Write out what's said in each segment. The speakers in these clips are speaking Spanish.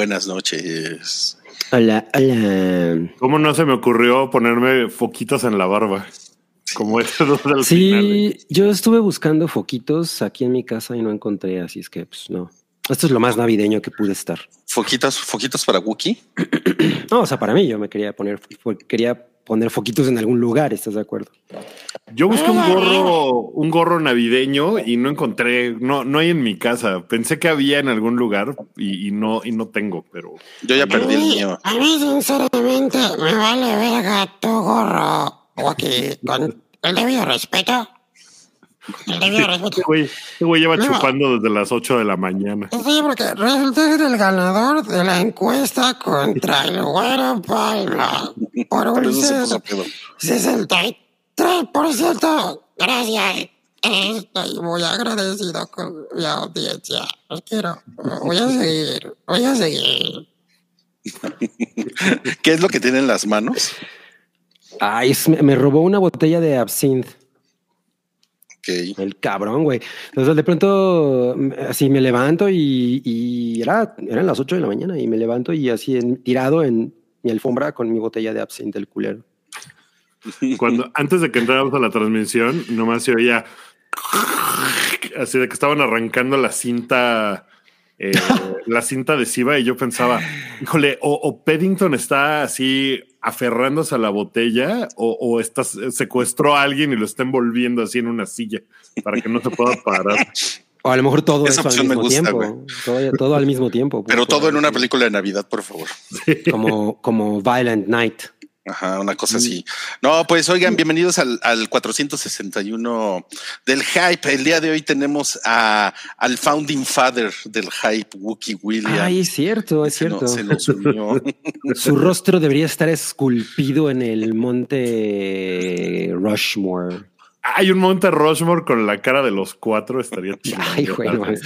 buenas noches. Hola, hola. ¿Cómo no se me ocurrió ponerme foquitos en la barba? Como eso del Sí, final. yo estuve buscando foquitos aquí en mi casa y no encontré, así es que pues no. Esto es lo más navideño que pude estar. Foquitos, foquitos para Wookie. No, o sea, para mí yo me quería poner, quería poner foquitos en algún lugar, ¿estás de acuerdo? Yo busqué un gorro, un gorro navideño y no encontré, no, no hay en mi casa. Pensé que había en algún lugar y, y no, y no tengo, pero Yo ya perdí el mío. A mí, sinceramente, me vale verga tu gorro. Joaquín, con el debido respeto. Respeto. güey, este güey lleva chupando desde las 8 de la mañana. Sí, porque resulta ser el ganador de la encuesta contra el güero Palma. Por un eso se ses- puso pedo. 63%. Gracias. Estoy muy agradecido con mi audiencia. Los quiero. Voy a seguir. Voy a seguir. ¿Qué es lo que tiene en las manos? Ay, me, me robó una botella de absinthe. El cabrón, güey. Entonces de pronto mm, así me levanto y, y era, eran las 8 de la mañana y me levanto y así en- tirado en mi alfombra con mi botella de absinthe del culero. Cuando, antes de que entráramos a la transmisión, nomás se oía así de que estaban arrancando la cinta, eh, la cinta adhesiva, y yo pensaba, híjole, o, o Paddington está así aferrándose a la botella, o, o está, secuestró a alguien y lo está envolviendo así en una silla para que no se pueda parar. O a lo mejor todo Esa eso al opción me mismo gusta, tiempo. Todo, todo al mismo tiempo. Pero Pues, todo en una película de Navidad, por favor. Como, como Violent Night. Ajá, una cosa así. No, pues oigan, bienvenidos al, al 461 del hype. El día de hoy tenemos a, al founding father del hype, Wookie Williams. Ay, es cierto, es Se cierto. nos- se nos unió. Su rostro debería estar esculpido en el monte Rushmore. Hay un monte Rushmore con la cara de los cuatro, estaría chido. Ay, güey, no mames.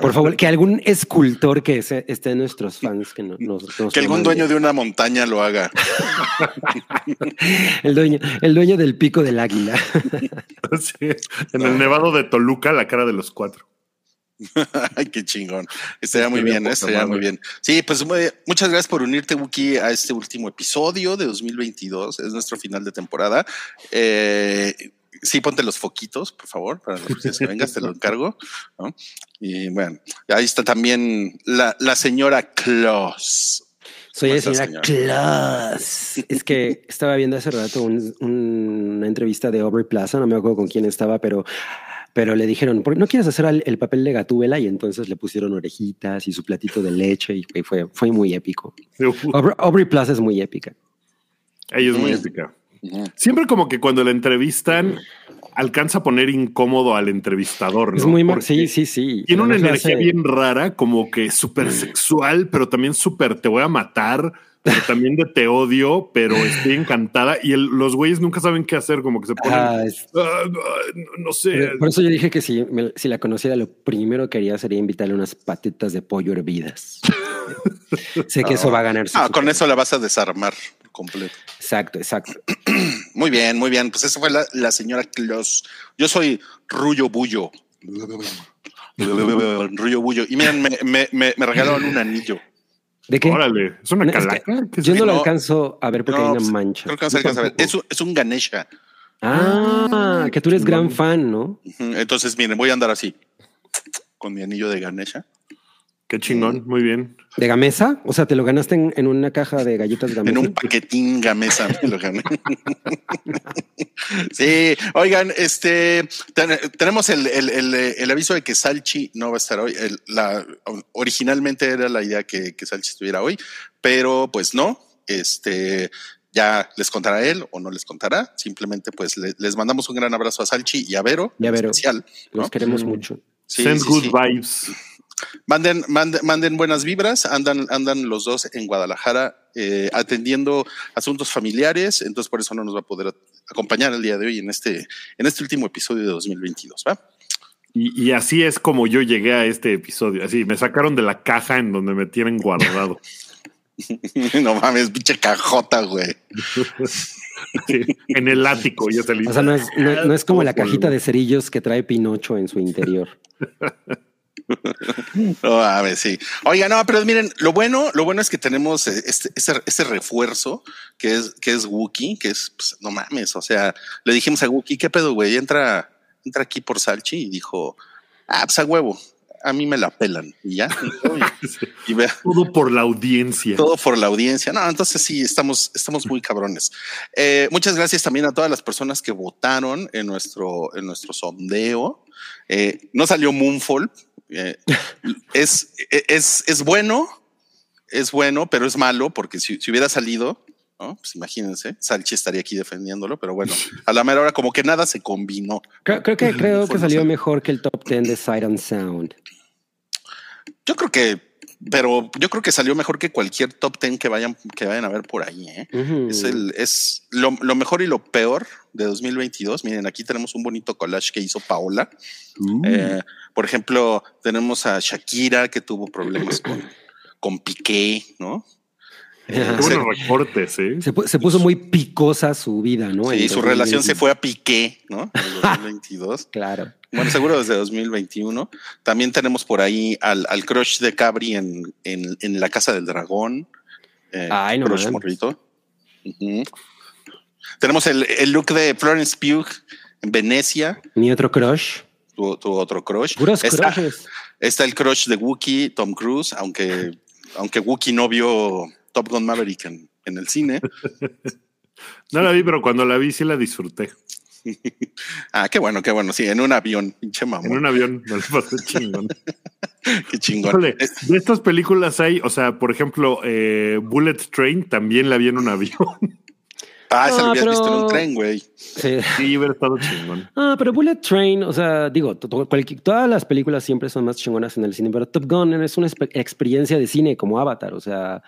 Por favor, que algún escultor que se- esté en nuestros fans que no- nos, nos Que algún dueño de una montaña lo haga. el dueño, el dueño del pico del águila. Sí, En el nevado de Toluca, la cara de los cuatro. Ay, qué chingón. Estaría muy Estaría bien, poca estaría muy bien. Sí, pues muy- muchas gracias por unirte, Wookie, a este último episodio de 2022. Es nuestro final de temporada. Eh, sí, ponte los foquitos, por favor, para los que se vengas, te lo encargo. ¿no? Y bueno, ahí está también la, la señora Claus. Soy ¿Cómo la señora Claus. Es que estaba viendo hace rato un- un- una entrevista de Aubrey Plaza, no me acuerdo con quién estaba, pero, pero le dijeron, ¿por qué no quieres hacer el, el papel de Gatúbela? Y entonces le pusieron orejitas y su platito de leche y, y fue, fue muy épico. Aubrey, Aubrey Plaza es muy épica. Ella es muy Mm. épica. Siempre como que cuando la entrevistan, alcanza a poner incómodo al entrevistador. ¿no? Es muy... Porque Sí, sí, sí. Tiene una energía hace- bien rara, como que súper sexual, pero también súper te voy a matar, pero también de te odio, pero estoy encantada. Y el- los güeyes nunca saben qué hacer, como que se ponen. Ah, es- "Ah, no, no sé. Por eso yo dije que si, me- si la conociera, lo primero que haría sería invitarle unas patitas de pollo hervidas. sé que eso va a ganar su Ah, con eso la vas a desarmar completo. Exacto, exacto. Muy bien, muy bien. Pues esa fue la, la señora Claus. Yo soy Rullo Bullo. Rullo Bullo. Y miren, me, me, me, me regalaron un anillo. ¿De qué? Órale, es una No, es que calaca. ¿Qué es Yo no lo alcanzo a ver porque No, hay una pues, mancha. Creo que no se alcanza a ver. Es un, es un Ganesha. Ah, que tú eres gran fan, ¿no? Entonces, miren, voy a andar así con mi anillo de Ganesha. Qué chingón, muy bien. ¿De Gamesa? O sea, ¿te lo ganaste en, en una caja de galletas Gamesa? En un paquetín Gamesa me lo gané. sí, oigan, este ten- tenemos el, el- el- el aviso de que Salchi no va a estar hoy. El- la, originalmente era la idea que, que Salchi estuviera hoy, pero pues no. Este ya les contará él o no les contará. Simplemente, pues le- les mandamos un gran abrazo a Salchi y a Vero, Y a en Vero. especial. Los ¿no? queremos mucho. Sí, Send sí, good sí. vibes. Manden, manden, manden buenas vibras, andan, andan los dos en Guadalajara eh, atendiendo asuntos familiares, entonces por eso no nos va a poder acompañar el día de hoy en este, en este último episodio de 2022, ¿va? Y, y así es como yo llegué a este episodio. Así me sacaron de la caja en donde me tienen guardado. no mames, pinche cajota, güey. Sí, en el ático y es el O sea, no es, no- no es como la cajita de cerillos que trae Pinocho en su interior. No mames, sí. Oiga, no, pero miren, lo bueno, lo bueno es que tenemos eh, este, este, este refuerzo que es, que es Wookie, que es, pues, no mames, o sea, le dijimos a Wookie, ¿qué pedo, güey? Entra, entra aquí por Salchi y dijo, ah, pues a huevo, a mí me la pelan y ya. Y, y vea, Todo por la audiencia. todo por la audiencia. No, entonces sí, estamos, estamos muy cabrones. Eh, muchas gracias también a todas las personas que votaron en nuestro, en nuestro sondeo. Eh, no salió Moonfall. Eh, es, es, es bueno, es bueno, pero es malo porque si, si hubiera salido, ¿no? pues imagínense, Salchi estaría aquí defendiéndolo, pero bueno, a la mera hora como que nada se combinó. Creo, creo que creo que salió mejor que el top 10 de Sight and Sound. Yo creo que, pero yo creo que salió mejor que cualquier top 10 que vayan, que vayan a ver por ahí. ¿eh? Es, el, es lo, lo mejor y lo peor de 2022. Miren, aquí tenemos un bonito collage que hizo Paola. Uh, Eh, por ejemplo, tenemos a Shakira que tuvo problemas con, con Piqué, ¿no? Qué Eh, buenos recortes, ¿eh? Se, pu- se puso muy picosa su vida, ¿no? sí, su relación se 2020. fue a Piqué, ¿no? En el 2022. Claro. Bueno, seguro desde 2021. También tenemos por ahí al, al crush de Cabri en, en, en la Casa del Dragón. Eh, Ay, no crush morrito. Tenemos el, el look de Florence Pugh en Venecia. Mi otro crush. Tu, tu otro crush. Puros Está, crushes. está el crush de Wookiee, Tom Cruise, aunque, aunque Wookiee no vio Top Gun Maverick en, en el cine. No la vi, pero cuando la vi sí la disfruté. Ah, qué bueno, qué bueno. Sí, en un avión, pinche En mamón. un avión, me lo pasé chingón. Qué chingón. Híjole, de estas películas hay, o sea, por ejemplo, eh, Bullet Train también la vi en un avión. Ah, esa No, lo habías visto en un pero- tren, güey. Sí. Sí, hubiera estado chingón. Ah, pero Bullet Train, o sea, digo, to- to- cualqui- todas las películas siempre son más chingonas en el cine, pero Top Gun es una experiencia de cine como Avatar, o sea,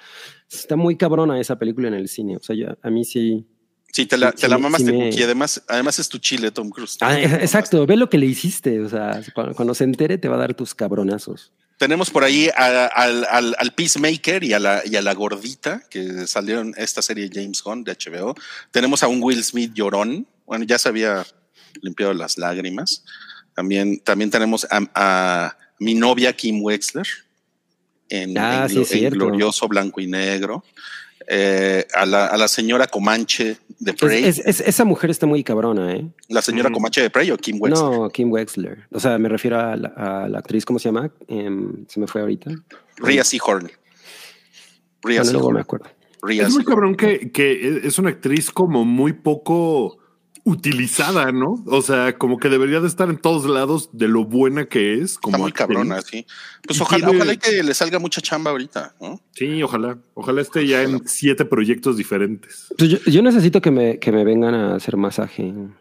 está muy cabrona esa película en el cine, o sea, yo- a mí sí. Sí, te la, Sí, te la mamaste, sí me- Wookiee. Además, además es tu chile, Tom Cruise. Ah, exacto, ve lo que le hiciste, o sea, cuando, cuando se entere te va a dar tus cabronazos. Tenemos por ahí a- al, al- al Peacemaker y a, la, y a la gordita que salieron esta serie James Gunn de HBO. Tenemos a un Will Smith llorón. Bueno, ya se había limpiado las lágrimas. También, también tenemos a, a mi novia Kim Wexler en, Ah, en sí, glorioso blanco y negro. Eh, a, la, a la señora Comanche de Prey. es- es- esa mujer está muy cabrona, ¿eh? la señora Mm. Comanche de Prey o Kim Wexler. No, Kim Wexler. O sea, me refiero a la, a la actriz, ¿cómo se llama? Em, se me fue ahorita. Ria Seahorn. Ria Bueno, luego me Seahorn. acuerdo. Ria Es muy Seahorn. cabrón que, que es una actriz como muy poco utilizada, ¿no? O sea, como que debería de estar en todos lados de lo buena que es. Como Está muy actriz. cabrona, sí. Pues Y ojalá, tiene- ojalá que le salga mucha chamba ahorita, ¿no? Sí, ojalá. Ojalá esté ya en siete proyectos diferentes. Pues yo, yo necesito que me, que me vengan a hacer masaje en,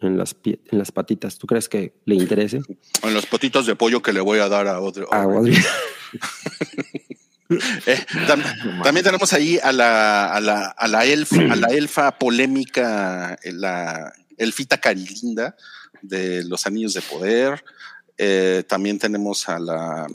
en las, pie- en las patitas. ¿Tú crees que le interese? En los potitos de pollo que le voy a dar a otro. A Audrey. Eh, tam- también tenemos ahí a la, a la, a la elfa, a la elfa polémica, eh, la elfita carilinda de los anillos de poder. Eh, también tenemos a la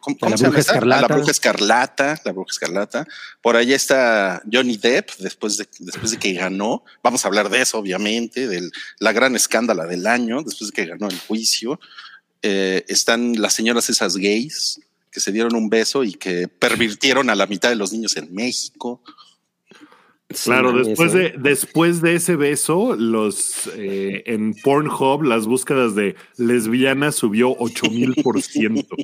¿cómo, A la se llama bruja? A escarlata. la bruja escarlata, la bruja escarlata. Por ahí está Johnny Depp, después de, después de que ganó. Vamos a hablar de eso, obviamente, de la gran escándala del año, después de que ganó el juicio. Eh, están las señoras esas gays que se dieron un beso y que pervirtieron a la mitad de los niños en México. Claro, Sí, después de, después de ese beso, los eh, en Pornhub las búsquedas de lesbianas subió 8000 por ciento.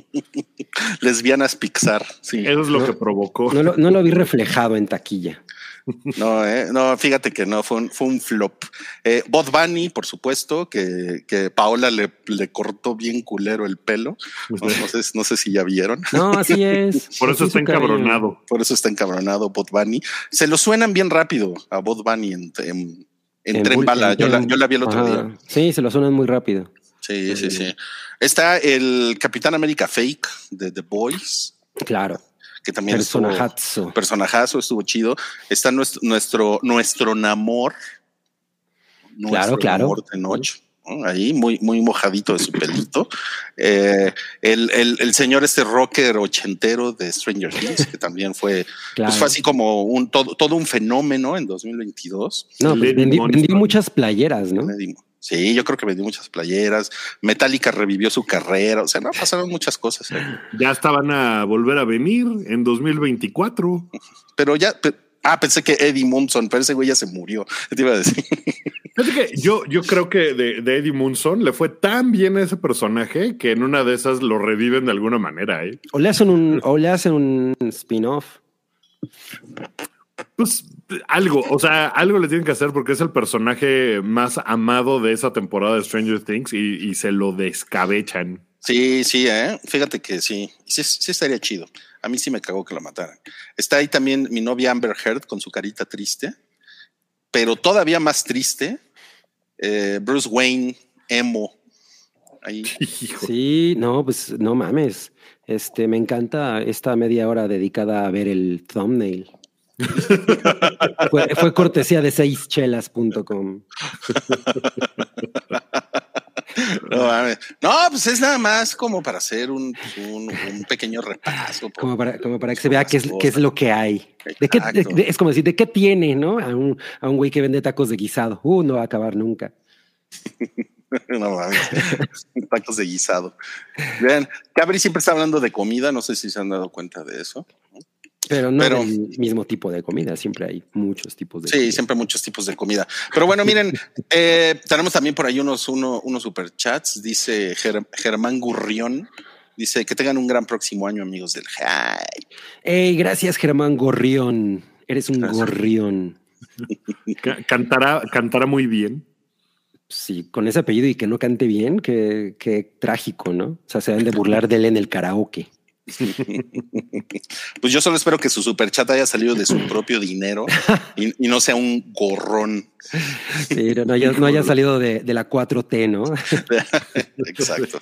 Lesbianas Pixar. Sí. Eso es lo No. que provocó. No lo, no lo vi reflejado en taquilla. No, eh, no, fíjate que no, fue un, fue un flop. Eh, Bot Bunny, por supuesto, que, que Paola le, le cortó bien culero el pelo. No, no sé, no sé si ya vieron. No, así es. Por eso está cariño. encabronado. Por eso está encabronado Bot Bunny. Se lo suenan bien rápido a Bot Bunny en, en, en En Tren bul- Bala. en Yo la, yo la vi el otro Ajá. día. Sí, se lo suenan muy rápido. Sí, sí, sí. Está el Capitán América Fake de The Boys, Claro. Que también estuvo- Personajazo. personajazo, estuvo chido. Está nuestro, nuestro, nuestro Namor. Claro, claro. Namor Tenoch, ¿no? ahí muy, muy mojadito de su pelito. Eh, el, el, el señor este rocker ochentero de Stranger Things, que también fue, Claro. pues fue así como un todo, todo un fenómeno en 2022. No, pues Monster. vendí muchas playeras, ¿no? Sí, yo creo que vendí muchas playeras. Metallica revivió su carrera. O sea, no pasaron muchas cosas. ahí. Ya estaban a volver a venir en 2024. Pero ya, pe- ah, pensé que Eddie Munson, pero ese güey ya se murió. Te iba a decir. Que yo, yo creo que de, de Eddie Munson le fue tan bien a ese personaje que en una de esas lo reviven de alguna manera. ¿eh? O le hacen un, o le hacen un spin-off. Pues algo, o sea, algo le tienen que hacer porque es el personaje más amado de esa temporada de Stranger Things y, y se lo descabechan. Sí, sí, ¿eh? fíjate que sí. sí, sí estaría chido. A mí sí me cagó que lo mataran. Está ahí también mi novia Amber Heard con su carita triste, pero todavía más triste, eh, Bruce Wayne, emo. Ahí. Hijo. Sí, no, pues no mames. Este, me encanta esta media hora dedicada a ver el thumbnail. fue, fue cortesía de seischelas.com. No. No, pues es nada más como para hacer un, un, un pequeño repaso. por- Como para, como para que se vea qué es, qué es lo que hay. ¿De qué, de- Exacto. de- es como decir, ¿de qué tiene, no? A un, a un güey que vende tacos de guisado. Uh, no va a acabar nunca. No mames. Tacos de guisado. Vean, Cabri siempre está hablando de comida. No sé si se han dado cuenta de eso. Pero no Pero- del mismo tipo de comida. Siempre hay muchos tipos de Sí, comida. siempre muchos tipos de comida. Pero bueno, miren, eh, tenemos también por ahí unos, uno, unos superchats. Dice Ger- Germán Gurrión. Dice que tengan un gran próximo año, amigos del High. Ey, gracias, Germán Gorrión. Eres un Gracias. gorrión. Ca- Cantará, cantará muy bien. Sí, con ese apellido y que no cante bien, qué, qué trágico, ¿no? O sea, se han de burlar de él en el karaoke. Pues yo solo espero que su superchat haya salido de su propio dinero y, y no sea un gorrón. Sí, no, no haya, no haya salido de, de la 4T, ¿no? Exacto.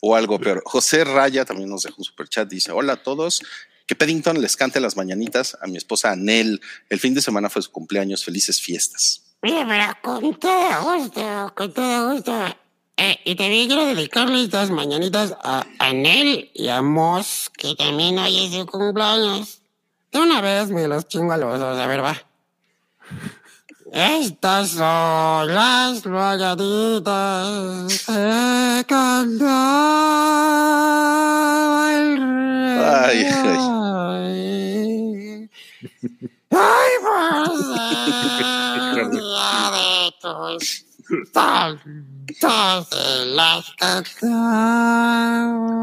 O algo peor. José Raya también nos dejó un superchat. Dice: Hola a todos. Que Paddington les cante las mañanitas a mi esposa Anel. El fin de semana fue su cumpleaños. Felices fiestas. Pero con todo gusto, con todo gusto. Eh, y también quiero dedicarle estas mañanitas a Anel y a Moss, que también hoy es su cumpleaños. De una vez me los chingo a los dos, a ver, va. Estas son las mañanitas que cantaba el rey. Ay, ay. Ay, por ser día de tus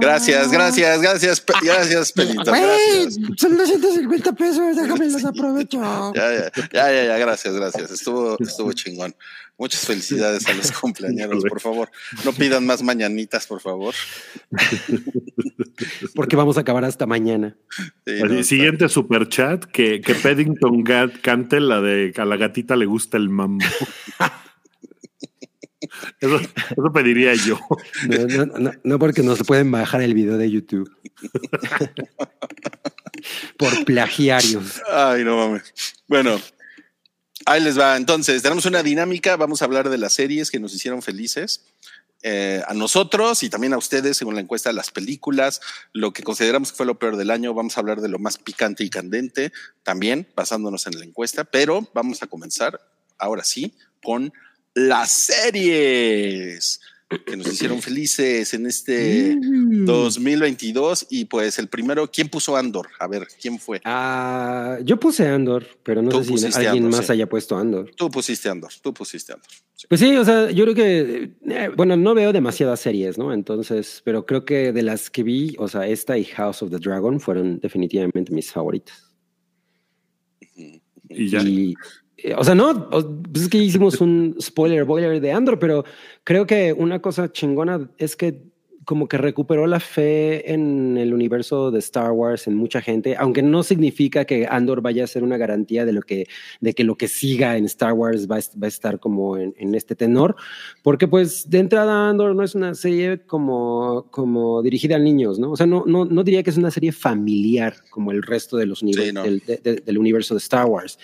Gracias, gracias, gracias, pe- gracias, Pedrito. Güey, Gracias. son 250 pesos, déjame los aprovecho. Ya, ya, ya, ya, ya, gracias, gracias. Estuvo, estuvo chingón. Muchas felicidades a los cumpleañeros, por favor. No pidan más mañanitas, por favor. Porque vamos a acabar hasta mañana. Sí, Así, no, está- siguiente super chat que, que Paddington Gat cante la de que a la gatita le gusta el mambo. Eso, eso pediría yo. No, no, no, no porque nos pueden bajar el video de YouTube. Por plagiarios. Ay, no mames. Bueno, ahí les va. Entonces, tenemos una dinámica. Vamos a hablar de las series que nos hicieron felices. eh, a nosotros y también a ustedes, según la encuesta, las películas, lo que consideramos que fue lo peor del año. Vamos a hablar de lo más picante y candente, también basándonos en la encuesta. Pero vamos a comenzar ahora sí con las series que nos hicieron felices en este 2022. Y pues el primero, ¿quién puso Andor? A ver, ¿quién fue? Ah, yo puse Andor, pero no Tú sé si alguien Andor, más sí. haya puesto Andor. Tú pusiste Andor, tú pusiste Andor. Sí. Pues sí, o sea, yo creo que, eh, bueno, no veo demasiadas series, ¿no? Entonces, pero creo que de las que vi, o sea, esta y House of the Dragon fueron definitivamente mis favoritas. Y ya. Y, o sea, no, pues es que hicimos un spoiler boiler de Andor, pero creo que una cosa chingona es que como que recuperó la fe en el universo de Star Wars en mucha gente, aunque no significa que Andor vaya a ser una garantía de lo que, de que lo que siga en Star Wars va, a- va a estar como en, en este tenor, porque pues de entrada Andor no es una serie como, como dirigida a niños, ¿no? O sea, no, no, no diría que es una serie familiar como el resto de los Sí, no. del, de- de- del universo de Star Wars.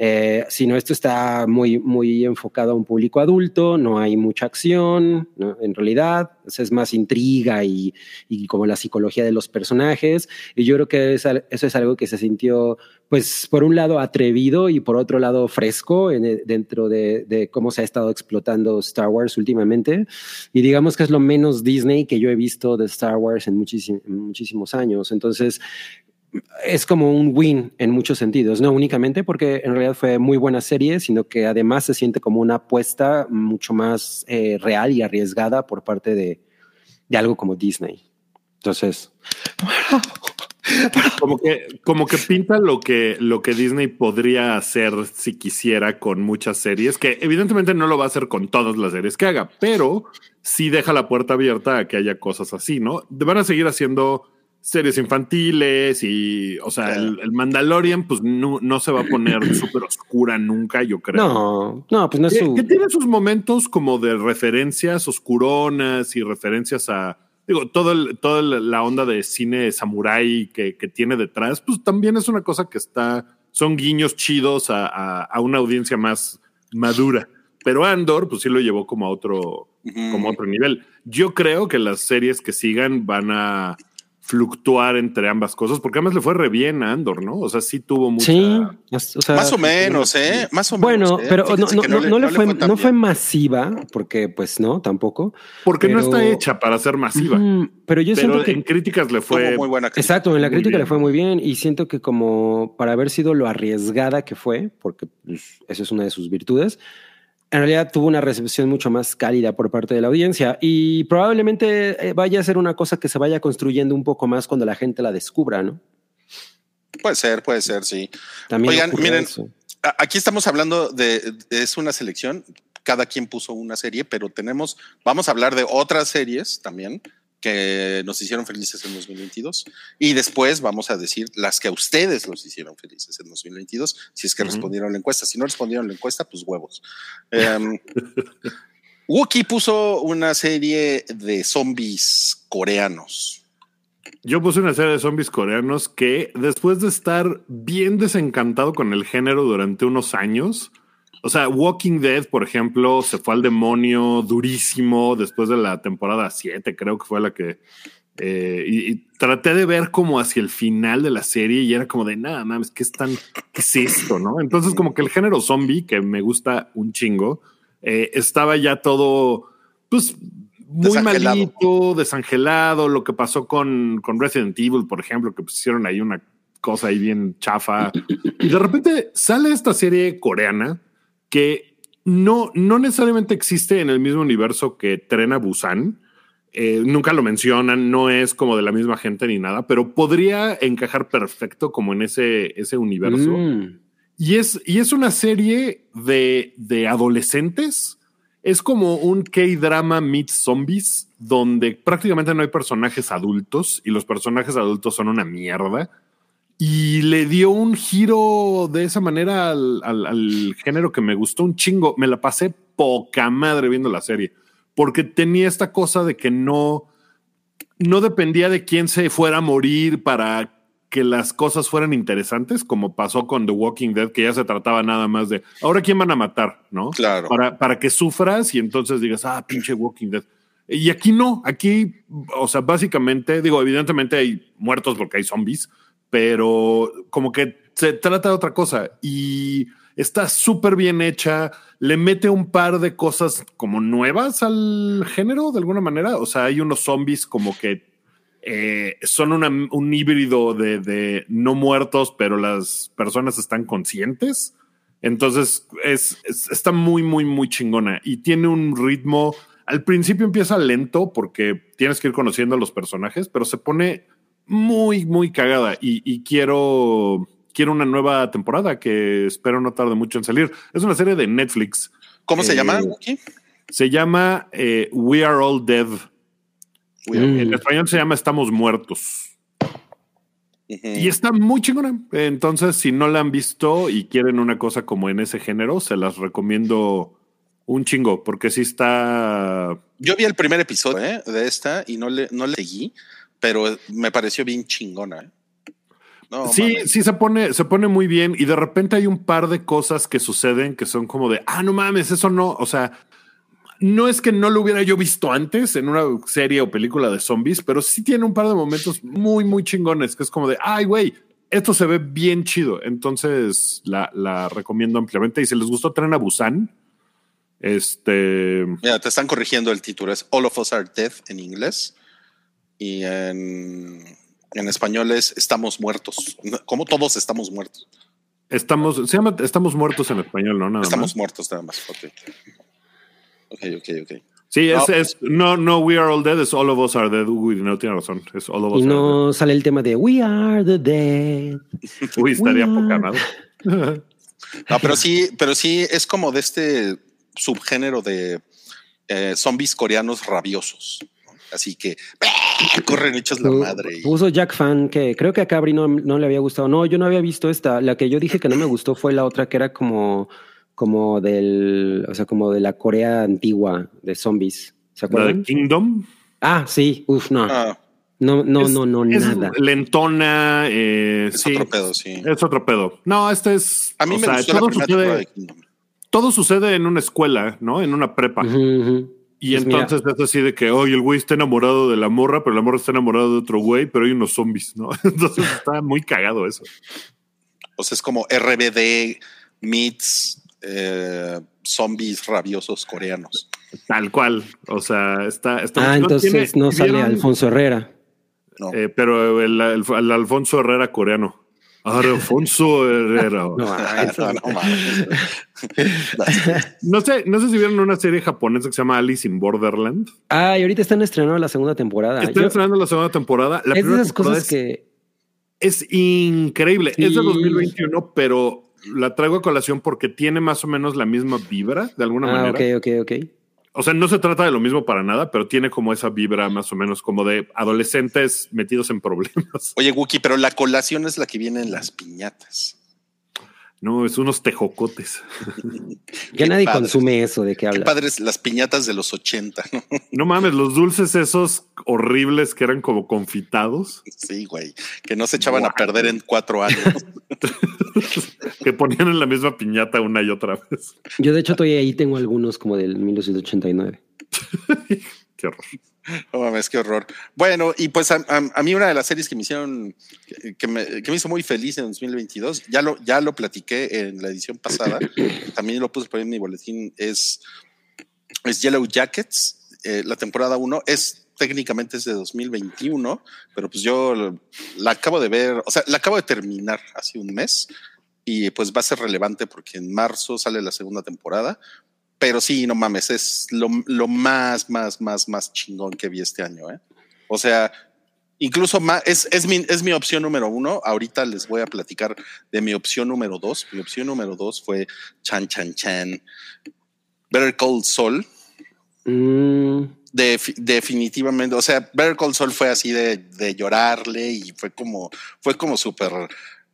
Eh, sino esto está muy, muy enfocado a un público adulto, no hay mucha acción, ¿no? en realidad, es más intriga y, y como la psicología de los personajes. Y yo creo que eso es algo que se sintió, pues, por un lado atrevido y por otro lado fresco en- dentro de, de cómo se ha estado explotando Star Wars últimamente. Y digamos que es lo menos Disney que yo he visto de Star Wars en, en muchísimos años. Entonces, es como un win en muchos sentidos, no únicamente porque en realidad fue muy buena serie, sino que además se siente como una apuesta mucho más eh, real y arriesgada por parte de, de algo como Disney. Entonces, Como que, como que pinta lo que, lo que Disney podría hacer si quisiera con muchas series, que evidentemente no lo va a hacer con todas las series que haga, pero sí deja la puerta abierta a que haya cosas así, ¿no? Van a seguir haciendo series infantiles y, o sea, el, el Mandalorian, pues no, no se va a poner súper oscura nunca, yo creo. no, no, pues no es su... que tiene sus momentos como de referencias oscuronas y referencias a, digo, todo el, toda la onda de cine samurái que, que tiene detrás, pues también es una cosa que está, son guiños chidos a, a- a una audiencia más madura. Pero Andor, pues sí lo llevó como a otro, como a otro nivel. Yo creo que las series que sigan van a fluctuar entre ambas cosas, porque además le fue re bien a Andor, ¿no? O sea, sí tuvo mucha... Sí, es- o sea, Más o menos, ¿eh? Más o menos. Bueno, ¿eh? pero no, no, le fue, no fue masiva, porque pues no, tampoco. Porque no está hecha para ser masiva. Pero yo pero siento que en críticas le fue muy buena crítica. Exacto, en la crítica le fue muy bien y siento que como para haber sido lo arriesgada que fue, porque pues, esa es una de sus virtudes, en realidad tuvo una recepción mucho más cálida por parte de la audiencia y probablemente eh, vaya a ser una cosa que se vaya construyendo un poco más cuando la gente la descubra, ¿no? Puede ser, puede ser, sí. También Oigan, miren, eso. Aquí estamos hablando de, es una selección, cada quien puso una serie, pero tenemos, vamos a hablar de otras series también que nos hicieron felices en 2022 y después vamos a decir las que a ustedes los hicieron felices en 2022, si es que respondieron la encuesta. Si no respondieron la encuesta, pues huevos. Um, Wookie puso una serie de zombies coreanos. Yo puse una serie de zombies coreanos que después de estar bien desencantado con el género durante unos años, o sea, Walking Dead, por ejemplo, se fue al demonio durísimo después de la temporada 7, creo que fue la que... eh, y, y traté de ver como hacia el final de la serie y era como de nada mames, ¿qué es tan, qué es esto? ¿No? Entonces, como que el género zombie, que me gusta un chingo, eh, estaba ya todo, pues, muy Desangelado. malito, desangelado, lo que pasó con, con Resident Evil, por ejemplo, que pusieron ahí una cosa ahí bien chafa. Y de repente sale esta serie coreana que no, no necesariamente existe en el mismo universo que Tren a Busan. Eh, nunca lo mencionan, no es como de la misma gente ni nada, pero podría encajar perfecto como en ese, ese universo. Mm. Y es, y es una serie de, de adolescentes. Es como un K-drama meets zombies, donde prácticamente no hay personajes adultos y los personajes adultos son una mierda. Y le dio un giro de esa manera al, al- al género que me gustó un chingo. Me la pasé poca madre viendo la serie, porque tenía esta cosa de que no, no dependía de quién se fuera a morir para que las cosas fueran interesantes, como pasó con The Walking Dead, que ya se trataba nada más de ahora quién van a matar, ¿no? Claro. Para, para que sufras y entonces digas, ah, pinche Walking Dead. Y aquí no, aquí, o sea, básicamente, digo, evidentemente hay muertos porque hay zombies, pero como que se trata de otra cosa y está súper bien hecha, le mete un par de cosas como nuevas al género de alguna manera, o sea, hay unos zombies como que eh, son un híbrido de, no muertos, pero las personas están conscientes. Entonces es, es- está muy, muy, muy chingona y tiene un ritmo. Al principio empieza lento porque tienes que ir conociendo a los personajes, pero se pone muy, muy cagada y, y quiero, quiero una nueva temporada que espero no tarde mucho en salir. Es una serie de Netflix. ¿Cómo se Eh, llama? Se llama eh, We Are All Dead. We. Mm. En español se llama Estamos Muertos. Y está muy chingona. Entonces, si no la han visto y quieren una cosa como en ese género, se las recomiendo un chingo, porque sí está. Yo vi el primer episodio ¿eh? de esta y no le, no le seguí, pero me pareció bien chingona. ¿eh? No, sí, mames. sí se pone, se pone muy bien. Y de repente hay un par de cosas que suceden que son como de ah, no mames, eso no. O sea, no es que no lo hubiera yo visto antes en una serie o película de zombies, pero sí tiene un par de momentos muy, muy chingones que es como de ay, güey. Esto se ve bien chido, entonces la, la recomiendo ampliamente. Y si les gustó Tren a Busan, este Mira, te están corrigiendo el título. Es All of Us Are Dead en inglés. Y en, en español es Estamos Muertos. Como todos estamos muertos. estamos, se llama Estamos muertos en español, ¿no? Nada estamos más. muertos nada más. Ok. Ok, ok, ok. Sí, es, No. es no, no, we are all dead, es all of us are dead. Uy, no tiene razón. Es all of us Y are no sale el tema de We are the dead. Uy, estaría poca madre. No, pero sí, pero sí es como de este subgénero de eh, zombies coreanos rabiosos. Así que corren hechos la madre. y- Puso Jack Fan que creo que a Cabri no, no le había gustado. No, yo no había visto esta. La que yo dije que no me gustó fue la otra que era como, como del, o sea, como de la Corea antigua de zombies. ¿Se La de acuerdan? Kingdom. Ah, sí. Uf, no. Ah, No, no, Es- no, no, es nada. lentona. eh, es sí, otro pedo, sí. Es otro pedo. No, este es. A mí me sea, gustó la todo primera temporada de sucede, Kingdom. todo sucede en una escuela, ¿no? En una prepa. Ujú. Y Pues mira. entonces es así de que, oye, el güey está enamorado de la morra, pero la morra está enamorado de otro güey, pero hay unos zombies, ¿no? Entonces está muy cagado eso. O sea, es como RBD meets eh, zombies rabiosos coreanos. Tal cual. O sea, está. está Ah, entonces Tiene- no sale ¿vieron? Alfonso Herrera. No. Eh, pero el, el- el Alfonso Herrera coreano. Alfonso Herrera. No, No, ah, eso- no, no sé, no sé si vieron una serie japonesa que se llama Alice in Borderland. Ah, y ahorita están estrenando la segunda temporada. Están Yo- estrenando la segunda temporada. La es de primera esas temporada cosas es, que. es increíble. Es de Sí. 2021, pero la traigo a colación porque tiene más o menos la misma vibra, de alguna Ah, manera. ok, ok, ok. O sea, no se trata de lo mismo para nada, pero tiene como esa vibra más o menos como de adolescentes metidos en problemas. Oye, Wookie, pero la colación es la que viene en las piñatas. No, es unos tejocotes. Ya Qué nadie padre. consume eso de qué Qué hablas. padres las piñatas de los 80, ¿no? No mames, los dulces esos horribles que eran como confitados, Sí, güey. Que no se echaban a perder en cuatro años. que ponían en la misma piñata una y otra vez. Yo, de hecho, todavía ahí tengo algunos como del 1989. Qué horror. No mames, qué horror. Bueno, y pues a, a- a mí una de las series que me hicieron, que, me, que me hizo muy feliz en 2022, ya lo, ya lo platiqué en la edición pasada, también lo puse por ahí en mi boletín, es, es Yellow Jackets, eh, la temporada 1, es técnicamente es de 2021, pero pues yo la acabo de ver, o sea, la acabo de terminar hace un mes y pues va a ser relevante porque en marzo sale la segunda temporada. Pero sí, no mames, es lo, lo más, más, más, más chingón que vi este año. ¿eh? O sea, incluso más, es, es, mi, es mi opción número uno. Ahorita les voy a platicar de mi opción número dos. Mi opción número dos fue Chan Chan Chan. Better Call Saul. Mm, Def- definitivamente, o sea, Better Call Saul fue así de, de llorarle y fue como, fue como súper,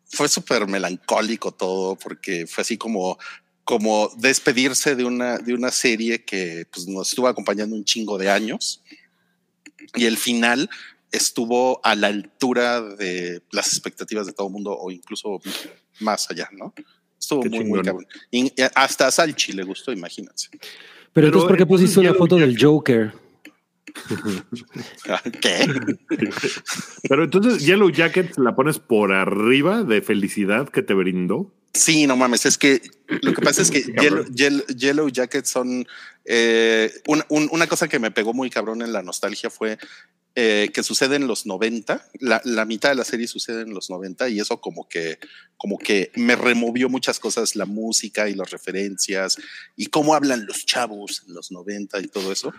fue súper melancólico todo, porque fue así como, como despedirse de una, de una serie que pues, nos estuvo acompañando un chingo de años y el final estuvo a la altura de las expectativas de todo el mundo o incluso más allá, ¿no? Estuvo Qué muy, muy cabrón. Y hasta a Salchi le gustó, imagínense. Pero, entonces, ¿por qué entonces pusiste una foto del Joker? ¿Qué? Pero entonces Yellow Jacket la pones por arriba de felicidad que te brindó. Sí, no mames, es que lo que pasa es que Yellow. Yellow- Yellow Jackets son eh, un- un- una cosa que me pegó muy cabrón en la nostalgia fue eh, que sucede en los 90, la, la mitad de la serie sucede en los 90 y eso como que, como que me removió muchas cosas, la música y las referencias y cómo hablan los chavos en los 90 y todo eso.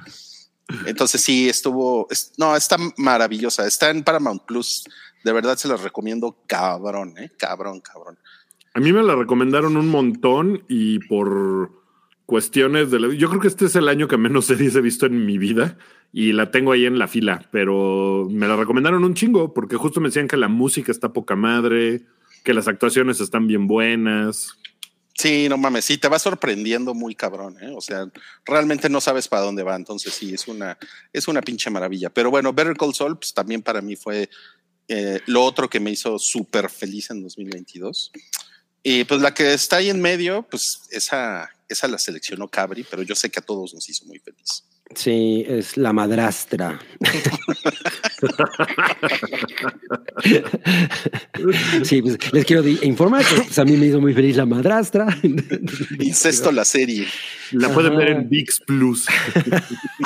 Entonces sí, estuvo, es- no, está maravillosa, está en Paramount Plus, de verdad se los recomiendo cabrón, eh, cabrón, cabrón. A mí me la recomendaron un montón y por cuestiones de... la- Yo creo que este es el año que menos series he visto en mi vida y la tengo ahí en la fila, pero me la recomendaron un chingo porque justo me decían que la música está poca madre, que las actuaciones están bien buenas. Sí, no mames, sí, te va sorprendiendo muy cabrón, ¿eh? O sea, realmente no sabes para dónde va, entonces sí, es una, es una pinche maravilla. Pero bueno, Better Call Saul pues, también para mí fue eh, lo otro que me hizo súper feliz en 2022. Y pues la que está ahí en medio, pues esa, esa la seleccionó Cabri, pero yo sé que a todos nos hizo muy feliz. Sí, es la madrastra. sí, pues les quiero informar que pues, a mí me hizo muy feliz la madrastra. Incesto la serie. La pueden ver en VIX Plus.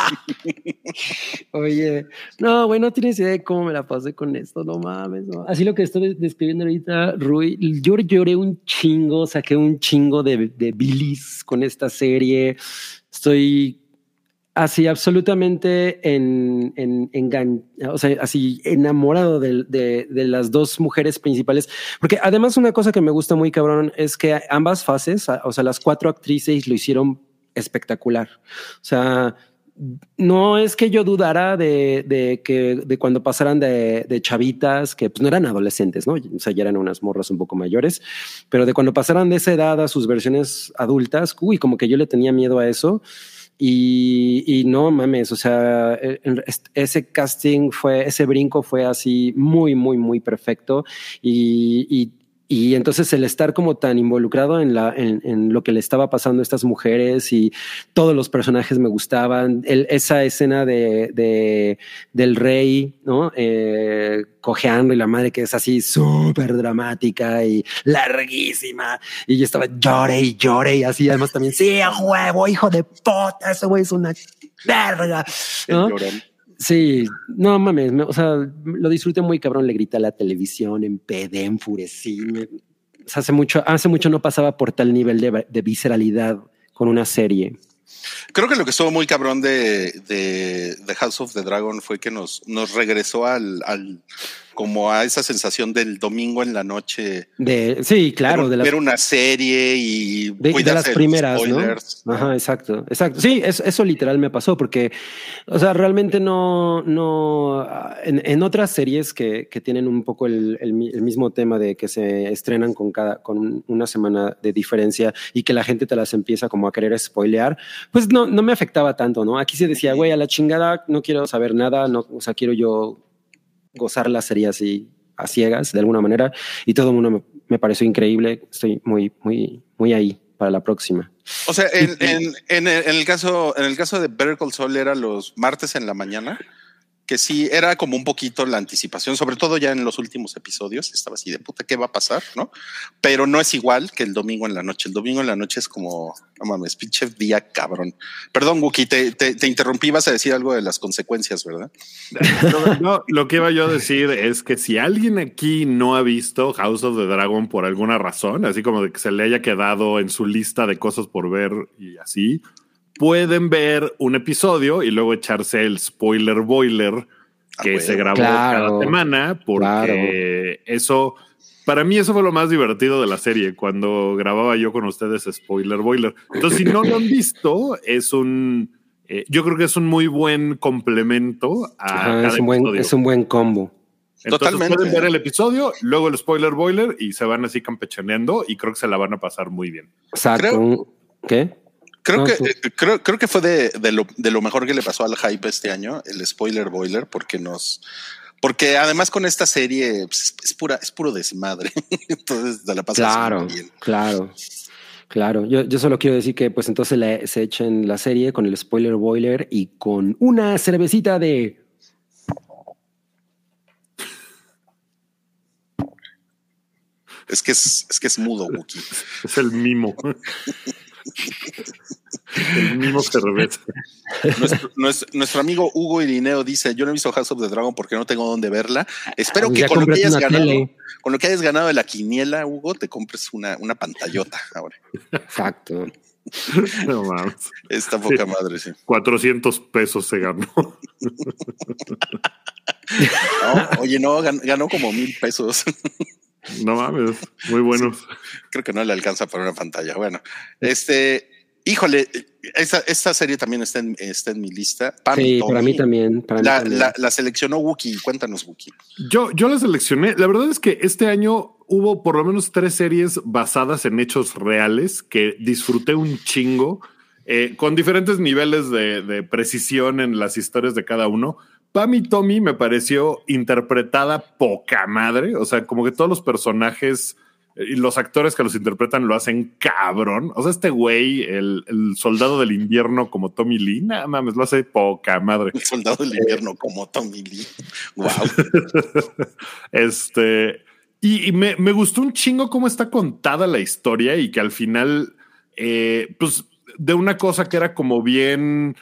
Oye, no, güey, no tienes idea de cómo me la pasé con esto, no mames. Así lo que estoy describiendo ahorita, Rui, yo lloré un chingo, saqué un chingo de, de bilis con esta serie. Estoy así absolutamente en, en, o sea, así enamorado de, de, las dos mujeres principales, porque además una cosa que me gusta muy cabrón es que ambas fases, o sea, las cuatro actrices lo hicieron espectacular. O sea, no es que yo dudara de, de que de cuando pasaran de, de, chavitas, que pues no eran adolescentes, ¿no? O sea, ya eran unas morras un poco mayores, pero de cuando pasaran de esa edad a sus versiones adultas, uy, como que yo le tenía miedo a eso. Y, y, no mames, o sea, e, ese casting fue, ese brinco fue así muy, muy, muy perfecto. Y, y y entonces el estar como tan involucrado en, la, en, en, lo que le estaba pasando a estas mujeres y todos los personajes me gustaban. El, esa escena de, de, del rey, ¿no? Eh, cojeando y la madre que es así súper dramática y larguísima. Y yo estaba llore y llore y así. Además también, sí, a huevo, hijo de puta, ese güey es una verga. ¿no? Sí, no mames, o sea, lo disfruté muy cabrón, le grita a la televisión, empedé, enfurecí. hace mucho, hace mucho no pasaba por tal nivel de, de visceralidad con una serie. Creo que lo que estuvo muy cabrón de, de, de, House of the Dragon fue que nos, nos regresó al, al, como a esa sensación del domingo en la noche. De, sí, claro. de ver una serie y de, de las primeras, ¿no? Ajá, exacto, exacto. Sí, eso, eso, literal me pasó porque, o sea, realmente no, no, en, en otras series que, que, tienen un poco el, el, el, mismo tema de que se estrenan con cada, con una semana de diferencia y que la gente te las empieza como a querer spoilear, pues no, no me afectaba tanto, ¿no? Aquí se decía, güey, a la chingada, no quiero saber nada, no, o sea, quiero yo gozar la serie así a ciegas de alguna manera y todo el mundo me, me, pareció increíble. Estoy muy, muy, muy ahí para la próxima. O sea, en, en, en, el, en el, caso, en el caso de Better Call Saul era los martes en la mañana que sí era como un poquito la anticipación, sobre todo ya en los últimos episodios, estaba así de puta, ¿qué va a pasar? ¿No? Pero no es igual que el domingo en la noche. El domingo en la noche es como, no mames, pinche día cabrón. Perdón, Wookie, te, te, te, interrumpí, vas a decir algo de las consecuencias, ¿verdad? Lo que iba yo a decir es que si alguien aquí no ha visto House of the Dragon por alguna razón, así como de que se le haya quedado en su lista de cosas por ver y así, pueden ver un episodio y luego echarse el spoiler boiler que ah, se grabó claro, cada semana, porque claro. eso, para mí eso fue lo más divertido de la serie, cuando grababa yo con ustedes spoiler boiler. Entonces, si no lo han visto, es un, eh, yo creo que es un muy buen complemento a Ajá, es, un buen, es un buen combo. Entonces Totalmente. pueden ver el episodio, luego el spoiler boiler y se van así campechaneando y creo que se la van a pasar muy bien. Exacto. Creo, ¿Qué? Creo, no, que, sí. creo, creo que fue de, de, lo, de lo mejor que le pasó al hype este año, el spoiler boiler, porque nos, porque además con esta serie pues, es pura, es puro desmadre. Entonces te la pasas claro, bien. Claro. Claro, yo, yo, solo quiero decir que pues entonces le, se echen la serie con el spoiler boiler y con una cervecita de... Es que es, es que es mudo, Wookie. Es el mimo. El mismo cerveza. Nuestro, nuestro, nuestro, amigo Hugo Irineo dice: Yo no he visto House of the Dragon porque no tengo dónde verla. Espero que con lo que, hayas ganado, con lo que hayas ganado de la quiniela, Hugo, te compres una, una pantallota ahora. Exacto. No mames. Esta poca sí. madre, sí. 400 pesos se ganó. No, oye, no, ganó como mil pesos. No mames, muy buenos. Sí, creo que no le alcanza para una pantalla. Bueno, este, híjole, esta, esta serie también está en, está en mi lista. Pam Sí, para mí también. Para mí La, también. la- la seleccionó Wookie. Cuéntanos, Wookie. Yo, yo la seleccioné. La verdad es que este año hubo por lo menos tres series basadas en hechos reales que disfruté un chingo, eh, con diferentes niveles de, de precisión en las historias de cada uno. Pam y Tommy me pareció interpretada poca madre. O sea, como que todos los personajes eh, y los actores que los interpretan lo hacen cabrón. O sea, este güey, el, el soldado del invierno como Tommy Lee, nada mames, lo hace poca madre. El soldado del invierno como Tommy Lee. Wow. Este, y, y me, me gustó un chingo cómo está contada la historia y que al final, eh, pues, de una cosa que era como bien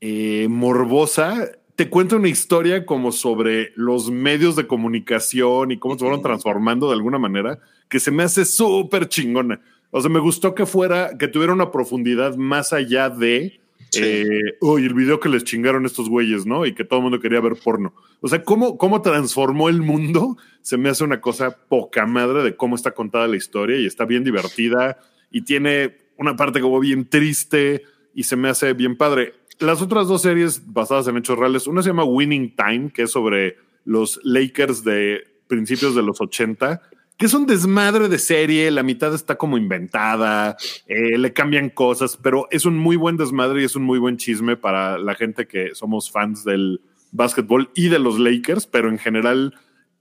eh, morbosa, te cuenta una historia como sobre los medios de comunicación y cómo se fueron transformando de alguna manera, que se me hace súper chingona. O sea, me gustó que fuera, que tuviera una profundidad más allá de, Sí. eh, uy, el video que les chingaron estos güeyes, ¿no? Y que todo el mundo quería ver porno. O sea, cómo, cómo transformó el mundo se me hace una cosa poca madre de cómo está contada la historia y está bien divertida y tiene una parte como bien triste y se me hace bien padre. Las otras dos series basadas en hechos reales, una se llama Winning Time, que es sobre los Lakers de principios de los 80, que es un desmadre de serie, la mitad está como inventada, eh, le cambian cosas, pero es un muy buen desmadre y es un muy buen chisme para la gente que somos fans del básquetbol y de los Lakers, pero en general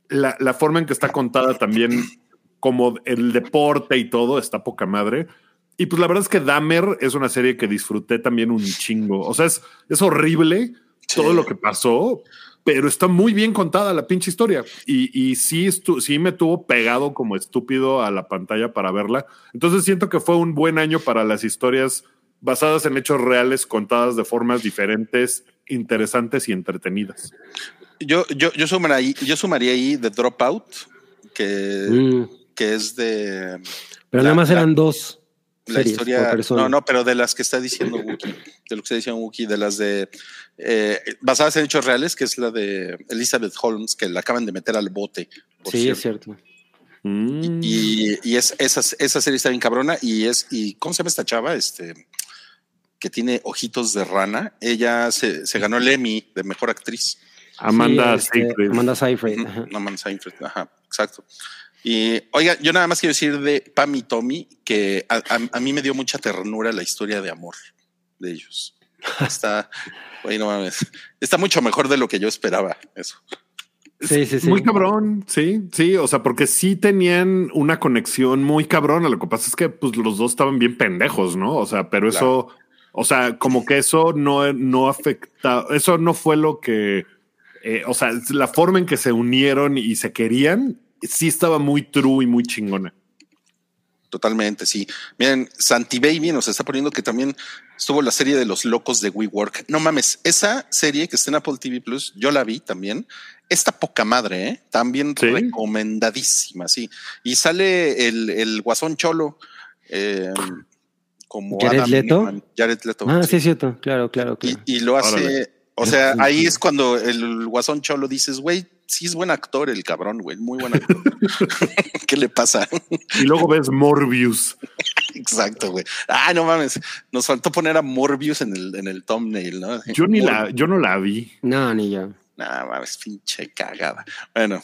la, la forma en que está contada también como el deporte y todo está poca madre. Y pues la verdad es que Dahmer es una serie que disfruté también un chingo. O sea, es, es horrible Sí. todo lo que pasó, pero está muy bien contada la pinche historia. Y, y sí, estu- sí me tuvo pegado como estúpido a la pantalla para verla. Entonces siento que fue un buen año para las historias basadas en hechos reales, contadas de formas diferentes, interesantes y entretenidas. Yo, yo, yo, sumaría ahí, yo sumaría ahí The Dropout, que, Mm, que es de Pero La- nada más la- eran dos la series historia. No, no, pero de las que está diciendo Wookie, de lo que está diciendo Wookie, de las de eh, basadas en hechos reales, que es la de Elizabeth Holmes, que la acaban de meter al bote. por Sí, es cierto. Mm. Y, y es, esa, esa serie está bien cabrona y es, y ¿cómo se llama esta chava? Este, que tiene ojitos de rana. Ella se, se ganó el Emmy de mejor actriz. Amanda Sí, este, Seyfried. Amanda Seyfried. Ajá. Amanda Seyfried, ajá, exacto. Y oiga, yo nada más quiero decir de Pam y Tommy que a, a- a mí me dio mucha ternura la historia de amor de ellos. Está, oye, no mames, está mucho mejor de lo que yo esperaba. Eso. Sí, sí, sí. Muy cabrón, sí, sí, o sea, porque sí tenían una conexión muy cabrona. Lo que pasa es que pues los dos estaban bien pendejos, ¿no? O sea, pero eso, o sea, como que eso no, no afecta, eso no fue lo que, eh, o sea, la forma en que se unieron y se querían, sí estaba muy true y muy chingona. Totalmente, sí. Miren, Santi Baby nos está poniendo que también estuvo la serie de los locos de WeWork. No mames, esa serie que está en Apple TV Plus, yo la vi también. Esta poca madre, ¿eh? También ¿Sí? recomendadísima, sí. Y sale el, el guasón cholo eh, como ¿Jared Adam Leto? Newman. Jared Leto. Ah, sí. sí, es cierto. Claro, claro, Y, claro. y lo hace, Órale. o sea, ahí es cuando el guasón cholo dices, güey, sí es buen actor el cabrón, güey, muy buen actor. ¿Qué le pasa? Y luego ves Morbius. Exacto, güey. Ah, no mames. Nos faltó poner a Morbius en el, en el thumbnail, ¿no? Yo ni Mor- la, yo no la vi. No, ni yo. Nah, mames, pinche cagada. Bueno,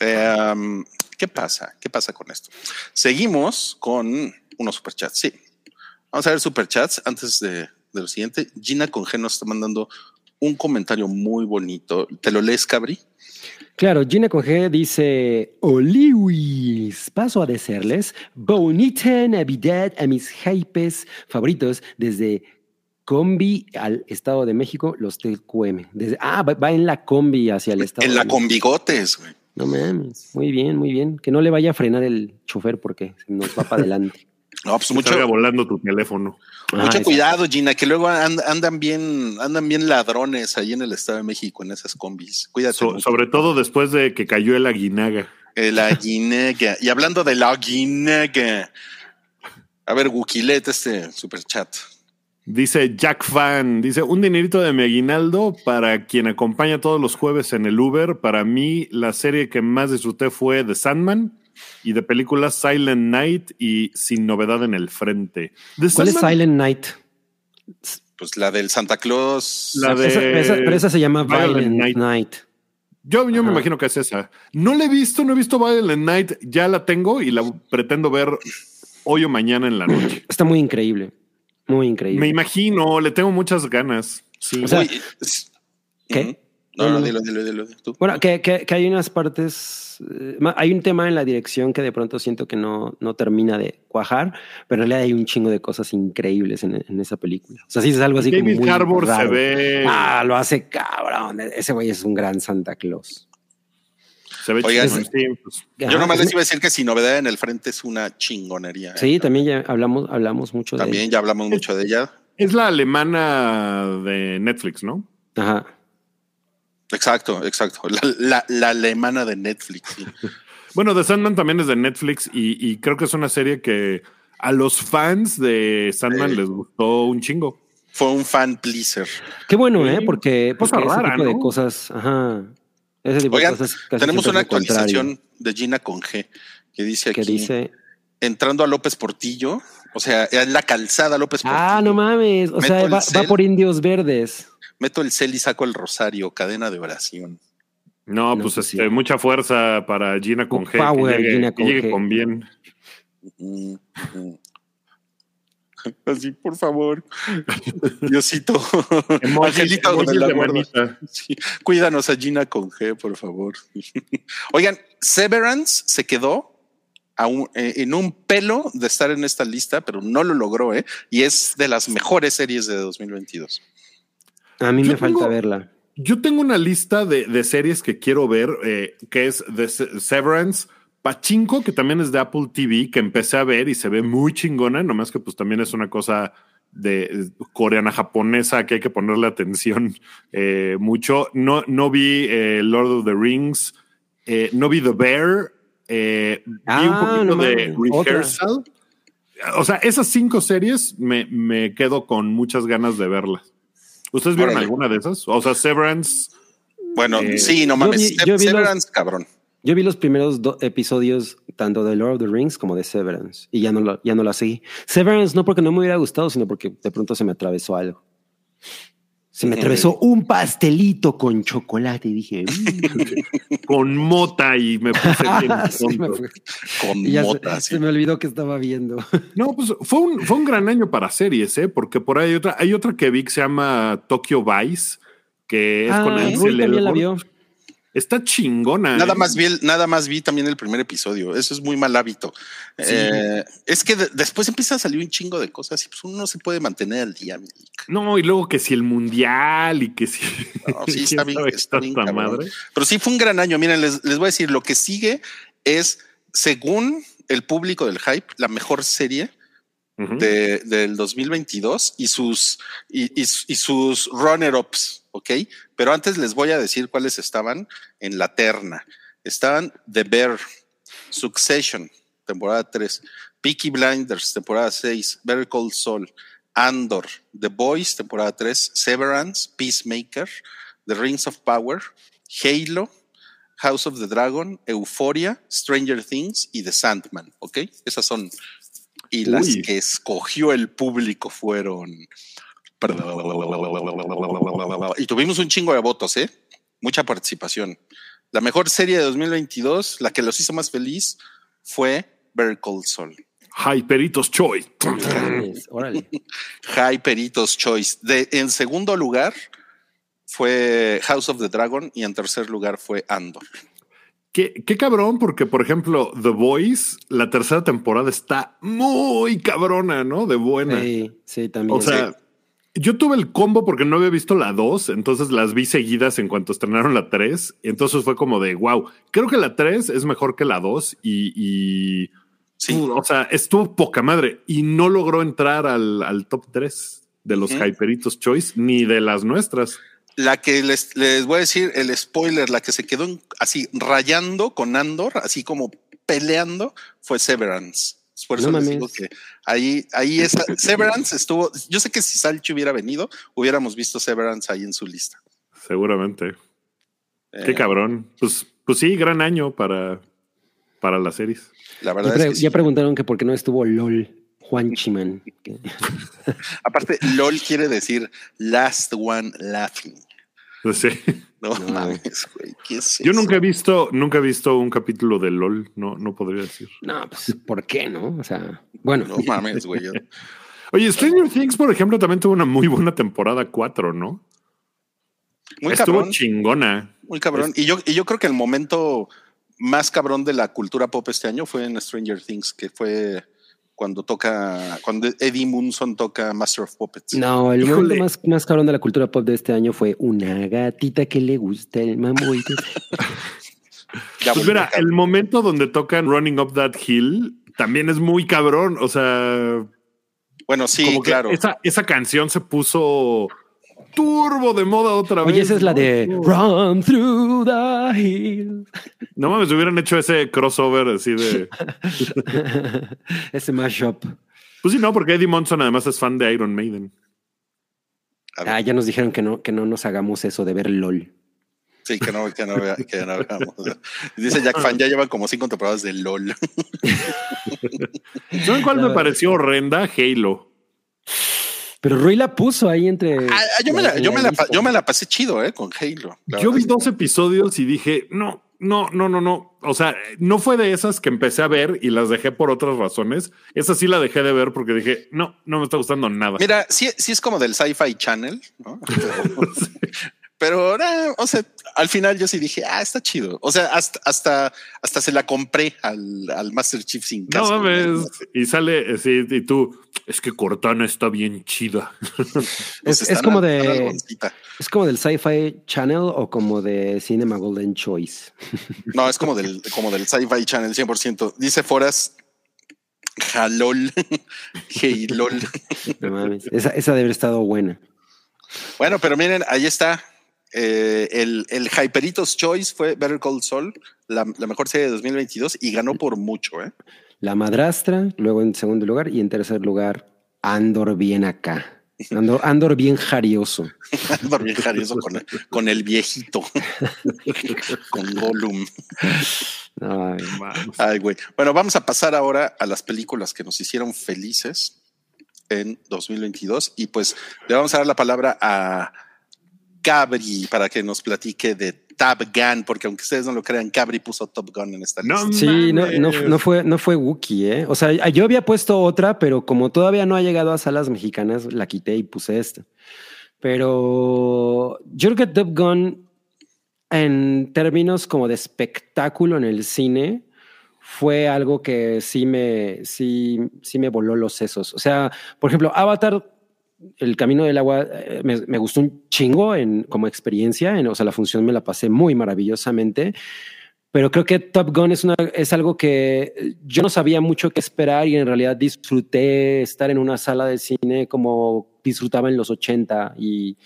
eh, um, ¿qué pasa? ¿Qué pasa con esto? Seguimos con unos superchats. Sí. Vamos a ver superchats antes de, de lo siguiente. Gina con G nos está mandando un comentario muy bonito. ¿Te lo lees, Cabri? Claro, Gina con G dice: Oliwis, paso a desearles bonita Navidad a mis hypes favoritos desde combi al Estado de México, los TQM. Desde, ah, va, va en la combi hacia el Estado En de la México. con bigotes, güey. No mames, muy bien, muy bien. Que no le vaya a frenar el chofer porque se nos va para adelante. No, pues mucho, salga volando tu teléfono. Mucho cuidado, Gina, que luego and- andan bien, andan bien ladrones ahí en el Estado de México en esas combis. Cuídate. So- sobre todo después de que cayó el aguinaga. La guinega. Y hablando de la guinega. A ver, Wukilete, este super chat. Dice Jack Fan, dice un dinerito de mi aguinaldo para quien acompaña todos los jueves en el Uber. Para mí, la serie que más disfruté fue The Sandman. Y de películas Silent Night y Sin Novedad en el Frente. The ¿Cuál es Silent Night? Pues la del Santa Claus. La de- Esa- esa- pero esa se llama Violent Violent Night. Night. Yo, yo me imagino que es esa. No la he visto, no he visto Violent Night, ya la tengo y la pretendo ver hoy o mañana en la noche. Está muy increíble. Muy increíble. Me imagino, le tengo muchas ganas. Sí. O sea, ¿qué? Ujú. No, No, no, no. dilo, dilo, dilo, tú. Bueno, que, que- que hay unas partes, eh, hay un tema en la dirección que de pronto siento que no, no termina de cuajar, pero en realidad hay un chingo de cosas increíbles en, en esa película. O sea, sí es algo así como David muy Harbour se ve, Ah, lo hace cabrón. Ese güey es un gran Santa Claus. se ve Oigan, pues, Yo nomás es- les iba a decir que sin novedad en el frente es una chingonería. Sí, ¿eh? también ya hablamos, hablamos mucho También ya hablamos mucho de ella. es la alemana de Netflix, ¿no? de. Ajá. Exacto, exacto. La, la- la alemana de Netflix. sí. Bueno, The Sandman también es de Netflix y, y creo que es una serie que a los fans de Sandman Sí. les gustó un chingo. Fue un fan pleaser. Qué bueno, Sí. ¿eh? Porque, Cosa porque ese rara, tipo de ¿no? cosas, ajá. Ese tipo Oigan, de cosas casi tenemos una contrario. actualización de Gina con G que dice que aquí, dice, entrando a López Portillo, o sea, en la calzada López Portillo. ah, no mames, o sea, va, por indios verdes. Meto el cel y saco el rosario, cadena de oración. No, No, pues este, mucha fuerza para Gina con G. Power, que llegue, Gina que con llegue G. con bien. Mm, mm. Así, por favor. Diosito. Angelito con manita. Sí, Cuídanos a Gina con G, por favor. Oigan, Severance se quedó a un- eh, en un pelo de estar en esta lista, pero no lo logró, ¿eh? Y es de las mejores series de 2022. A mí Yo me falta verla. Yo tengo una lista de, de series que quiero ver, eh, que es The Se- Severance, Pachinko, que también es de Apple TV, que empecé a ver y se ve muy chingona, nomás que pues también es una cosa de coreana japonesa que hay que ponerle atención eh, mucho. No, no vi eh, Lord of the Rings, no vi The Bear, vi un Ah, poquito no de otra. Rehearsal. O sea, esas cinco series me, me quedo con muchas ganas de verlas. ¿Ustedes vieron Órale. alguna de esas? O sea, Severance. Bueno, Eh, sí, no yo mames. vi- yo vi los- Severance, cabrón. Yo vi los primeros dos episodios tanto de Lord of the Rings como de Severance y ya no, lo, ya no la seguí. Severance no porque no me hubiera gustado, sino porque de pronto se me atravesó algo. Se me atravesó un pastelito con chocolate y dije, "Mm". con mota y me puse bien Sí, me tonto. fue. Con Y ya se- mota, se, me olvidó que estaba viendo. No, pues fue un, fue un gran año para series, ¿eh? Porque por ahí hay otra, hay otra que vi que se llama Tokyo Vice, que es con Ah, Ansel también la Elgort. Está chingona. Nada ¿eh? más vi, el- nada más vi también el primer episodio. Eso es muy mal hábito. Eh, es que de- después empieza a salir un chingo de cosas y pues uno no se puede mantener al día. No, y luego que si el mundial y que si. No, sí, está bien, ¿Quién sabe está bien madre? Pero sí fue un gran año. Miren, les, les voy a decir, lo que sigue es, según el público del hype, la mejor serie de- del 2022 y sus, y, y- y sus runner-ups, ¿ok? Pero antes les voy a decir cuáles estaban en la terna. Estaban The Bear, Succession, temporada 3, Peaky Blinders, temporada 6, Better Call Saul, Andor, The Boys, temporada 3, Severance, Peacemaker, The Rings of Power, Halo, House of the Dragon, Euphoria, Stranger Things y The Sandman, ¿ok? Esas son. Y las que escogió el público fueron. Y tuvimos un chingo de votos, ¿eh? Mucha participación. La mejor serie de 2022, la que los hizo más feliz, fue Better Call Saul. Hyperitos Choi. Mames, Órale. Hyperitos Choice. De, en segundo lugar fue House of the Dragon y en tercer lugar fue Andor. Qué, qué cabrón, porque por ejemplo, The Voice, la tercera temporada está muy cabrona, ¿no? De buena. Sí, sí, también. O sea, yo tuve el combo porque no había visto la 2, entonces las vi seguidas en cuanto estrenaron la 3. Y entonces fue como de wow. Creo que la 3 es mejor que la 2 y, y Sí. uh, o sea, estuvo poca madre y no logró entrar al, al top 3 de los. Hyperitos Choice ni de las nuestras. La que les, les voy a decir, el spoiler, la que se quedó en- así rayando con Andor, así como peleando, fue Severance. Por eso No les digo que ahí, ahí esa, Severance estuvo. Yo sé que si Salchi hubiera venido, hubiéramos visto Severance ahí en su lista. Seguramente. Qué Eh, cabrón. Pues, pues sí, gran año para, para las series. La Ya, verdad pre- es que sí. ya preguntaron que por qué no estuvo LOL, Juan Chiman. Aparte, LOL quiere decir last one laughing. No, No. mames, güey. ¿Qué es Yo eso? nunca he visto, nunca he visto un capítulo de LOL, no, no podría decir. No, pues, ¿por qué no? O sea, bueno. No mames, güey. Oye, Stranger Things, por ejemplo, también tuvo una muy buena temporada 4, ¿no? Muy Estuvo cabrón. chingona. Muy cabrón. Y yo, y yo creo que el momento más cabrón de la cultura pop este año fue en Stranger Things, que fue cuando toca, cuando Eddie Munson toca Master of Puppets. No, el Híjole. momento más, más cabrón de la cultura pop de este año fue una gatita que le gusta el mambo. y Pues mira, el momento donde tocan Running Up That Hill también es muy cabrón. O sea, Bueno, sí, como que claro. esa, esa canción se puso turbo de moda otra vez. Oye, esa es la de Run Through the Hills. No mames, hubieran hecho ese crossover así de. Ese mashup. Pues sí, no, porque Eddie Monson además es fan de Iron Maiden. Ah, ya nos dijeron que no, que no nos hagamos eso de ver LOL. Sí, que no, que no, vea- que no veamos. Dice Jack Fan, ya llevan como cinco temporadas de LOL. ¿Saben cuál me pareció horrenda? Halo. Pero Rui la puso ahí entre. Ah, ah, yo, me la, yo, me la, yo me la pasé chido, ¿eh? Con Halo. Yo vi dos episodios y dije, no, no, no, no, no. O sea, no fue de esas que empecé a ver y las dejé por otras razones. Esa sí la dejé de ver porque dije, no, no me está gustando nada. Mira, sí, sí es como del Sci-Fi Channel, ¿no? Pero, pero, eh, o sea, al final yo sí dije, ah, está chido. O sea, hasta, hasta, hasta se la compré al, al Master Chief sin No casco. mames. Y sale, eh, sí, y tú, es que Cortana está bien chida. Pues Es, está es como de. Es como del Sci-Fi Channel o como de Cinema Golden Choice. No, es como del, como del Sci-Fi Channel 100%. Dice Foras, jalol, heilol. No mames. Esa, esa debe haber estado buena. Bueno, pero miren, ahí está. Eh, el, el Hyperitos Choice fue Better Call Saul, la, la mejor serie de 2022 y ganó por mucho. ¿eh? La madrastra, luego en segundo lugar y en tercer lugar, Andor bien acá. Andor, Andor bien jarioso. Andor bien jarioso con, con el viejito, con Gollum. Ay, Ay, güey. Bueno, vamos a pasar ahora a las películas que nos hicieron felices en 2022 y pues le vamos a dar la palabra a Cabri para que nos platique de Top Gun, porque aunque ustedes no lo crean, Cabri puso Top Gun en esta No, lista. Sí, no, no fue, no fue Wookiee, ¿eh? O sea, yo había puesto otra, pero como todavía no ha llegado a salas mexicanas, la quité y puse esta. Pero yo creo que Top Gun, en términos como de espectáculo en el cine, fue algo que sí me, sí, sí me voló los sesos. O sea, por ejemplo, Avatar, El Camino del Agua, eh, me, me gustó un chingo en, como experiencia. En, o sea, la función me la pasé muy maravillosamente. Pero creo que Top Gun es, una, es algo que yo no sabía mucho qué esperar y en realidad disfruté estar en una sala de cine como disfrutaba en los 80 y,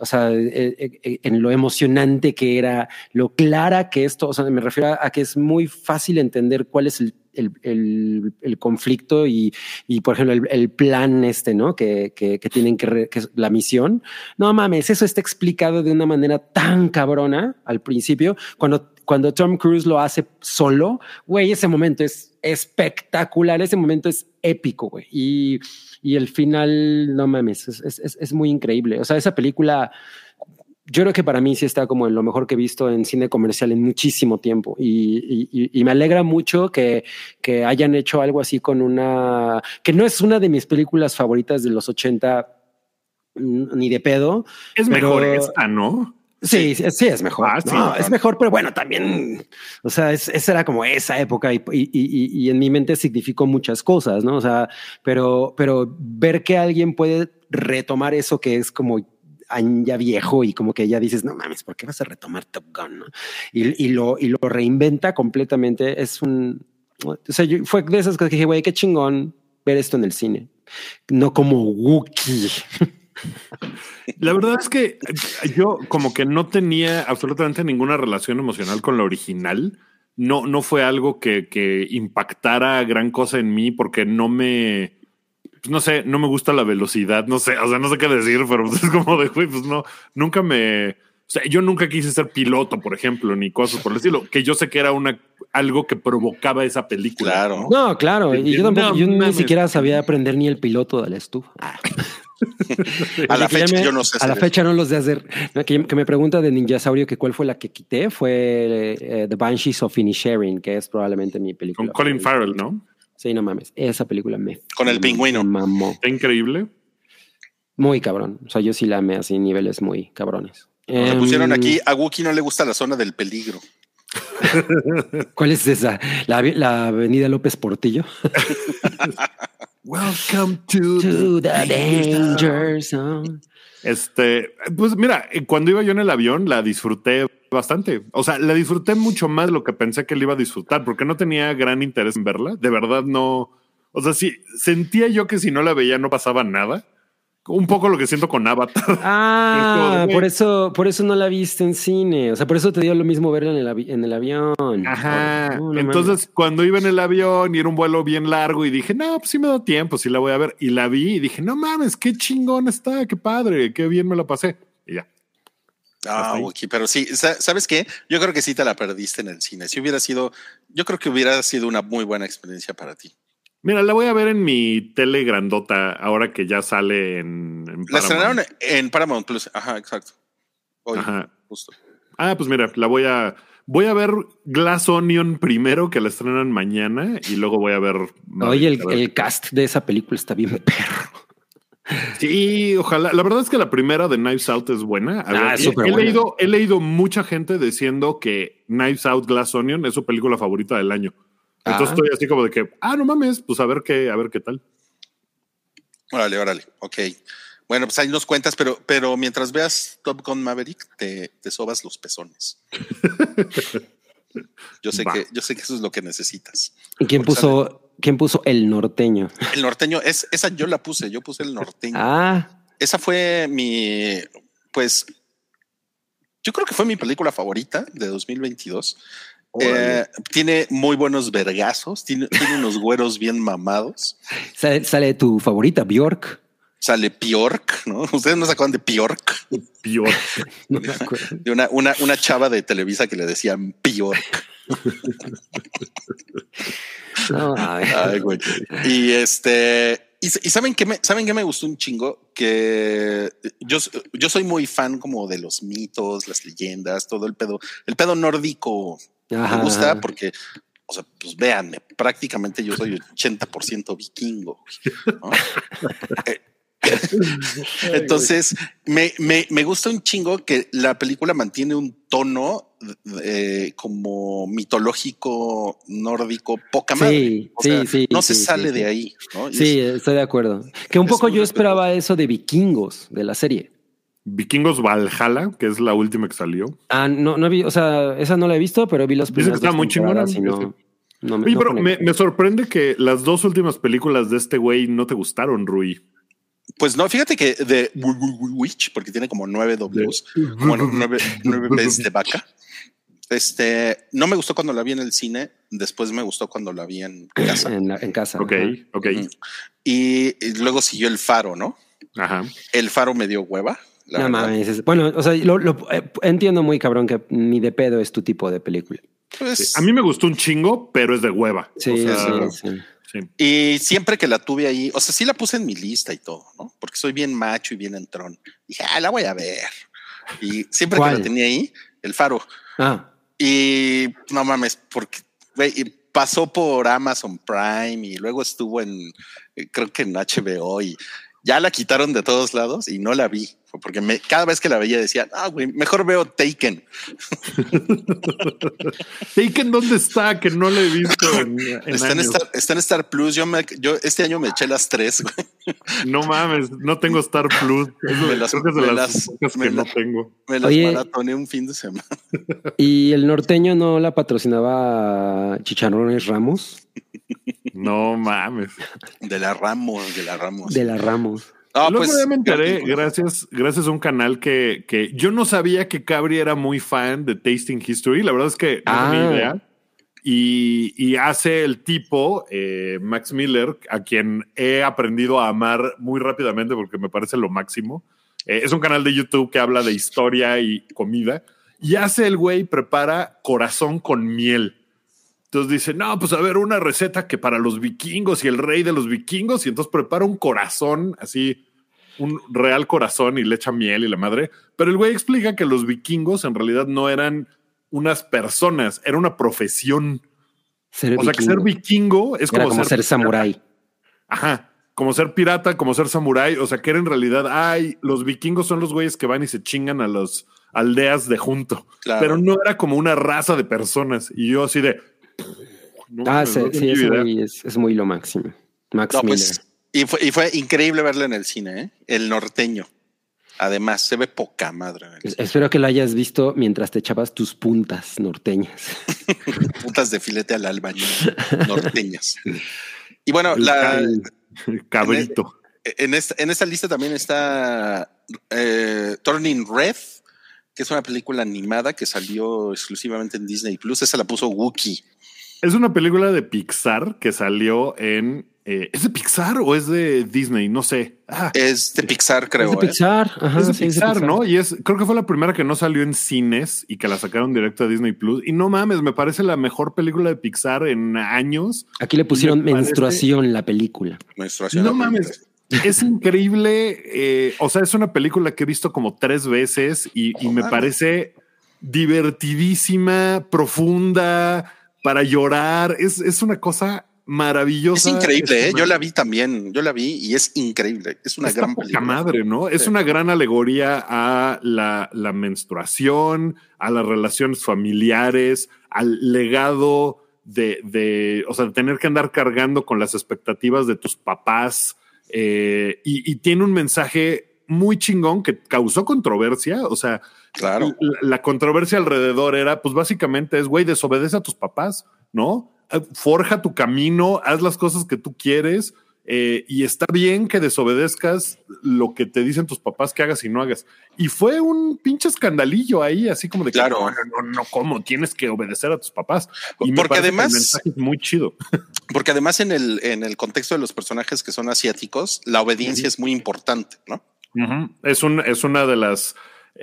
o sea, eh, eh, en lo emocionante que era, lo clara que esto, o sea, me refiero a, a que es muy fácil entender cuál es el, el, el, conflicto y, y, por ejemplo, el, plan este, ¿no? Que, que, tienen que, re, que la misión. No mames, eso está explicado de una manera tan cabrona al principio, cuando cuando Tom Cruise lo hace solo, güey, ese momento es espectacular, ese momento es épico, güey. Y, y el final, no mames, es, es, es, muy increíble. O sea, esa película, yo creo que para mí sí está como en lo mejor que he visto en cine comercial en muchísimo tiempo. Y, y, y me alegra mucho que, que, hayan hecho algo así con una, que no es una de mis películas favoritas de los 80 ni de pedo. Es mejor esta, ¿no? Sí, sí, sí, es mejor. Ah, sí, no, es mejor, pero bueno, también, o sea, es, esa era como esa época y, y, y, y, en mi mente significó muchas cosas, ¿no? O sea, pero, pero ver que alguien puede retomar eso que es como ya viejo y como que ya dices, no mames, ¿por qué vas a retomar Top Gun? ¿no? Y, y, lo, y lo reinventa completamente. Es un, o sea, yo, fue de esas cosas que dije, güey, qué chingón ver esto en el cine, no como Wookiee. La verdad es que yo como que no tenía absolutamente ninguna relación emocional con la original. No, no fue algo que, que impactara gran cosa en mí porque no me, no sé, no me gusta la velocidad, no sé, o sea, no sé qué decir, pero pues es como de, güey, pues no, nunca me, o sea, yo nunca quise ser piloto, por ejemplo, ni cosas por el estilo, que yo sé que era una, algo que provocaba esa película. Claro. No, claro. Y yo, tampoco, No yo ni siquiera sabía aprender ni el piloto de la estufa. Ah. A la fecha me- yo no sé A la fecha no los de hacer. No, Que, que me pregunta de Ninjasaurio que cuál fue la que quité fue eh, The Banshees of Inisherin, que es probablemente mi película. Con Colin. Farrell, ¿no? Sí, no mames. Esa película me. Con el pingüino. Mamó. Está increíble. Muy cabrón. O sea, yo sí la amé así, niveles muy cabrones. Me Em, pusieron aquí, a Wookie no le gusta la zona del peligro. ¿Cuál es esa? ¿La, la avenida López Portillo? Welcome to, To the danger zone. Este, pues mira, cuando iba yo en el avión la disfruté bastante. O sea, la disfruté mucho más de lo que pensé que la iba a disfrutar, porque no tenía gran interés en verla. De verdad no. O sea, sí, sentía yo que si no la veía no pasaba nada. Un poco lo que siento con Avatar. Ah, por eso, por eso no la viste en cine. O sea, por eso te dio lo mismo verla en el, avi- en el avión. Ajá. No, no Entonces, cuando iba en el avión y era un vuelo bien largo y dije, no, pues sí me da tiempo, sí la voy a ver. Y la vi y dije, no mames, qué chingón está, qué padre, qué bien me la pasé. Ah. Wookie, pero sí, sa- ¿sabes qué? Yo creo que sí te la perdiste en el cine. Si hubiera sido, yo creo que hubiera sido una muy buena experiencia para ti. Mira, la voy a ver en mi tele grandota ahora que ya sale en, en La estrenaron en Paramount Plus. Ajá, exacto. Hoy, Ajá. justo. Ah, pues mira, la voy a voy a ver Glass Onion primero que la estrenan mañana y luego voy a ver. Oye, el, el cast de esa película está bien perro. Sí, ojalá. La verdad es que la primera de Knives Out es buena. A Ah, ver, he- buena. leído, he leído mucha gente diciendo que Knives Out Glass Onion es su película favorita del año. Entonces Ah. estoy así como de que, ah, no mames, pues a ver qué, a ver qué tal. Órale, órale. Ok. Bueno, pues ahí nos cuentas, pero, pero mientras veas Top Gun Maverick, te, te sobas los pezones. Yo sé Va. que, yo sé que eso es lo que necesitas. ¿Y quién puso, quién puso el norteño? El norteño, es, esa yo la puse, yo puse el norteño. Ah, Esa fue mi, pues, yo creo que fue mi película favorita de 2022. Órale. Eh, tiene muy buenos vergazos, tiene, tiene unos güeros bien mamados. sale, sale tu favorita, Bjork. Sale Bjork, ¿no? ¿Ustedes no se acuerdan de Bjork? Peor. No me acuerdo. De una, una, una chava de Televisa que le decían Bjork. No. Ay, güey. Y este, y, y saben que me, saben que me gustó un chingo que yo, yo soy muy fan como de los mitos, las leyendas, todo el pedo, el pedo nórdico Ajá, me gusta porque, o sea, pues véanme, prácticamente yo soy 80% vikingo. ¿no? Entonces, me, me, me gusta un chingo que la película mantiene un tono eh, como mitológico nórdico, poca madre. Sí, O sí, sea, sí. no se sí, sale sí, de ahí. Sí, es- estoy de acuerdo. Que un es poco yo esperaba eso de vikingos de la serie. Vikingos Valhalla, que es la última que salió. Ah, no, no vi, o sea, esa no la he visto, pero vi los primeros que está muy chingona, no, Oye, no pero me, me sorprende que las dos últimas películas de este güey no te gustaron, Rui. Pues no, fíjate que de Wi- Wi- Wi- Witch, porque tiene como nueve Ws, bueno, nueve, nueve Bs de vaca. Este, no me gustó cuando la vi en el cine, después me gustó cuando la vi en casa. en, la- en casa. Ok, ajá. ok. Y, y luego siguió El Faro, ¿no? Ajá. El Faro me dio hueva. la No mames. Bueno, o sea, lo, lo- eh, entiendo muy cabrón que ni de pedo es tu tipo de película. Pues, A mí me gustó un chingo, pero es de hueva. Sí, O sea, sí, sí. Sí. Y siempre que la tuve ahí, o sea, sí la puse en mi lista y todo, ¿no? Porque soy bien macho y bien entrón. Dije, ah, la voy a ver. Y siempre que la tenía ahí, El Faro. Ah, Y no mames, porque güey, pasó por Amazon Prime y luego estuvo en, eh, creo que en HBO y ya la quitaron de todos lados y no la vi. Porque me, cada vez que la veía decía, ah, güey, mejor veo Taken. Taken, ¿dónde está? Que no lo he visto en, en Está en. Star, está en Star Plus. Yo, me, yo este año me eché las tres. güey. No mames, no tengo Star Plus. Me las- creo que es de me las las- pocas me que no la- tengo. Me las Oye. maratoné un fin de semana. y el norteño no la patrocinaba Chicharrones Ramos No mames. De la Ramos, de la Ramos. de la Ramos. Ah, otro pues, enteré, gracias, gracias a un canal que, que yo no sabía que Cabri era muy fan de Tasting History. La verdad es que no Ah. tenía idea. Y, y hace el tipo, eh, Max Miller, a quien he aprendido a amar muy rápidamente porque me parece lo máximo. Eh, es un canal de YouTube que habla de historia y comida. Y hace el güey, prepara corazón con miel. Entonces dice, no, pues a ver, una receta que para los vikingos y el rey de los vikingos, y entonces prepara un corazón, así, un real corazón y le echa miel y la madre. Pero el güey explica que los vikingos en realidad no eran unas personas, era una profesión. Ser o sea, que ser vikingo es Era como, como ser samurái. Ajá. Como ser pirata, como ser samurái. O sea, que era en realidad, ay, los vikingos son los güeyes que van y se chingan a las aldeas de junto. Claro. Pero no era como una raza de personas. Y yo así de. No Ah, sí, sí, idea. güey es, es muy lo máximo. Max No, Miller. pues, y fue, y fue increíble verlo en el cine, ¿eh? El norteño. Además, se ve poca madre. en el Es- cine. Espero que lo hayas visto mientras te echabas tus puntas norteñas. Puntas de filete al albañil norteñas. Y bueno, El la, cabrito. en, esta, en esta lista también está eh, Turning Red, que es una película animada que salió exclusivamente en Disney Plus. Esa la puso Wookiee. Es una película de Pixar que salió en. eh, ¿Es de Pixar o es de Disney? No sé. Ah, Es de Pixar, creo. es de ¿eh? Pixar. Ajá, es de sí, Pixar, ¿no? Y es, creo que fue la primera que no salió en cines y que la sacaron directo a Disney Plus. Y no mames, me parece la mejor película de Pixar en años. Aquí le pusieron Me parece- menstruación la película. Menstruación. No mames. Es increíble. eh, o sea, es una película que he visto como tres veces y, me parece divertidísima, profunda, para llorar. Es, es una cosa maravillosa. Es increíble, ¿eh? una- Yo la vi también. Yo la vi y es increíble. Es una gran poca madre, ¿no? Es Sí. una gran alegoría a la, la menstruación, a las relaciones familiares, al legado de, de, o sea, de tener que andar cargando con las expectativas de tus papás. eh, y, y tiene un mensaje muy chingón que causó controversia. O sea, Claro. la, la controversia alrededor era, pues básicamente es, güey, desobedece a tus papás, ¿no? Eh, Forja tu camino, haz las cosas que tú quieres eh, y está bien que desobedezcas lo que te dicen tus papás que hagas y no hagas. Y fue un pinche escandalillo ahí, así como de que, Claro. no, no, no, no, ¿cómo? Tienes que obedecer a tus papás. Y me Porque que el además- mensaje es muy chido. Porque además en el, en el contexto de los personajes que son asiáticos, la obediencia es muy importante, ¿no? Es un, es una de las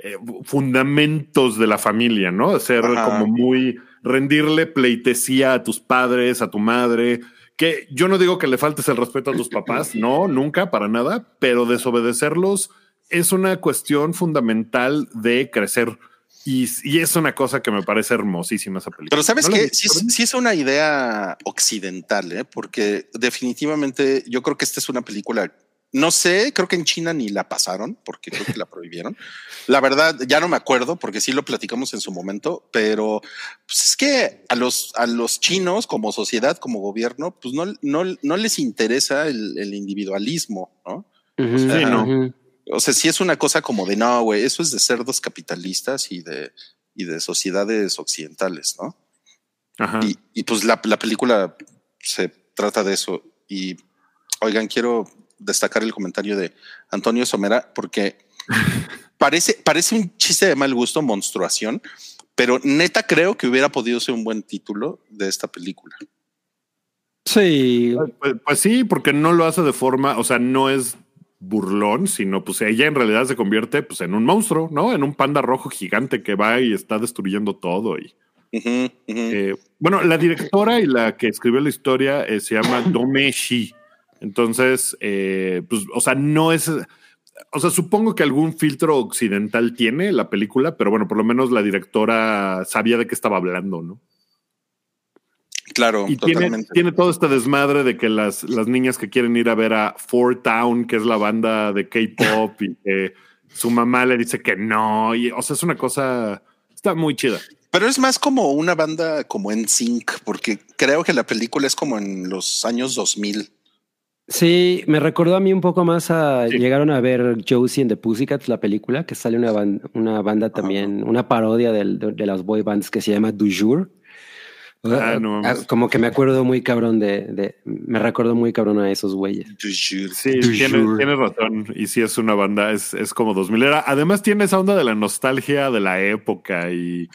eh, fundamentos de la familia, ¿no? Ser Ajá. como muy rendirle pleitesía a tus padres, a tu madre. Que yo no digo que le faltes el respeto a tus papás, no, nunca, para nada, pero desobedecerlos es una cuestión fundamental de crecer. Y, y es una cosa que me parece hermosísima esa película. Pero sabes ¿No la que sí, sí es una idea occidental, ¿eh? porque definitivamente yo creo que esta es una película. No sé, creo que en China ni la pasaron porque creo que la prohibieron. La verdad, ya no me acuerdo porque sí lo platicamos en su momento, pero pues es que a los, a los chinos como sociedad, como gobierno, pues no, no, no les interesa el, el individualismo, ¿no? O sea, sí es una cosa como de no, güey, eso es de cerdos capitalistas y de, y de sociedades occidentales, ¿no? Ajá. Y, y, pues la, la película se trata de eso. Y oigan, quiero destacar el comentario de Antonio Somera porque parece, parece un chiste de mal gusto, monstruación, pero neta creo que hubiera podido ser un buen título de esta película. Sí, Pues, pues sí, porque no lo hace de forma, o sea, no es burlón, sino pues ella en realidad se convierte pues en un monstruo, ¿no? En un panda rojo gigante que va y está destruyendo todo. Y eh, bueno, la directora y la que escribió la historia eh, se llama Dome Shi. Entonces, eh, pues, o sea, no es, o sea, supongo que algún filtro occidental tiene la película, pero bueno, por lo menos la directora sabía de qué estaba hablando, ¿no? claro, Y tiene, tiene todo este desmadre de que las, las niñas que quieren ir a ver a Four Town, que es la banda de K-pop, y que su mamá le dice que no. Y, o sea, es una cosa. Está muy chida. Pero es más como una banda como en sync, porque creo que la película es como en los años 2000. Sí, me recordó a mí un poco más a. Sí. Llegaron a ver Josie and the Pussycats, la película, que sale una, ban- una banda también, una parodia del- de, de las boy bands que se llama Du Jour. Ah, no Ah. Como que me acuerdo muy cabrón de, de- me recuerdo muy cabrón a esos güeyes. Du jour. Sí, Du tiene, jour. tiene razón. Y sí, es una banda, es, es como 2000 era. Además, tiene esa onda de la nostalgia de la época y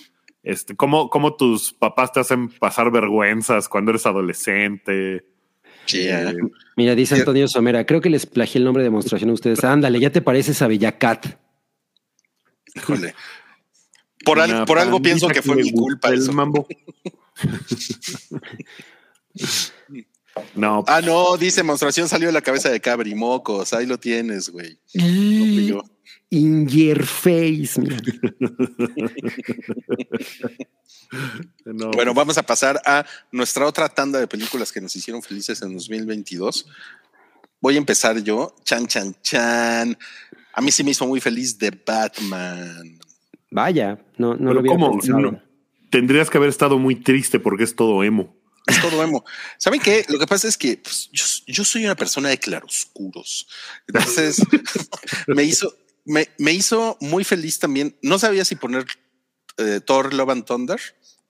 este, cómo, cómo tus papás te hacen pasar vergüenzas cuando eres adolescente. Yeah. Eh, Mira, dice. Antonio Somera, creo que les plagié el nombre de demostración a ustedes. Ándale, ya te pareces a Bellacat. Híjole. Por, al- por algo pienso que fue mi culpa El eso. mambo. No, Ah, no, dice Monstruación salió de la cabeza de Cabrimocos. Ahí lo tienes, güey. Y yo. In your face, mira. no. Bueno, vamos a pasar a nuestra otra tanda de películas que nos hicieron felices en 2022. Voy a empezar yo. Chan, chan, chan. A mí sí me hizo muy feliz de Batman. Vaya, no, no Pero lo ¿cómo? No. tendrías que haber estado muy triste porque es todo emo. Es todo emo. ¿Saben qué? Lo que pasa es que pues, yo, yo soy una persona de claroscuros. Entonces me hizo, me, me hizo muy feliz también. No sabía si poner eh, Thor Love and Thunder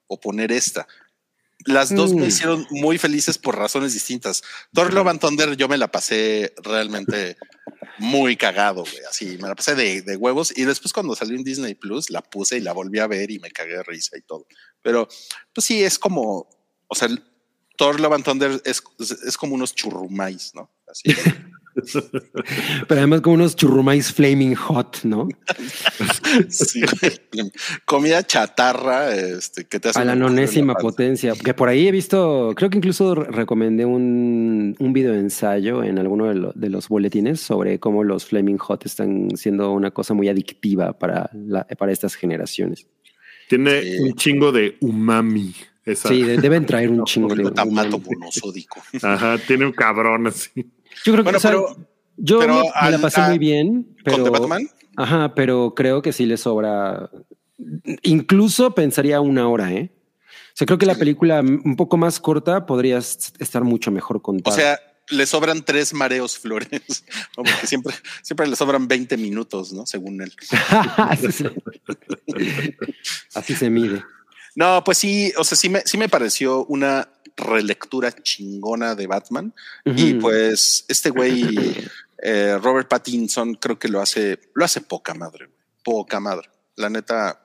o poner esta. Las dos me Mm. hicieron muy felices por razones distintas. Thor Love and Thunder yo me la pasé realmente muy cagado, güey. Así me la pasé de, de huevos. Y después cuando salió en Disney Plus la puse y la volví a ver y me cagué de risa y todo. Pero pues sí, es como, o sea, Thor Love and Thunder es, es como unos churrumais, ¿no? Así. Pero además como unos churrumais flaming hot, ¿no? Sí. Comida chatarra, este, que te hace A la nonésima potencia. Que por ahí he visto, creo que incluso re- recomendé un, un video ensayo en alguno de, lo- de los boletines sobre cómo los Flaming Hot están siendo una cosa muy adictiva para, la- para estas generaciones. Tiene Sí. un chingo de umami. Esa. Sí, de- deben traer un chingo de... Monosódico. Ajá, tiene un cabrón así. Yo creo que Bueno, o sea, pero- yo pero me, la pasé a- muy bien, pero ¿Con The Batman? Ajá, pero creo que sí le sobra. Incluso pensaría una hora, ¿eh? O sea, creo que la película un poco más corta podría estar mucho mejor O contada. sea, le sobran tres mareos flores, ¿no? porque siempre, siempre le sobran 20 minutos, ¿no? Según él. Así se- Así se mide. No, pues sí, o sea, sí me, sí me pareció una relectura chingona de Batman. Y pues este güey, eh, Robert Pattinson, creo que lo hace, lo hace poca madre, güey. Poca madre. La neta,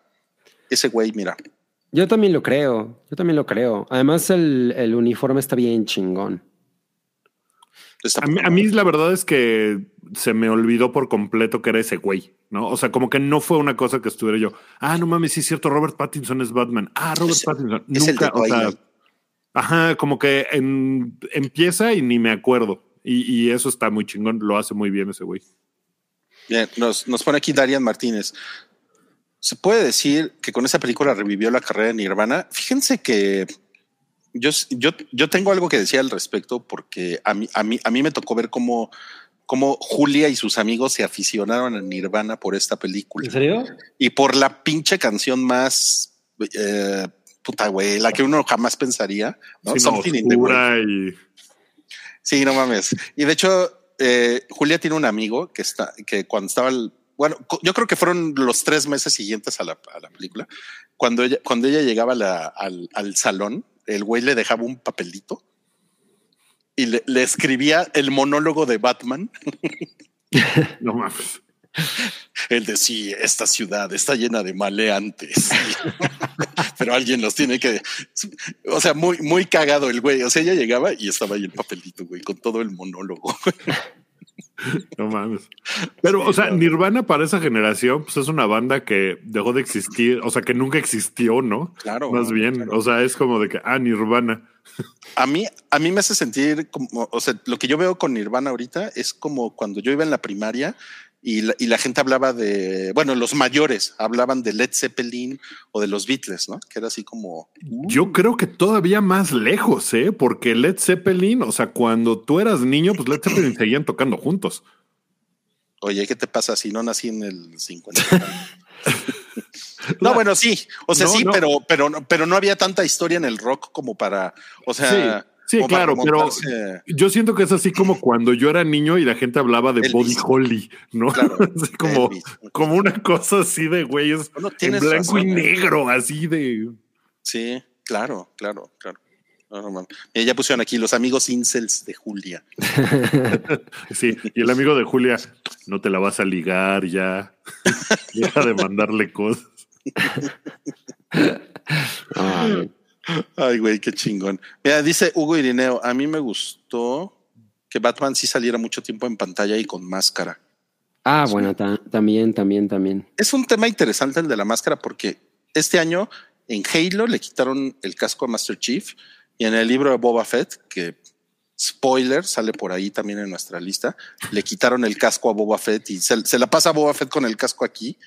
ese güey, mira, Yo también lo creo. Yo también lo creo. Además, el, el uniforme está bien chingón. está A mí, a la verdad es que se me olvidó por completo que era ese güey, ¿no? O sea, como que no fue una cosa que estuviera yo. Ah, no mames, sí es cierto, Robert Pattinson es Batman. Ah, Robert Es- Pattinson. es el Nunca, de o sea, Twilight. Ajá, como que en- empieza y ni me acuerdo. Y, y eso está muy chingón, lo hace muy bien ese güey. Bien, nos, nos pone aquí Darian Martínez. Se puede decir que con esa película revivió la carrera de Nirvana. Fíjense que yo, yo, yo tengo algo que decir al respecto porque a mí, a mí, a mí me tocó ver cómo, cómo Julia y sus amigos se aficionaron a Nirvana por esta película serio? y por la pinche canción más eh, puta güey, la que uno jamás pensaría, ¿no? Sí, no, Something in the way. oscura y Sí, no mames. Y de hecho, eh, Julia tiene un amigo que está, que cuando estaba, el- bueno, yo creo que fueron los tres meses siguientes a la, a la película. Cuando ella, cuando ella llegaba la- al, al salón, el güey le dejaba un papelito y le, le escribía el monólogo de Batman. no mames. El de sí, esta ciudad está llena de maleantes, pero alguien los tiene que, o sea, muy, muy cagado el güey. O sea, ella llegaba y estaba ahí el papelito, güey, con todo el monólogo. No mames. Pero, o sea, Nirvana para esa generación, pues es una banda que dejó de existir, o sea, que nunca existió, ¿no? Claro. Más bien, claro. o sea, es como de que, ah, Nirvana. A mí, a mí me hace sentir como, o sea, lo que yo veo con Nirvana ahorita es como cuando yo iba en la primaria y la, y la gente hablaba de, bueno, los mayores hablaban de Led Zeppelin o de los Beatles, ¿no? Que era así como, Yo creo que todavía más lejos, ¿eh? Porque Led Zeppelin, o sea, cuando tú eras niño, pues Led Zeppelin seguían tocando juntos. oye, ¿qué te pasa si no nací en el 50? no, bueno, sí, o sea, No, sí, no. pero, pero, no- pero no había tanta historia en el rock como para, o sea, Sí, sí, claro, pero yo siento que es así como cuando yo era niño y la gente hablaba de Elvis. Body Holly, ¿no? Claro, Así como, Elvis. como una cosa así de güeyes Bueno, en blanco y razón, ¿eh? negro, así de. Sí, claro, claro, claro. Mira, ya pusieron aquí los amigos incels de Julia. Sí, y el amigo de Julia, no te la vas a ligar ya. Deja de mandarle cosas. Ay, Ay, güey, qué chingón. Mira, dice Hugo Irineo, a mí me gustó que Batman sí saliera mucho tiempo en pantalla y con máscara. Ah, bueno, ta- también, también, también. Es un tema interesante el de la máscara porque este año En Halo le quitaron el casco a Master Chief y en el libro de Boba Fett, que spoiler, sale por ahí también en nuestra lista, le quitaron el casco a Boba Fett y se, se la pasa a Boba Fett con el casco aquí.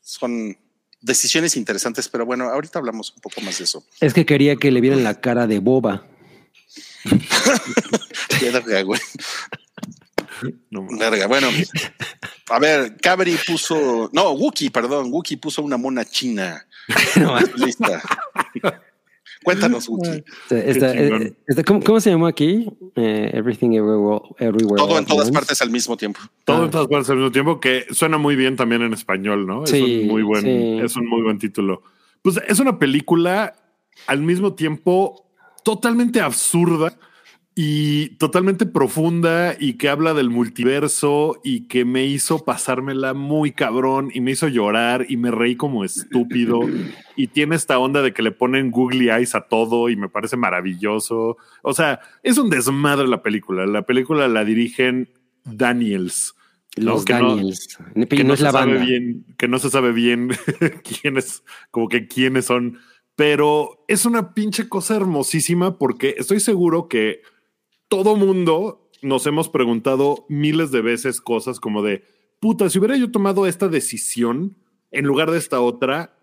Son decisiones interesantes, pero bueno, ahorita hablamos un poco más de eso. Es que quería que le vieran la cara de boba. No. Verga, bueno. A ver, Cabri puso, no, Wookie, perdón, Wookie puso una mona china. No, Lista. Cuéntanos, Wookie. Esta- esta- ¿cómo, cómo se llamó aquí? Eh, everything Everywhere. everywhere Todo en todas partes al mismo tiempo. Todo Ah. en todas partes al mismo tiempo, que suena muy bien también en español, ¿no? Sí, es un muy buen, sí. es un muy buen título. Pues es una película al mismo tiempo totalmente absurda y totalmente profunda y que habla del multiverso y que me hizo pasármela muy cabrón y me hizo llorar y me reí como estúpido y tiene esta onda de que le ponen googly eyes a todo y me parece maravilloso. O sea, es un desmadre la película. La película la dirigen Daniels. Los Que Daniels. Que no, no, es se la sabe banda. bien, que no se sabe bien quiénes, como que quiénes son, pero es una pinche cosa hermosísima porque estoy seguro que todo mundo nos hemos preguntado miles de veces cosas como de puta, si hubiera yo tomado esta decisión en lugar de esta otra,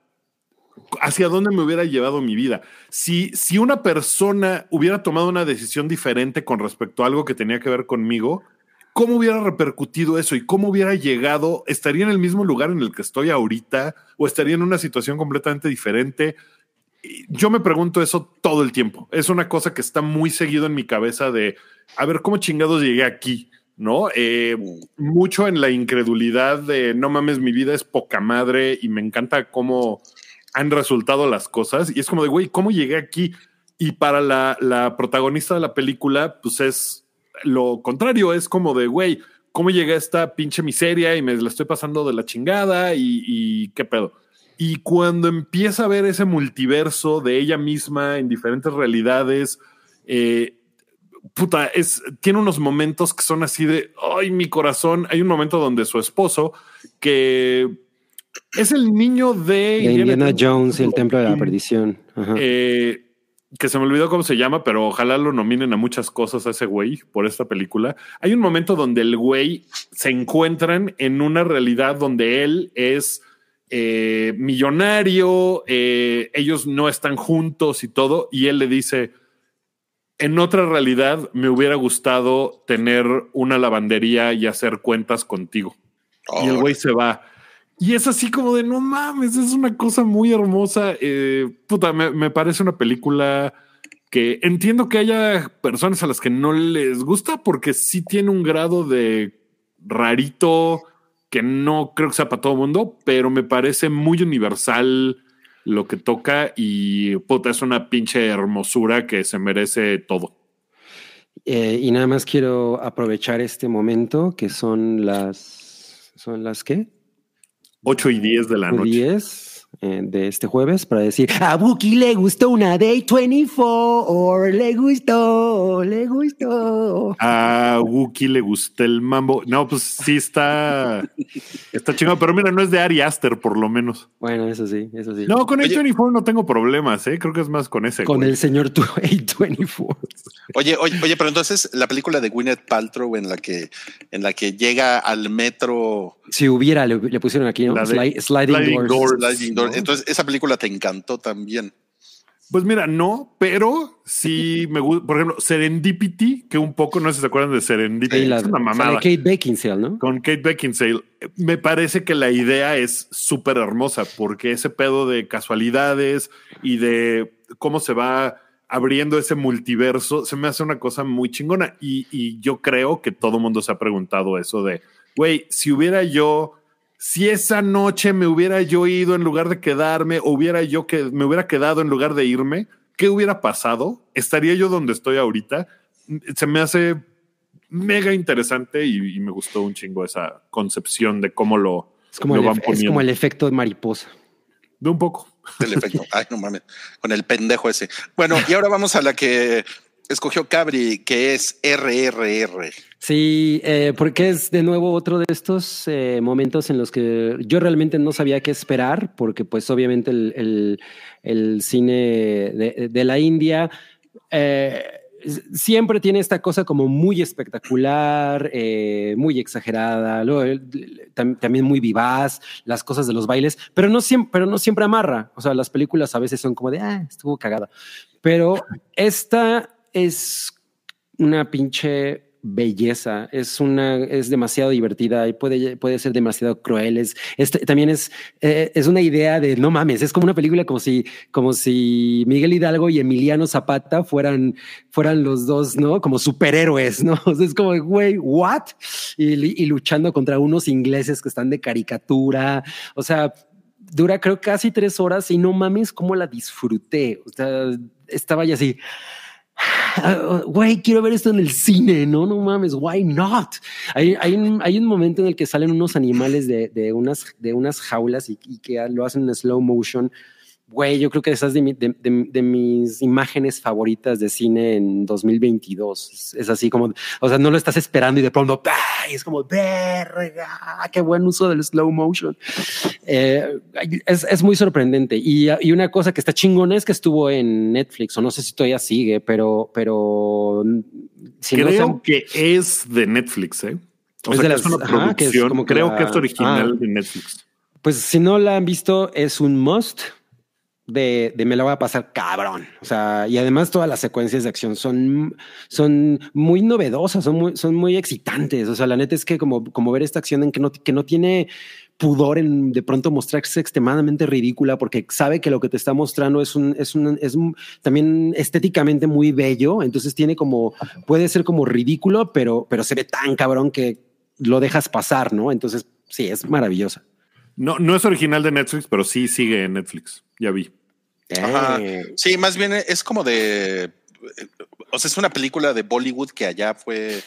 hacia dónde me hubiera llevado mi vida. Si, si una persona hubiera tomado una decisión diferente con respecto a algo que tenía que ver conmigo, ¿cómo hubiera repercutido eso y cómo hubiera llegado? ¿Estaría en el mismo lugar en el que estoy ahorita o estaría en una situación completamente diferente? Yo me pregunto eso todo el tiempo. Es una cosa que está muy seguido en mi cabeza de, a ver, ¿cómo chingados llegué aquí? ¿No? Eh, mucho en la incredulidad de, no mames, mi vida es poca madre y me encanta cómo han resultado las cosas. Y es como de, güey, ¿cómo llegué aquí? Y para la, protagonista de la película, pues es lo contrario, es como de, güey, ¿cómo llegué a esta pinche miseria y me la estoy pasando de la chingada y qué pedo? Y cuando empieza a ver ese multiverso de ella misma en diferentes realidades, eh, puta, es, tiene unos momentos que son así de, ay, mi corazón. Hay un momento donde su esposo, que es el niño de, De Indiana Jones y el Templo de la Perdición. Ajá. eh, que se me olvidó cómo se llama, pero ojalá lo nominen a muchas cosas a ese güey por esta película. Hay un momento donde el güey se encuentran en una realidad donde él es eh, millonario, eh, ellos no están juntos y todo, y él le dice, en otra realidad me hubiera gustado tener una lavandería y hacer cuentas contigo. Y el güey se va. Y es así como de no mames, es una cosa muy hermosa. Eh, puta, me, me parece una película que entiendo que haya personas a las que no les gusta porque sí tiene un grado de rarito que no creo que sea para todo el mundo, pero me parece muy universal lo que toca y puta, es una pinche hermosura que se merece todo. Eh, y nada más quiero aprovechar este momento que son las. ¿Son las qué? 8 y 10 de la noche. 10 eh, de este jueves para decir a Buki le gustó una Day 24, le gustó, le gustó. A Wookie le gusta el mambo. No, pues sí está, está chingado, pero mira, no es de Ari Aster, por lo menos. Bueno, eso sí, eso sí. No, con Oye. A24 no tengo problemas, ¿eh? Creo que es más con ese. Con güey. el señor tu- A24. Oye, oye, oye, pero entonces la película de Gwyneth Paltrow en la que en la que llega al metro Si hubiera, le, le pusieron aquí, ¿no? La de Sli- sliding, Sliding doors. Doors. Sliding Door. ¿No? Entonces esa película te encantó también. Pues mira, no, pero sí me gusta. Por ejemplo, Serendipity, que un poco, no sé si se acuerdan de Serendipity. Sí, la- es una mamada. Kate Beckinsale, ¿no? Con Kate Beckinsale. Me parece que la idea es súper hermosa porque ese pedo de casualidades y de cómo se va abriendo ese multiverso se me hace una cosa muy chingona. Y, y yo creo que todo mundo se ha preguntado eso de, güey, si hubiera yo, si esa noche me hubiera yo ido en lugar de quedarme, o hubiera yo que me hubiera quedado en lugar de irme, ¿qué hubiera pasado? ¿Estaría yo donde estoy ahorita? Se me hace mega interesante y, y me gustó un chingo esa concepción de cómo lo, Es como, lo el, van es poniendo. como el efecto de mariposa. De un poco. El efecto. Ay, no mames. Con el pendejo ese. Bueno, y ahora vamos a la que escogió Cabri, que es RRR. Sí, eh, porque es de nuevo otro de estos eh, momentos en los que yo realmente no sabía qué esperar, porque pues obviamente el, el, cine de, la India eh, siempre tiene esta cosa como muy espectacular, muy exagerada, luego, tam, también muy vivaz, las cosas de los bailes, pero no, siempre, pero no siempre amarra. O sea, las películas a veces son como de, ah, estuvo cagada. Pero esta es una pinche belleza, es una, es demasiado divertida y puede, puede ser demasiado cruel. Es, es también es, eh, es una idea de no mames, es como una película como si, como si Miguel Hidalgo y Emiliano Zapata fueran, fueran los dos, ¿no? Como superhéroes, ¿no? Es como, güey, ¿what? Y, y luchando contra unos ingleses que están de caricatura. O sea, dura creo casi tres horas y no mames cómo la disfruté. O sea, estaba ya así güey, quiero ver esto en el cine, no, no mames, why not? Hay, un, momento en el que salen unos animales de, de unas, de unas jaulas y, y, que lo hacen en slow motion güey, yo creo que esas de, de, de, de, mis imágenes favoritas de cine en 2022. Es, es, así como, o sea, no lo estás esperando y de pronto, ¡ay! es como, verga, qué buen uso del slow motion. Eh, es, es, muy sorprendente. Y, y, una cosa que está chingona es que estuvo en Netflix, o no sé si todavía sigue, pero, pero si creo no que es de Netflix, ¿eh? O es sea, de las, es una ajá, producción. Que es como que creo la, que es original ah, de Netflix. Pues si no la han visto, es un must de, de, me la voy a pasar cabrón. O sea, y además todas las secuencias de acción son, son muy novedosas, son muy, son muy excitantes. O sea, la neta es que como, como ver esta acción en que no, que no tiene pudor en de pronto mostrarse extremadamente ridícula porque sabe que lo que te está mostrando es un, es un, es también estéticamente muy bello. Entonces tiene como, puede ser como ridículo, pero, pero se ve tan cabrón que lo dejas pasar, ¿no? Entonces, sí, es maravillosa. No, no es original de Netflix, pero sí sigue en Netflix. Ya vi. Ajá. Sí, más bien es como de. O sea, es una película de Bollywood que allá fue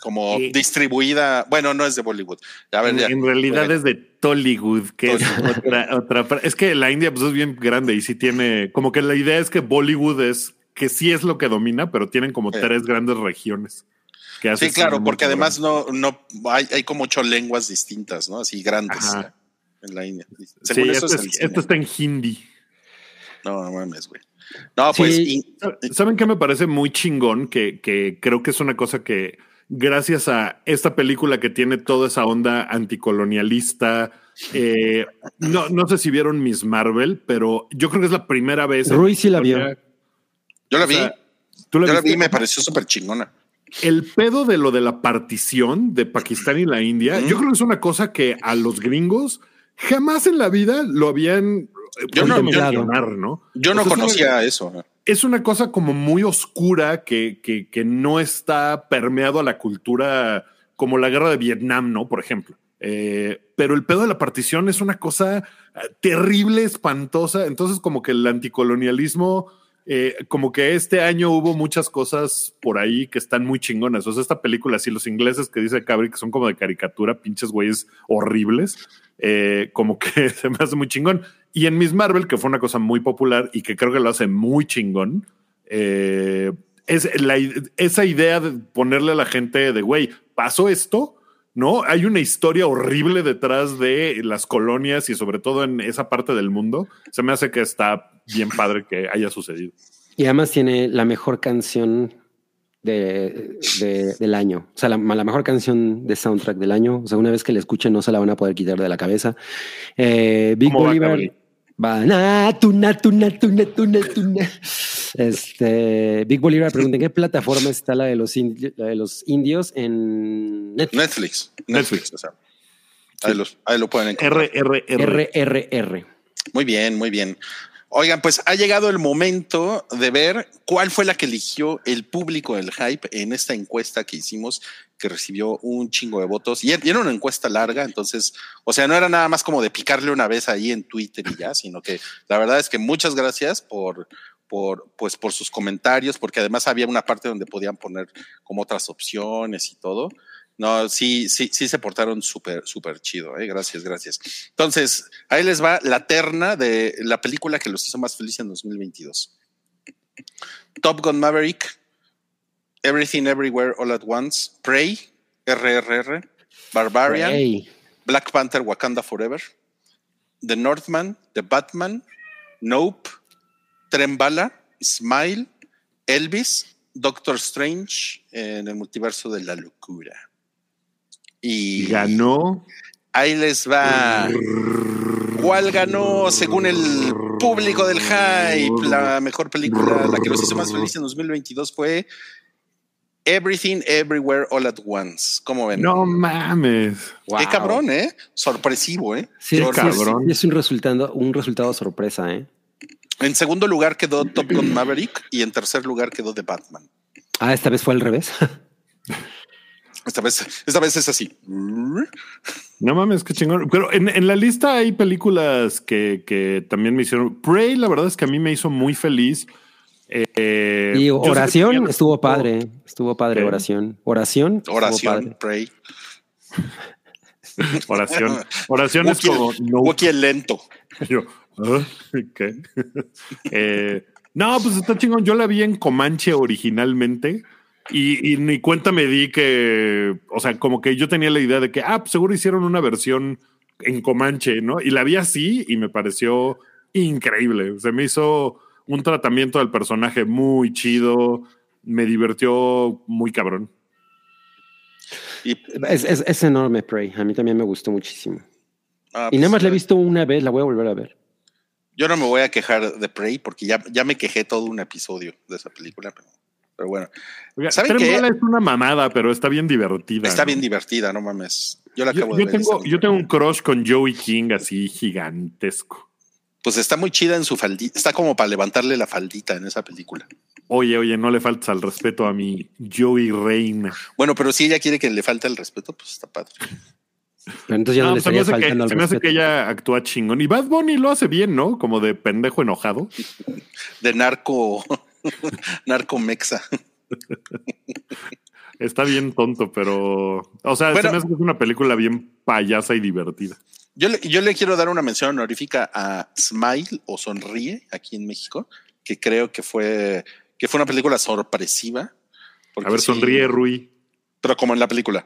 como sí. distribuida. Bueno, no es de Bollywood. A ver, ya, en realidad es de Tollywood, que es otra, otra. Es que la India pues, es bien grande y sí tiene. Como que la idea es que Bollywood es que sí es lo que domina, pero tienen como sí. tres grandes regiones. Que sí, claro, porque además no, no hay, hay como ocho lenguas distintas, ¿no? Así grandes Ajá. en la India. Según sí, eso esto, es, esto está en hindi. No, no mames, güey. No, pues. Sí. Y, ¿Saben qué me parece muy chingón? Que, que creo que es una cosa que, gracias a esta película que tiene toda esa onda anticolonialista, eh, no, no sé si vieron Miss Marvel, pero yo creo que es la primera vez. Ruiz sí la vio. Yo la vi. O sea, ¿tú la yo viste? la vi me pareció súper chingona. El pedo de lo de la partición de Pakistán y la India, mm yo creo que es una cosa que a los gringos jamás en la vida lo habían yo no, yo, ¿no? yo no o sea, conocía una, eso. Es una cosa como muy oscura que, que, que, no está permeado a la cultura como la guerra de Vietnam, ¿no? Por ejemplo. Eh, pero el pedo de la partición es una cosa eh, terrible, espantosa. Entonces, como que el anticolonialismo, eh, como que este año hubo muchas cosas por ahí que están muy chingonas. O sea, esta película, así los ingleses que dice Cabri, que son como de caricatura, pinches güeyes horribles, eh, como que se me hace muy chingón. Y en Miss Marvel, que fue una cosa muy popular y que creo que lo hace muy chingón, eh, es la, esa idea de ponerle a la gente de, güey, pasó esto, ¿no? Hay una historia horrible detrás de las colonias y sobre todo en esa parte del mundo. Se me hace que está bien padre que haya sucedido. Y además tiene la mejor canción de, de, del año. O sea, la, la, mejor canción de soundtrack del año. O sea, una vez que la escuchen no se la van a poder quitar de la cabeza. Eh, Big Bolívar. Va, na, tuna, tuna, tuna, tuna, tuna. Este, Big Bolívar pregunta, ¿en qué plataforma está la de los, indi la de los indios? En Netflix. Netflix. Netflix. O sea, ahí, sí. los, ahí, lo pueden encontrar. RRR. RRR. Muy bien, muy bien. Oigan, pues ha llegado el momento de ver cuál fue la que eligió el público del hype en esta encuesta que hicimos, que recibió un chingo de votos. Y era una encuesta larga, entonces, o sea, no era nada más como de picarle una vez ahí en Twitter y ya, sino que la verdad es que muchas gracias por, por, pues, por sus comentarios, porque además había una parte donde podían poner como otras opciones y todo. No, sí, sí, sí se portaron súper, súper chido. ¿eh? Gracias, gracias. Entonces, ahí les va la terna de la película que los hizo más felices en 2022. Top Gun Maverick, Everything Everywhere All at Once, Prey, RRR, Barbarian, Black Panther Wakanda Forever, The Northman, The Batman, Nope, Tren Bala, Smile, Elvis, Doctor Strange en el multiverso de la locura. Y Y ganó. ahí les va. ¿Cuál ganó según el público del hype? La mejor película, la que los hizo más felices en 2022 fue Everything Everywhere All at Once. ¿Cómo ven? No mames. wow. Qué cabrón, ¿eh? Sorpresivo, ¿eh? Sí, sí, cabrón. es un resultado, un resultado sorpresa, ¿eh? En segundo lugar quedó Top Gun Maverick y en tercer lugar quedó The Batman. Ah, esta vez fue al revés. Esta vez, esta vez es así. No mames, qué chingón. Pero en, en la lista hay películas que, que también me hicieron. Prey, la verdad es que a mí me hizo muy feliz. Eh, Y oración estuvo padre, estuvo padre, ¿Qué? oración. Oración. Oración, padre. pray. Oración. Oración es como. no. Wookie lento. Yo, ¿ah? ¿qué? Eh, no, pues está chingón. Yo la vi en Comanche originalmente y, y ni cuenta me di que, o sea, como que yo tenía la idea de que, ah, pues seguro hicieron una versión en Comanche, ¿no? Y la vi así y me pareció increíble. Se me hizo un tratamiento del personaje muy chido. Me divirtió muy cabrón. Y, Es, es- es enorme, Prey. A mí también me gustó muchísimo. ah, Y nada pues, más la he visto una vez, la voy a volver a ver. Yo no me voy a quejar de Prey porque ya, ya me quejé todo un episodio de esa película, pero, pero bueno, Oiga. Bala es una mamada, pero está bien divertida. está ¿no? bien divertida, no mames. Yo la acabo yo de ver. tengo, yo tengo un crush con Joey King así gigantesco. Pues está muy chida en su faldita. Está como para levantarle la faldita en esa película. Oye, oye, no le faltas al respeto a mi Joey Reina. Bueno, pero si ella quiere que le falte el respeto, pues está padre. Pero entonces ya no, No, le se estaría que, al se me hace que respeto. ella actúa chingón. Y Bad Bunny lo hace bien, ¿no? Como de pendejo enojado. De narco, narco mexa. Está bien tonto, pero. O sea, Bueno. se me hace que es una película bien payasa y divertida. Yo le, yo le quiero dar una mención honorífica a Smile o Sonríe aquí en México, que creo que fue, que fue una película sorpresiva. A ver, sí- sonríe, Rui. Pero como en la película.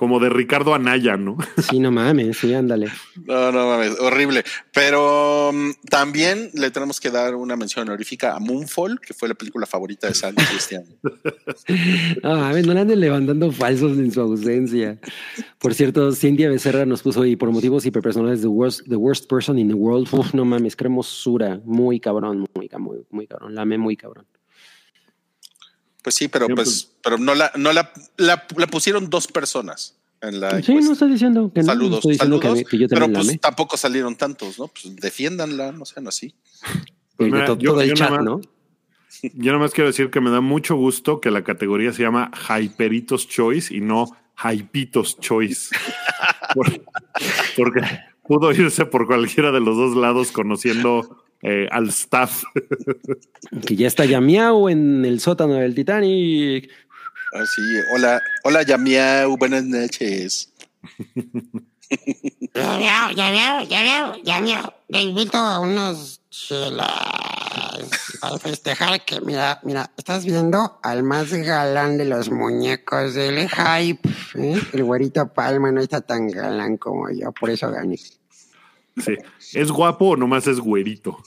Como de Ricardo Anaya, ¿no? Sí, no mames, sí, ándale. No, no mames, horrible. Pero mm, también le tenemos que dar una mención honorífica a Moonfall, que fue la película favorita de Sally este año. No, a ver, no le anden levantando falsos en su ausencia. Por cierto, Cintia Becerra nos puso y por motivos hiperpersonales, the worst, the worst person in the world. Uf, no mames, qué hermosura. Muy cabrón, muy, muy, muy cabrón. La amé muy cabrón. Pues sí, pero Sí, pues, pero no la, no la, la, la pusieron dos personas en la Sí, no estoy diciendo que no. Saludos, estoy diciendo saludos. que, que yo pero pues amé. tampoco salieron tantos, ¿no? Pues defiéndanla, no sean así. Pues mira, todo, yo- todo el yo chat, nada más- ¿no? Yo nomás quiero decir que me da mucho gusto que la categoría se llama Hyperitos Choice y no Hypitos Choice. Por- porque pudo irse por cualquiera de los dos lados conociendo eh, al staff. Que ya está ya miau en el sótano del Titanic. Ah, sí, hola, hola Yamiau, buenas noches. Ya veo, ya veo, ya veo, ya veo. Le invito a unos chelas para festejar que, mira, mira, estás viendo al más galán de los muñecos del hype. ¿eh? El güerito Palma no está tan galán como yo, por eso gané. Sí. ¿Es guapo o nomás es güerito?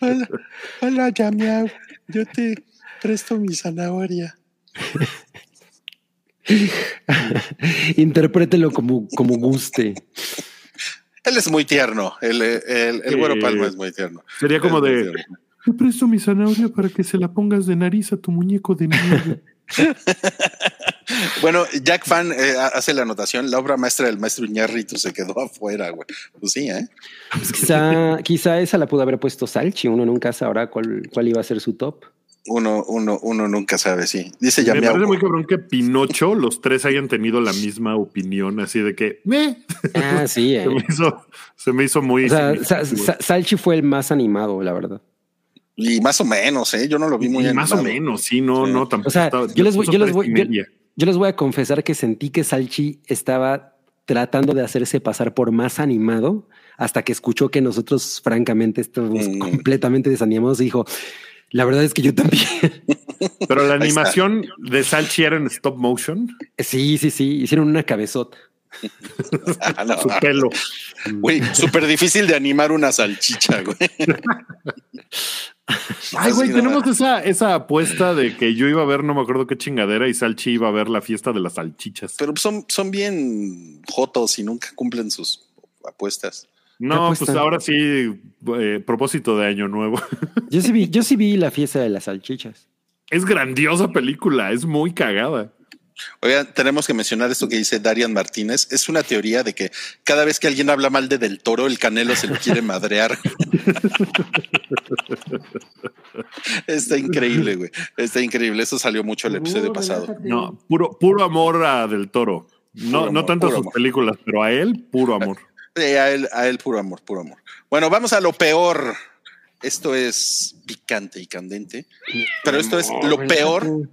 Hola, hola Yamiau, yo te presto mi zanahoria. Interprételo como, como guste. Él es muy tierno, el, el, el güero Sí. Palma es muy tierno. Sería como de, te presto mi zanahoria para que se la pongas de nariz a tu muñeco de nieve. Bueno, Jack Fan eh, hace la anotación, la obra maestra del maestro Iñárritu se quedó afuera, güey. Pues sí, ¿eh? Pues quizá, quizá esa la pudo haber puesto Salchi. Uno nunca sabrá cuál, cuál iba a ser su top. Uno, uno, uno nunca sabe, sí. Dice Me parece muy cabrón que Pinocho, los tres hayan tenido la misma opinión, así de que, "Meh". Ah, sí. eh. se, me hizo, se me hizo muy... O sea, Sa- significativo. Sa- Salchi fue el más animado, la verdad. Y más o menos, ¿eh? Yo no lo vi muy Y más o animado. menos, sí, no, Sí. no, tampoco. O sea, estaba- yo les voy- yo les voy- yo-. Yo les voy a confesar que sentí que Salchi estaba tratando de hacerse pasar por más animado hasta que escuchó que nosotros, francamente, estamos Mm. completamente desanimados y dijo, La verdad es que yo también. Pero la animación de Salchi era en stop motion. Sí, sí, sí. Hicieron una cabezota. Su pelo. Güey, súper difícil de animar una salchicha, güey. Ay, güey, tenemos esa, esa apuesta de que yo iba a ver, no me acuerdo qué chingadera, y Salchi iba a ver la fiesta de las salchichas. Pero son, son bien jotos y nunca cumplen sus apuestas. No, apuesta? pues ahora sí, eh, propósito de año nuevo. Yo sí vi, yo sí vi la fiesta de las salchichas. Es grandiosa película, es muy cagada. Oigan, tenemos que mencionar esto que dice Darian Martínez. Es una teoría de que cada vez que alguien habla mal de Del Toro, el Canelo se lo quiere madrear. Está increíble, güey. Está increíble. Eso salió mucho el episodio pasado. No, puro, puro amor a Del Toro. No, no tanto a sus amor. películas, pero a él, puro amor. Sí, a él, a él puro amor, puro amor. Bueno, vamos a lo peor. Esto es picante y candente, pero esto es lo peor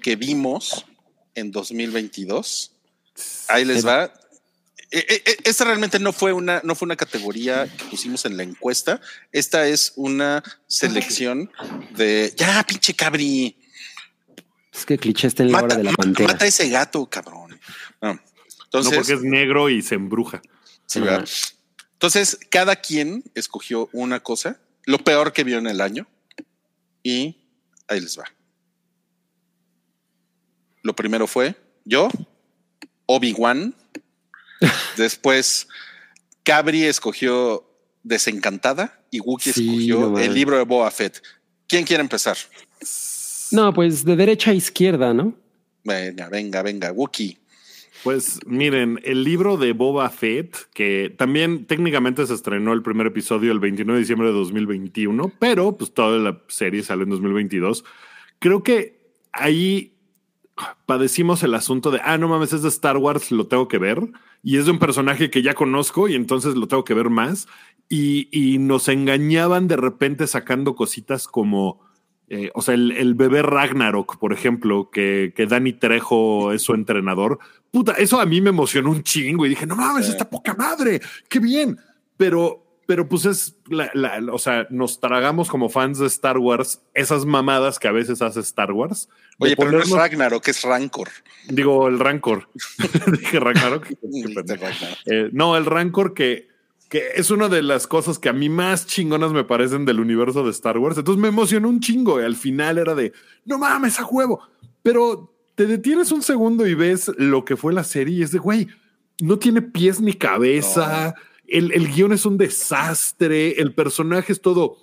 que vimos en 2022. Ahí les va. Eh, eh, eh, Esta realmente no fue una, no fue una categoría que pusimos en la encuesta. Esta es una selección de ya, pinche cabri. Es que cliché está en la hora Mata, de la pantera. mata ese gato, cabrón. No. No Entonces, porque es negro y se embruja. Sí, ¿verdad? Entonces, cada quien escogió una cosa, lo peor que vio en el año, y ahí les va. Lo primero fue yo, Obi-Wan. Después, Cabri escogió Desencantada y Wookie Sí, escogió no el libro de Boa Fett. ¿Quién quiere empezar? No, pues de derecha a izquierda, ¿no? Venga, venga, venga, Wookie. Pues miren, el libro de Boba Fett, que también técnicamente se estrenó el primer episodio el 29 de diciembre de 2021, pero pues toda la serie sale en 2022. Creo que ahí padecimos el asunto de, ah, no mames, es de Star Wars, lo tengo que ver. Y es de un personaje que ya conozco y entonces lo tengo que ver más. Y, y nos engañaban de repente sacando cositas como, eh, o sea, el, el bebé Ragnarok, por ejemplo, que, que Danny Trejo es su entrenador. Puta, eso a mí me emocionó un chingo y dije, no mames, Sí. está poca madre, qué bien. Pero, pero pues es, la, la- o sea, nos tragamos como fans de Star Wars esas mamadas que a veces hace Star Wars. Oye, pero no es ponernos- Ragnarok, es Rancor. Digo, el Rancor. Dije. Ragnarok. Eh, no, el Rancor que, que es una de las cosas que a mí más chingonas me parecen del universo de Star Wars. Entonces me emocionó un chingo. Y al final era de, no mames, a huevo. Pero te detienes un segundo y ves lo que fue la serie y es de, güey, no tiene pies ni cabeza. El, el guion es un desastre. El personaje es todo,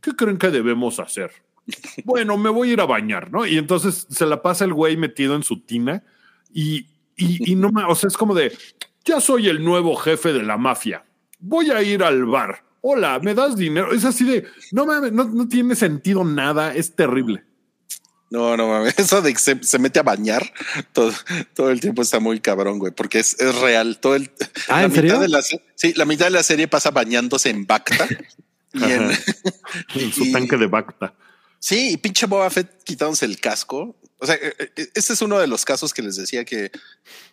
¿qué creen que debemos hacer? Bueno, me voy a ir a bañar, ¿no? Y entonces se la pasa el güey metido en su tina y, y, y no o sea, es como de, ya soy el nuevo jefe de la mafia, voy a ir al bar, hola, ¿me das dinero? Es así de, no mames, no, no tiene sentido nada, es terrible. No, no mames. Eso de que se, se mete a bañar todo, todo el tiempo está muy cabrón, güey, porque es, es real. Todo el, Ah, la ¿en serio? mitad de la, sí, la mitad de la serie pasa bañándose en Bacta. y en, su Y- tanque de Bacta. sí, y pinche Boba Fett quitándose el casco. O sea, eh, eh, este es uno de los casos que les decía que,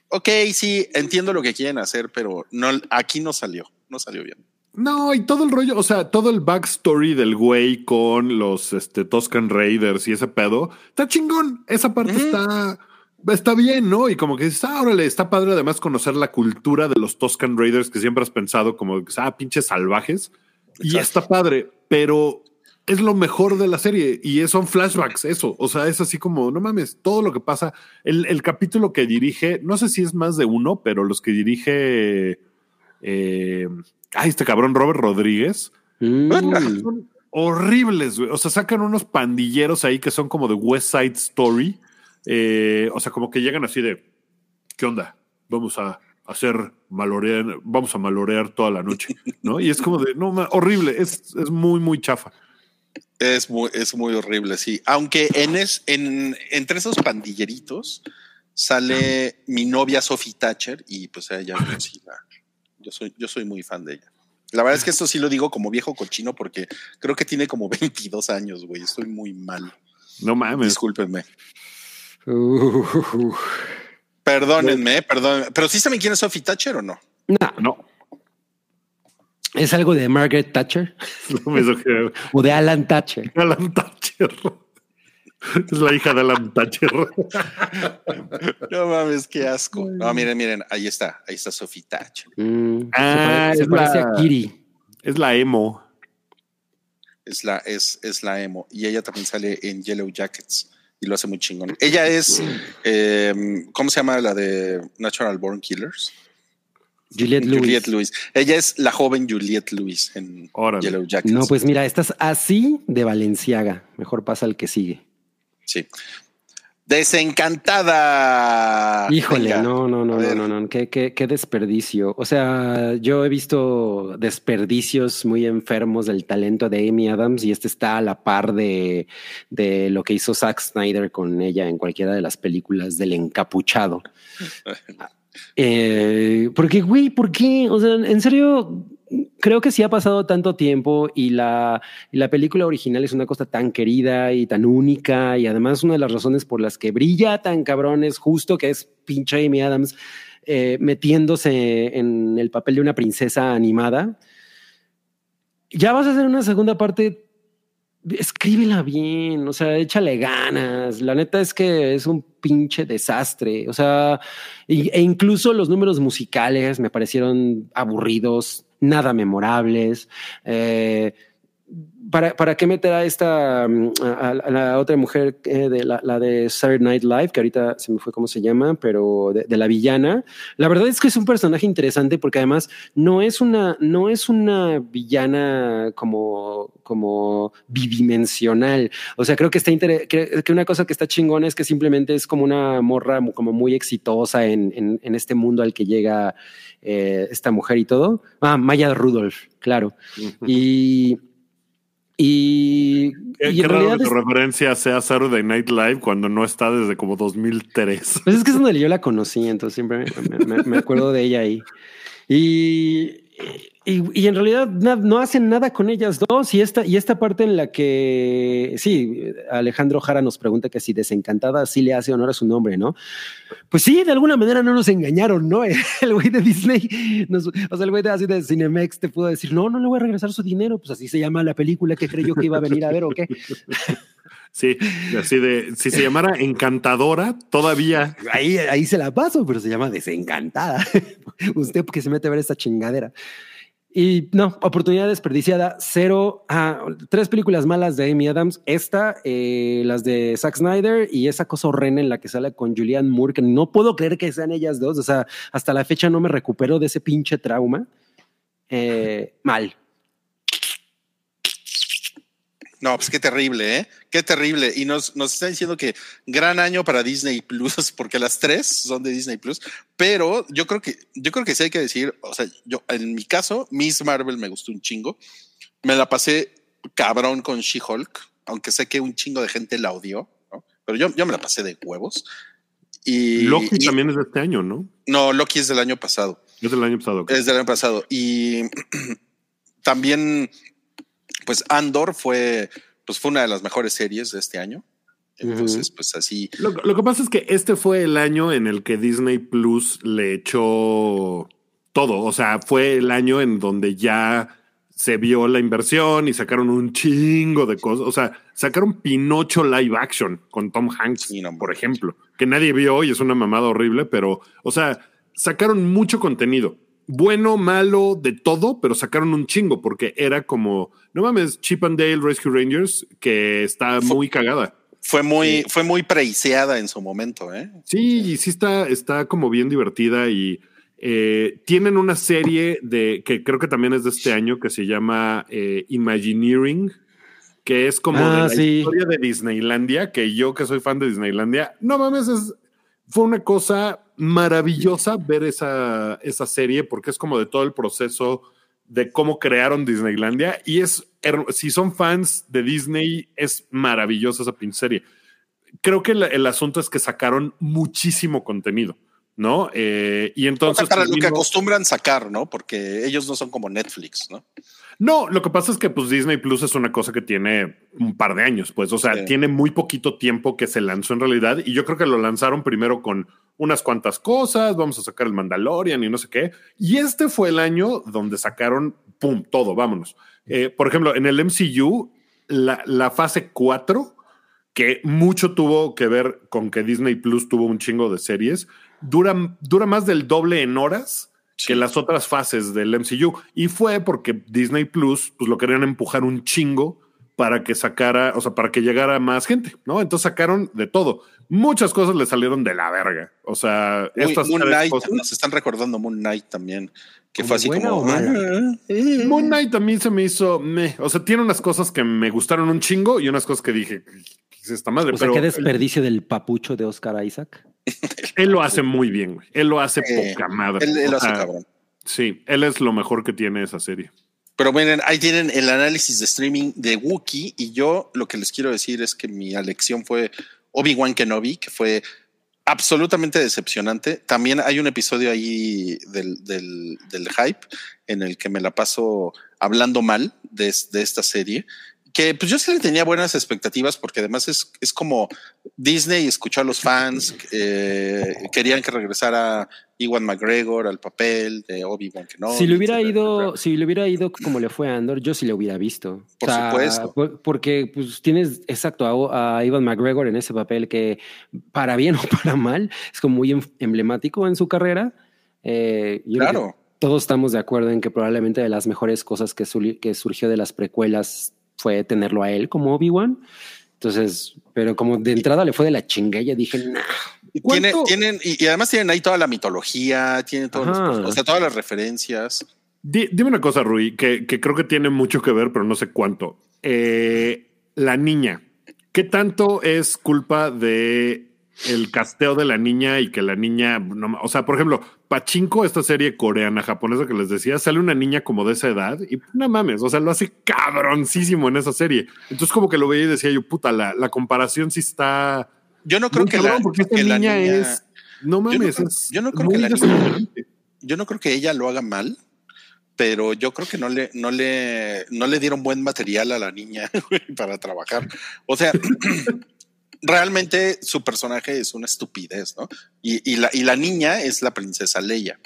ok, sí, entiendo lo que quieren hacer, pero no, aquí no salió, no salió bien. No, y todo el rollo, o sea, todo el backstory del güey con los este, Toscan Raiders y ese pedo, está chingón. Esa parte está, está bien, ¿no? Y como que dices, ah, órale, está padre además conocer la cultura de los Toscan Raiders que siempre has pensado como, ah, pinches salvajes. Y está padre, pero es lo mejor de la serie y son flashbacks, eso. O sea, es así como, no mames, todo lo que pasa. El, el capítulo que dirige, no sé si es más de uno, pero los que dirige. Eh, ay, este cabrón Robert Rodríguez. Mm. Son horribles, güey. O sea, sacan unos pandilleros ahí que son como de West Side Story. Eh, o sea, como que llegan así de, ¿qué onda? Vamos a hacer malorear, vamos a malorear toda la noche, ¿no? Y es como de, no, ma- horrible, es, es muy, muy chafa. Es muy, es muy horrible, sí. Aunque en, es, en entre esos pandilleritos sale mi novia Sophie Thatcher y pues ella sí la- yo soy, yo soy muy fan de ella. La verdad es que esto sí lo digo como viejo cochino porque creo que tiene como 22 años, güey. Estoy muy mal. No mames. Discúlpenme. Uh, Perdónenme, perdón. Pero sí saben quién es Sophie Thatcher o no? no, No, ¿Es algo de Margaret Thatcher? Mismo que ¿O de Alan Thatcher? Alan Thatcher. Es la hija de Alan Thatcher. No mames, qué asco. No, miren, miren, ahí está, ahí está Sophie Thatcher. Mm, se Ah, se, es parece la- a Kiri. Es la emo. Es la, es, es la emo. Y ella también sale en Yellow Jackets y lo hace muy chingón. Ella es, eh, ¿cómo se llama la de Natural Born Killers? Juliette Lewis. Juliette Lewis. Ella es la joven Juliette Lewis en Órale. Yellow Jackets. No, pues mira, estás así de Valenciaga. Mejor pasa al que sigue. Sí. Desencantada. Híjole, Venga. no, no, no, no, no, no, qué, qué, qué desperdicio. O sea, yo he visto desperdicios muy enfermos del talento de Amy Adams y este está a la par de, de lo que hizo Zack Snyder con ella en cualquiera de las películas del encapuchado. Eh, porque, güey, ¿por qué? O sea, en serio, creo que sí ha pasado tanto tiempo y la, la película original es una cosa tan querida y tan única y además una de las razones por las que brilla tan cabrón es justo que es pinche Amy Adams eh, metiéndose en el papel de una princesa animada. Ya vas a hacer una segunda parte escríbela bien, o sea, échale ganas. La neta es que es un pinche desastre. O sea, e incluso los números musicales me parecieron aburridos, nada memorables. Eh, ¿Para, ¿Para qué meter a esta, mm, a, a la otra mujer, eh, de la, la de Saturday Night Live, que ahorita se me fue cómo se llama, pero de, de la villana? La verdad es que es un personaje interesante porque además no es una, no es una villana como, como bidimensional. O sea, creo que está inter- que, que una cosa que está chingona es que simplemente es como una morra como muy exitosa en, en, en este mundo al que llega eh, esta mujer y todo. Ah, Maya Rudolph, claro. Y, y, qué raro que es, tu referencia sea Saturday Night Live cuando no está desde como 2003. pues es que es donde yo la conocí, entonces siempre me, me- me acuerdo de ella ahí. Y, y, y en realidad no hacen nada con ellas dos. Y esta, y esta parte en la que, sí, Alejandro Jara nos pregunta que si desencantada sí le hace honor a su nombre, ¿no? Pues sí, de alguna manera no nos engañaron, ¿no? El güey de Disney, nos- o sea, el güey de así de Cinemex te pudo decir, no, no le voy a regresar su dinero, pues así se llama la película que creyó que iba a venir a ver o qué. Sí, así de, si se llamara Encantadora, todavía. Ahí, ahí se la paso, pero se llama desencantada. Usted porque se mete a ver esta chingadera. Y no, oportunidad desperdiciada, cero. Ah, tres películas malas de Amy Adams. Esta, eh, las de Zack Snyder y esa cosa horrenda en la que sale con Julianne Moore, que no puedo creer que sean ellas dos. O sea, hasta la fecha no me recupero de ese pinche trauma. Eh, mal. No, pues qué terrible, ¿eh? Qué terrible. Y nos, nos está diciendo que gran año para Disney Plus, porque las tres son de Disney Plus. Pero yo creo que, yo creo que sí hay que decir, o sea, yo en mi caso, Miss Marvel me gustó un chingo. Me la pasé cabrón con She-Hulk, aunque sé que un chingo de gente la odió, ¿no? Pero yo, yo me la pasé de huevos. Y Loki y- también es de este año, ¿no? No, Loki es del año pasado. Es del año pasado. Es del año pasado. Y también, pues Andor fue, pues fue una de las mejores series de este año. Entonces, pues así. Lo, lo que pasa es que este fue el año en el que Disney Plus le echó todo. O sea, fue el año en donde ya se vio la inversión y sacaron un chingo de cosas. O sea, sacaron Pinocho live action con Tom Hanks, Sí, no, por ejemplo, que nadie vio y es una mamada horrible, pero, o sea, sacaron mucho contenido. Bueno, malo, de todo, pero sacaron un chingo porque era como, no mames, Chip and Dale Rescue Rangers, que está Fue- muy cagada. Fue muy, fue muy preiciada en su momento, ¿eh? Sí, y sí está, está como bien divertida y eh, tienen una serie de que creo que también es de este año que se llama eh, Imagineering, que es como Ah, de la sí. historia de Disneylandia, que yo que soy fan de Disneylandia, no mames, es, fue una cosa maravillosa ver esa, esa serie porque es como de todo el proceso de cómo crearon Disneylandia y es, si son fans de Disney, es maravillosa esa pinche serie. Creo que el asunto es que sacaron muchísimo contenido, ¿no? Eh, y entonces... lo que acostumbran sacar, ¿no? Porque ellos no son como Netflix, ¿no? No, lo que pasa es que pues Disney Plus es una cosa que tiene un par de años, pues, o sea, Sí. tiene muy poquito tiempo que se lanzó en realidad y yo creo que lo lanzaron primero con unas cuantas cosas, vamos a sacar el Mandalorian y no sé qué. Y este fue el año donde sacaron, ¡pum!, todo, vámonos. Eh, por ejemplo, en el MCU, la, la fase 4, que mucho tuvo que ver con que Disney Plus tuvo un chingo de series, dura, dura más del doble en horas que las otras fases del MCU. Y fue porque Disney Plus, pues lo querían empujar un chingo para que sacara, o sea, para que llegara más gente, ¿no? Entonces sacaron de todo. Muchas cosas le salieron de la verga. O sea, Uy, estas Moon Knight, cosas- nos están recordando Moon Knight también, que ¿Como fue así como... o mala? "Ah, eh". Moon Knight a mí se me hizo, meh. o sea, tiene unas cosas que me gustaron un chingo y unas cosas que dije, ¿qué es esta madre? O sea, Pero qué desperdicio del papucho de Oscar Isaac. él lo hace muy bien, güey. Él lo hace Eh, poca madre. Él, él O hace cabrón. Sí, él es lo mejor que tiene esa serie. Pero miren, ahí tienen el análisis de streaming de Wookiee y yo lo que les quiero decir es que mi elección fue Obi-Wan Kenobi, que fue absolutamente decepcionante. También hay un episodio ahí del, del, hype en el que me la paso hablando mal de, de esta serie. Que pues yo sí le tenía buenas expectativas porque además es, es como Disney escuchó a los fans, eh, querían que regresara Iwan McGregor al papel de Obi-Wan Kenobi. si le hubiera ido, si le hubiera ido como le fue a Andor, yo sí le hubiera visto. Por supuesto. por- porque pues tienes exacto a, a Ivan McGregor en ese papel que para bien o para mal es como muy em- emblemático en su carrera. Eh, yo Claro. todos estamos de acuerdo en que probablemente de las mejores cosas que, surgió de las precuelas fue tenerlo a él como Obi-Wan. Entonces, pero como de entrada le fue de la chingada, dije, nah. Tiene, tienen, y, y además tienen ahí toda la mitología, tienen todos los- o sea, todas las referencias. Di- dime una cosa, Rui, que, que creo que tiene mucho que ver, pero no sé cuánto. Eh, la niña, ¿qué tanto es culpa de el casteo de la niña y que la niña, no o sea, por ejemplo, Pachinko, esta serie coreana, japonesa que les decía, sale una niña como de esa edad y no mames, o sea, lo hace cabroncísimo en esa serie. Entonces como que lo veía y decía yo, puta, la, la comparación sí está... Yo no creo muy que, cabrón, la, porque esta que la niña, niña- es... No mames, es yo no creo que la niña- yo no creo que ella lo haga mal, pero yo creo que no le, no le, no le dieron buen material a la niña para trabajar. O sea, realmente su personaje es una estupidez, ¿no? Y, y la, y la niña es la princesa Leia.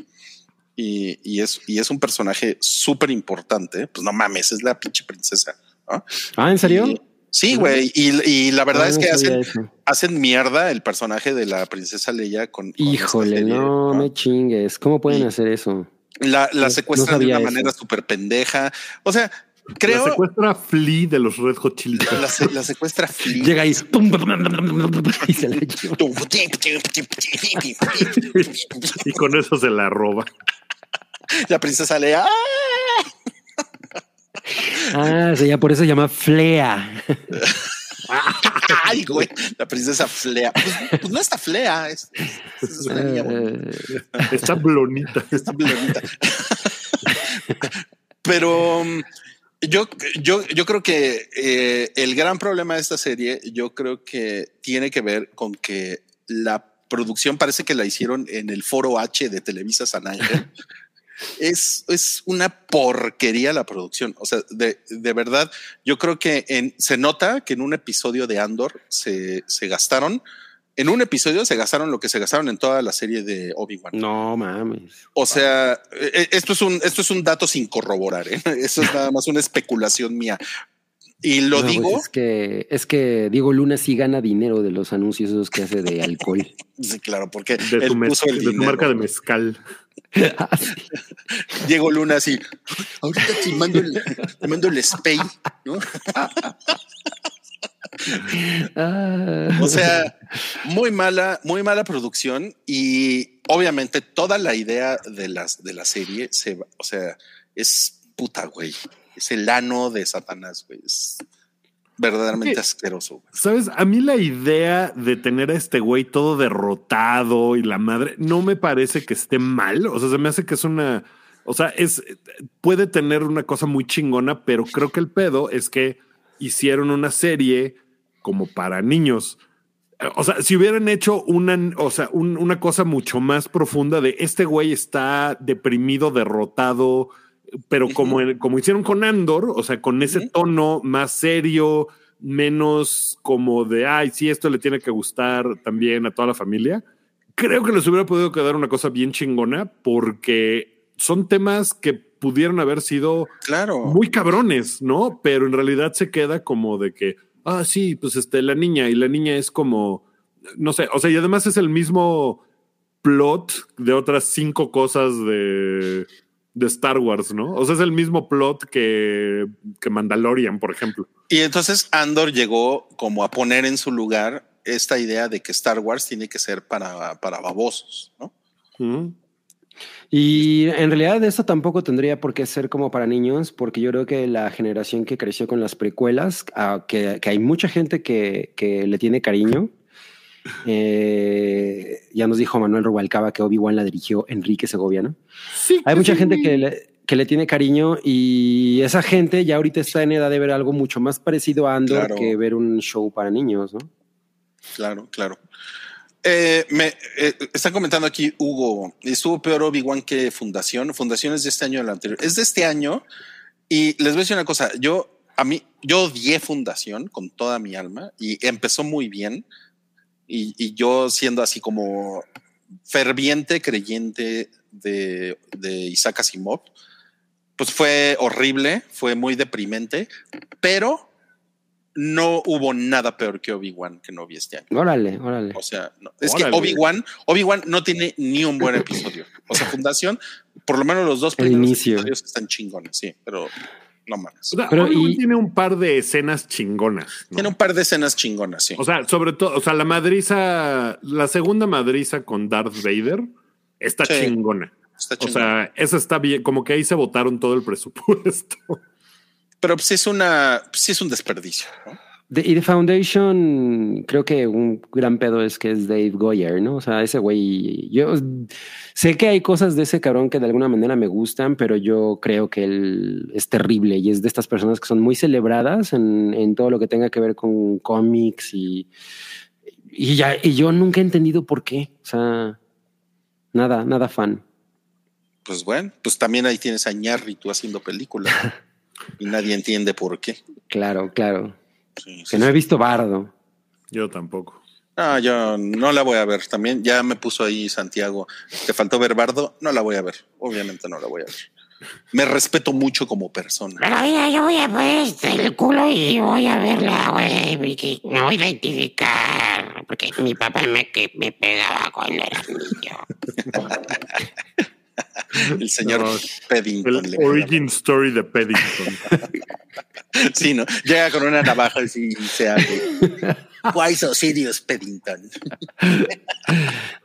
Y, y es, y es un personaje súper importante. Pues no mames, es la pinche princesa. ¿no? Ah, ¿en serio? Y- sí, güey. Y, y la verdad Ah, es que hacen, eso. hacen mierda el personaje de la princesa Leia con. Híjole, serie, no, me chingues. ¿Cómo pueden Y- hacer eso? La, la secuestran no de una eso. manera súper pendeja. O sea, La creo secuestra Flea de los Red Hot Chili Peppers. la, se- la secuestra Flea. Llega ahí y se la lleva. y con eso se la roba. La princesa Leia. ¡ah! Ah, o sea, ya por eso se llama Flea. Ay, güey. La princesa Flea. Pues, pues no está Flea. Es, es una niña bonita. Eh, Está blonita. Está bonita. Pero um, yo, yo, yo creo que eh, el gran problema de esta serie, yo creo que tiene que ver con que la producción parece que la hicieron en el foro H de Televisa San Ángel. Es, es una porquería la producción. O sea, de, de verdad, yo creo que en, se nota que en un episodio de Andor se, se gastaron, en un episodio se gastaron lo que se gastaron en toda la serie de Obi-Wan. no mames. O sea, eh, esto es un, esto es un dato sin corroborar. ¿eh? Eso es nada más una especulación mía. Y lo No, pues digo, es que es que Diego Luna sí gana dinero de los anuncios esos que hace de alcohol. sí, claro, porque De él tu, mez- puso el de tu dinero. marca de mezcal. Ah, sí. Diego Luna así. Ahorita te mando el, te mando el spay, ¿no? Ah. O sea, muy mala, muy mala producción y obviamente toda la idea de las de la serie se, va- o sea, es puta, güey. Es el ano de Satanás, güey. Es verdaderamente Sí. asqueroso. güey. Sabes, a mí la idea de tener a este güey todo derrotado y la madre no me parece que esté mal. O sea, se me hace que es una. O sea, es puede tener una cosa muy chingona, pero creo que el pedo es que hicieron una serie como para niños. O sea, si hubieran hecho una, o sea, un- una cosa mucho más profunda de este güey está deprimido, derrotado pero como, como hicieron con Andor, o sea, con ese tono más serio, menos como de, ay, sí, esto le tiene que gustar también a toda la familia. Creo que les hubiera podido quedar una cosa bien chingona porque son temas que pudieron haber sido claro. muy cabrones, ¿no? Pero en realidad se queda como de que, ah, sí, pues este, la niña y la niña es como, no sé, o sea, y además es el mismo plot de otras cinco cosas de, de Star Wars, ¿no? O sea, es el mismo plot que, que Mandalorian, por ejemplo. Y entonces Andor llegó como a poner en su lugar esta idea de que Star Wars tiene que ser para, para babosos, ¿no? Y en realidad esto tampoco tendría por qué ser como para niños, porque yo creo que la generación que creció con las precuelas, que, que, hay mucha gente que, que le tiene cariño, eh, ya nos dijo Manuel Rubalcaba que Obi-Wan la dirigió Enrique Segoviano. Sí, Hay mucha gente que le, que le tiene cariño y esa gente ya ahorita está en edad de ver algo mucho más parecido a Andor Claro. que ver un show para niños, ¿no? Claro, claro. Eh, me eh, están comentando aquí, Hugo, estuvo peor Obi-Wan que Fundación. Fundación es de este año o el anterior. Es de este año. Y les voy a decir una cosa. Yo, a mí, yo odié Fundación con toda mi alma y empezó muy bien. Y, y yo siendo así como ferviente creyente de, de Isaac Asimov, pues fue horrible, fue muy deprimente, pero no hubo nada peor que Obi-Wan que no vi este año. Órale, órale. O sea, no, es Órale. que Obi-Wan, Obi-Wan no tiene ni un buen episodio. O sea, Fundación, por lo menos los dos primeros episodios están chingones, sí, pero no mames. O sea, Pero y- tiene un par de escenas chingonas. ¿no? Tiene un par de escenas chingonas, sí. O sea, sobre todo, o sea, la madriza, la segunda madriza con Darth Vader está Sí. chingona. Está O chingón. sea, esa está bien, como que ahí se votaron todo el presupuesto. pero pues es una, pues, sí es un desperdicio. ¿no? Y de Foundation, creo que un gran pedo es que es Dave Goyer, ¿no? O sea, ese güey, yo sé que hay cosas de ese cabrón que de alguna manera me gustan, pero yo creo que él es terrible y es de estas personas que son muy celebradas en, en todo lo que tenga que ver con cómics y, y ya, y yo nunca he entendido por qué. O sea, nada, nada fan. Pues bueno, pues también ahí tienes a tú haciendo películas y nadie entiende por qué. Claro, claro. Sí, sí, Que no he visto Bardo. Yo tampoco. No, yo no la voy a ver también. Ya me puso ahí Santiago. Te faltó ver Bardo. No la voy a ver. Obviamente no la voy a ver. Me respeto mucho como persona. Pero mira, yo voy a poner este, el culo y voy a verla, güey, porque me voy a identificar. Porque mi papá me, que me pegaba cuando era niño. El señor No, Peddington. El origin story de Paddington. Sí, ¿no? Llega con una navaja y se abre. Why so serious, Peddington?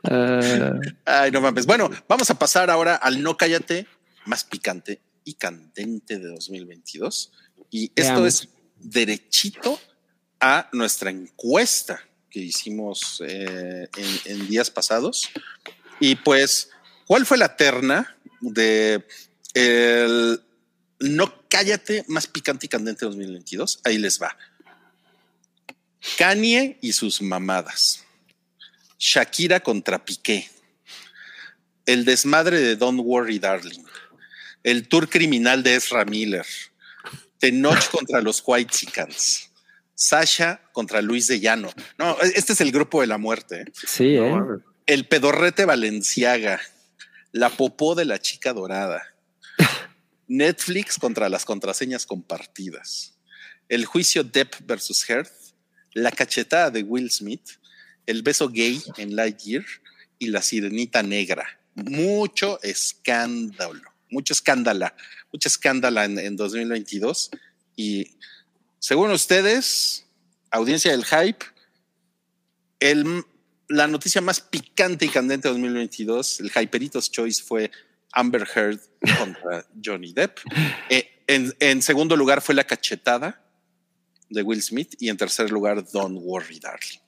Ay, no mames. Bueno, vamos a pasar ahora al no cállate más picante y candente de 2022. Y esto es derechito a nuestra encuesta que hicimos eh, en, en días pasados. Y pues, ¿cuál fue la terna de el no cállate más picante y candente de 2022? Ahí les va. Kanye y sus mamadas. Shakira contra Piqué. El desmadre de Don't Worry Darling. El tour criminal de Ezra Miller. Tenoch contra los White Chickens. Sasha contra Luis de Llano. No, este es el grupo de la muerte. ¿eh? sí, ¿eh? El pedorrete Valenciaga. La popó de la chica dorada. Netflix contra las contraseñas compartidas. El juicio Depp versus Heard. La cachetada de Will Smith. El beso gay en Lightyear. Y la sirenita negra. Mucho escándalo. Mucho escándala. Mucha escándala en, en 2022. Y según ustedes, audiencia del hype, el, la noticia más picante y candente de 2022, el Hyperitos Choice fue Amber Heard contra Johnny Depp. Eh, en, en segundo lugar fue la cachetada de Will Smith y en tercer lugar Don't Worry Darling.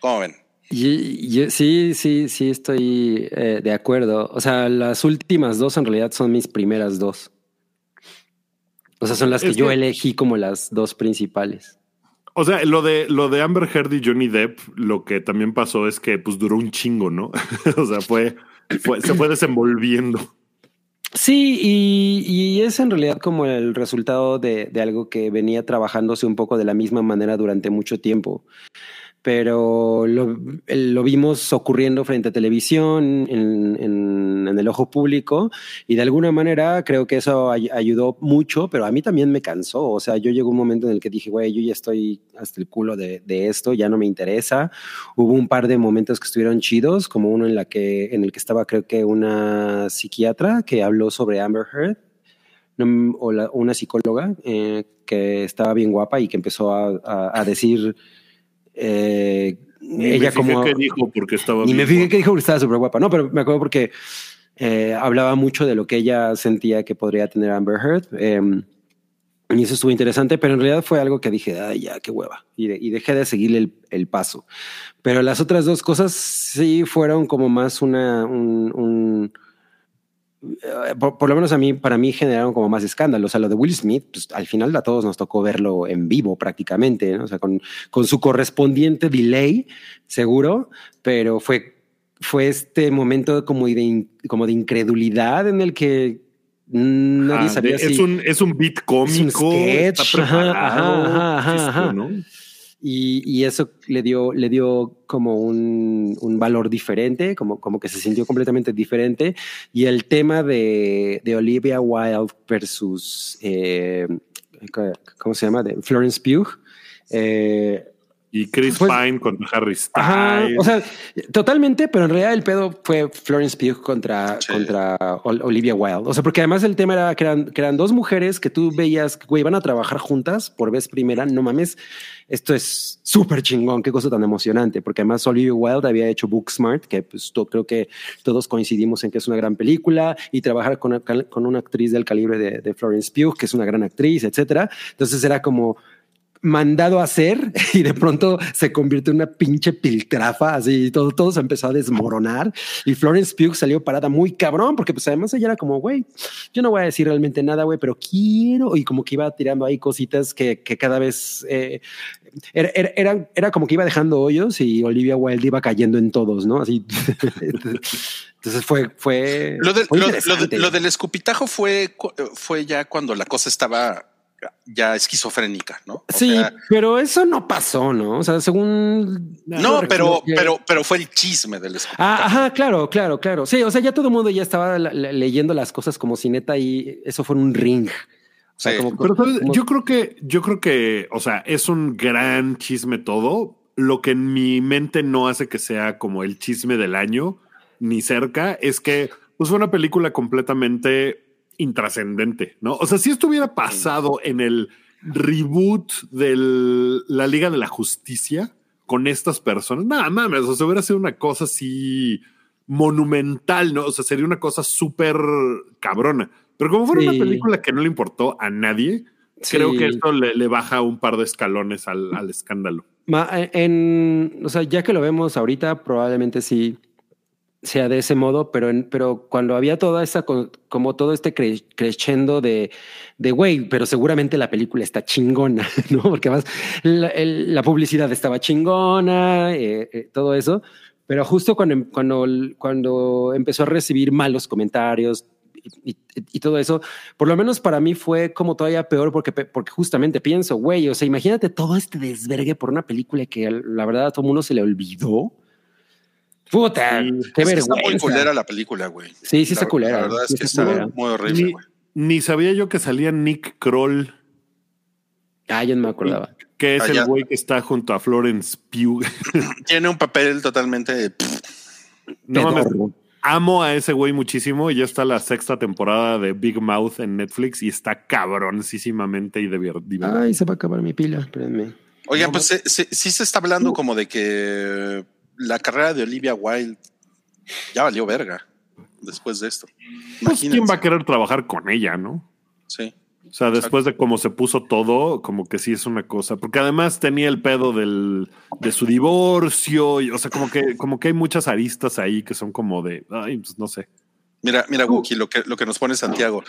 ¿Cómo ven? Y- y- sí, sí, sí, estoy eh, de acuerdo. O sea, las últimas dos en realidad son mis primeras dos. O sea, son las que Es yo que- elegí como las dos principales. O sea, lo de lo de Amber Heard y Johnny Depp, lo que también pasó es que pues duró un chingo, ¿no? o sea, fue, fue- se fue desenvolviendo. Sí, y, y es en realidad como el resultado de, de algo que venía trabajándose un poco de la misma manera durante mucho tiempo pero lo, lo, vimos ocurriendo frente a televisión, en, en, en, el ojo público, y de alguna manera creo que eso ay ayudó mucho, pero a mí también me cansó. O sea, yo llegó un momento en el que dije, güey, yo ya estoy hasta el culo de, de, esto, ya no me interesa. Hubo un par de momentos que estuvieron chidos, como uno en, la que, en el que estaba, creo que una psiquiatra que habló sobre Amber Heard. O la, una psicóloga eh, que estaba bien guapa y que empezó a, a, a decir eh, ni ella me como que dijo porque estaba ni me fijé que dijo que estaba súper guapa no pero me acuerdo porque eh, hablaba mucho de lo que ella sentía que podría tener Amber Heard eh, y eso estuvo interesante pero en realidad fue algo que dije ay ya qué hueva y, de, y dejé de seguirle el, el, paso. Pero las otras dos cosas sí fueron como más una un, un por, por, lo menos a mí, para mí generaron como más escándalo. O sea, lo de Will Smith, pues al final a todos nos tocó verlo en vivo prácticamente, ¿no? o sea, con, con su correspondiente delay, seguro, pero fue, fue este momento como de, como de incredulidad en el que nadie ah, sabía de, si es un es un beat cómico, un sketch, está preparado, ajá, ajá, ajá, ¿no? Y, y, eso le dio, le dio como un, un, valor diferente, como, como que se sintió completamente diferente. Y el tema de, de Olivia Wilde versus, eh, ¿cómo se llama? De Florence Pugh. Eh, y Chris pues, Pine contra Harry Styles. Ajá, o sea, totalmente, pero en realidad el pedo fue Florence Pugh contra, sí. contra Olivia Wilde. O sea, porque además el tema era que eran, que eran dos mujeres que tú veías, güey, iban a trabajar juntas por vez primera. No mames, esto es súper chingón, qué cosa tan emocionante, porque además Olivia Wilde había hecho Booksmart, que pues to, creo que todos coincidimos en que es una gran película, y trabajar con, con una actriz del calibre de, de Florence Pugh, que es una gran actriz, etcétera. Entonces era como mandado a hacer y de pronto se convirtió en una pinche piltrafa, así todo, todo se empezó a desmoronar y Florence Pugh salió parada muy cabrón porque pues además ella era como, güey, yo no voy a decir realmente nada, güey, pero quiero y como que iba tirando ahí cositas que, que cada vez eh, era, era, era, como que iba dejando hoyos y Olivia Wilde iba cayendo en todos, ¿no? Así. Entonces fue, fue, lo, del, fue lo, lo, de, lo del escupitajo fue, fue ya cuando la cosa estaba ya esquizofrénica, ¿no? O sí, sea, pero eso no pasó, ¿no? O sea, según no, pero, que... pero, pero fue el chisme del. Ah, ajá, claro, claro, claro. Sí, o sea, ya todo el mundo ya estaba leyendo las cosas como si neta y eso fuera un ring. O sea, sí. como, pero ¿sabes? Como... yo creo que, yo creo que, o sea, es un gran chisme todo. Lo que en mi mente no hace que sea como el chisme del año, ni cerca, es que pues, fue una película completamente intrascendente, ¿no? O sea, si esto hubiera pasado en el reboot de la Liga de la Justicia con estas personas, nada mames, o sea, hubiera sido una cosa así monumental, ¿no? O sea, sería una cosa súper cabrona. Pero como fuera sí. una película que no le importó a nadie, sí. creo que esto le, le, baja un par de escalones al, al escándalo. Ma, en, o sea, ya que lo vemos ahorita, probablemente sí sea de ese modo, pero, pero cuando había toda esa, como todo este cre de, de, güey, pero seguramente la película está chingona, ¿no? Porque además la, publicidad estaba chingona, eh, eh, todo eso, pero justo cuando, cuando, cuando empezó a recibir malos comentarios, y, todo eso, por lo menos para mí fue como todavía peor porque, porque justamente pienso, güey, o sea, imagínate todo este desvergue por una película que la verdad a todo mundo se le olvidó. Puta, sí, qué es vergüenza. Está muy culera la película, güey. Sí, sí está culera. La verdad es sí que está muy horrible, güey. Ni, ni, sabía yo que salía Nick Kroll. Ah, yo no me acordaba. Que es ah, el güey que está junto a Florence Pugh. Tiene un papel totalmente. No mames. Amo a ese güey muchísimo y ya está la sexta temporada de Big Mouth en Netflix y está cabroncísimamente y divertido. Ay, se va a acabar mi pila, espérenme. Oigan, no, pues sí, sí, sí, se está hablando como de que la carrera de Olivia Wilde ya valió verga después de esto. Pues quién va a querer trabajar con ella, ¿no? Sí. O sea, después de cómo se puso todo, como que sí es una cosa. Porque además tenía el pedo del, de su divorcio. Y, o sea, como que, como que hay muchas aristas ahí que son como de, ay, pues no sé. Mira, mira, Wookie, lo que, lo que nos pone Santiago.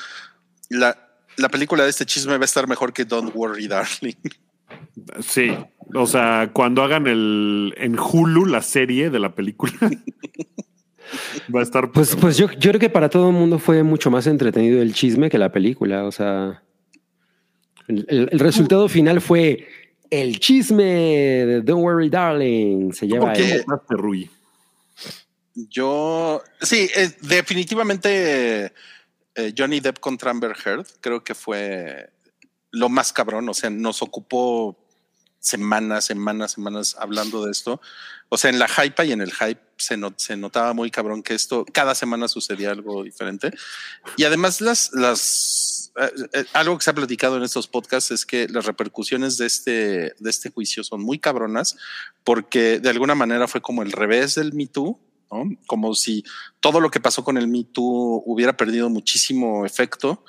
La, la película de este chisme va a estar mejor que Don't Worry, Darling. Sí, o sea, cuando hagan el en Hulu la serie de la película. Va a estar. Pues, pues yo, yo creo que para todo el mundo fue mucho más entretenido el chisme que la película. O sea, el, el- el resultado final fue el chisme de Don't Worry Darling. Se lleva ¿Por qué el- votaste, Rui? Yo, sí, eh, definitivamente eh, Johnny Depp contra Amber Heard creo que fue lo más cabrón. O sea, nos ocupó semanas, semanas, semanas hablando de esto. O sea, en la hype y en el hype se, not- se notaba muy cabrón que esto cada semana sucedía algo diferente. Y además eh, eh, algo que se ha platicado en estos podcasts es que las repercusiones de este, de este juicio son muy cabronas porque de alguna manera fue como el revés del Me Too. Como si todo lo que pasó con el Me Too hubiera perdido muchísimo efecto.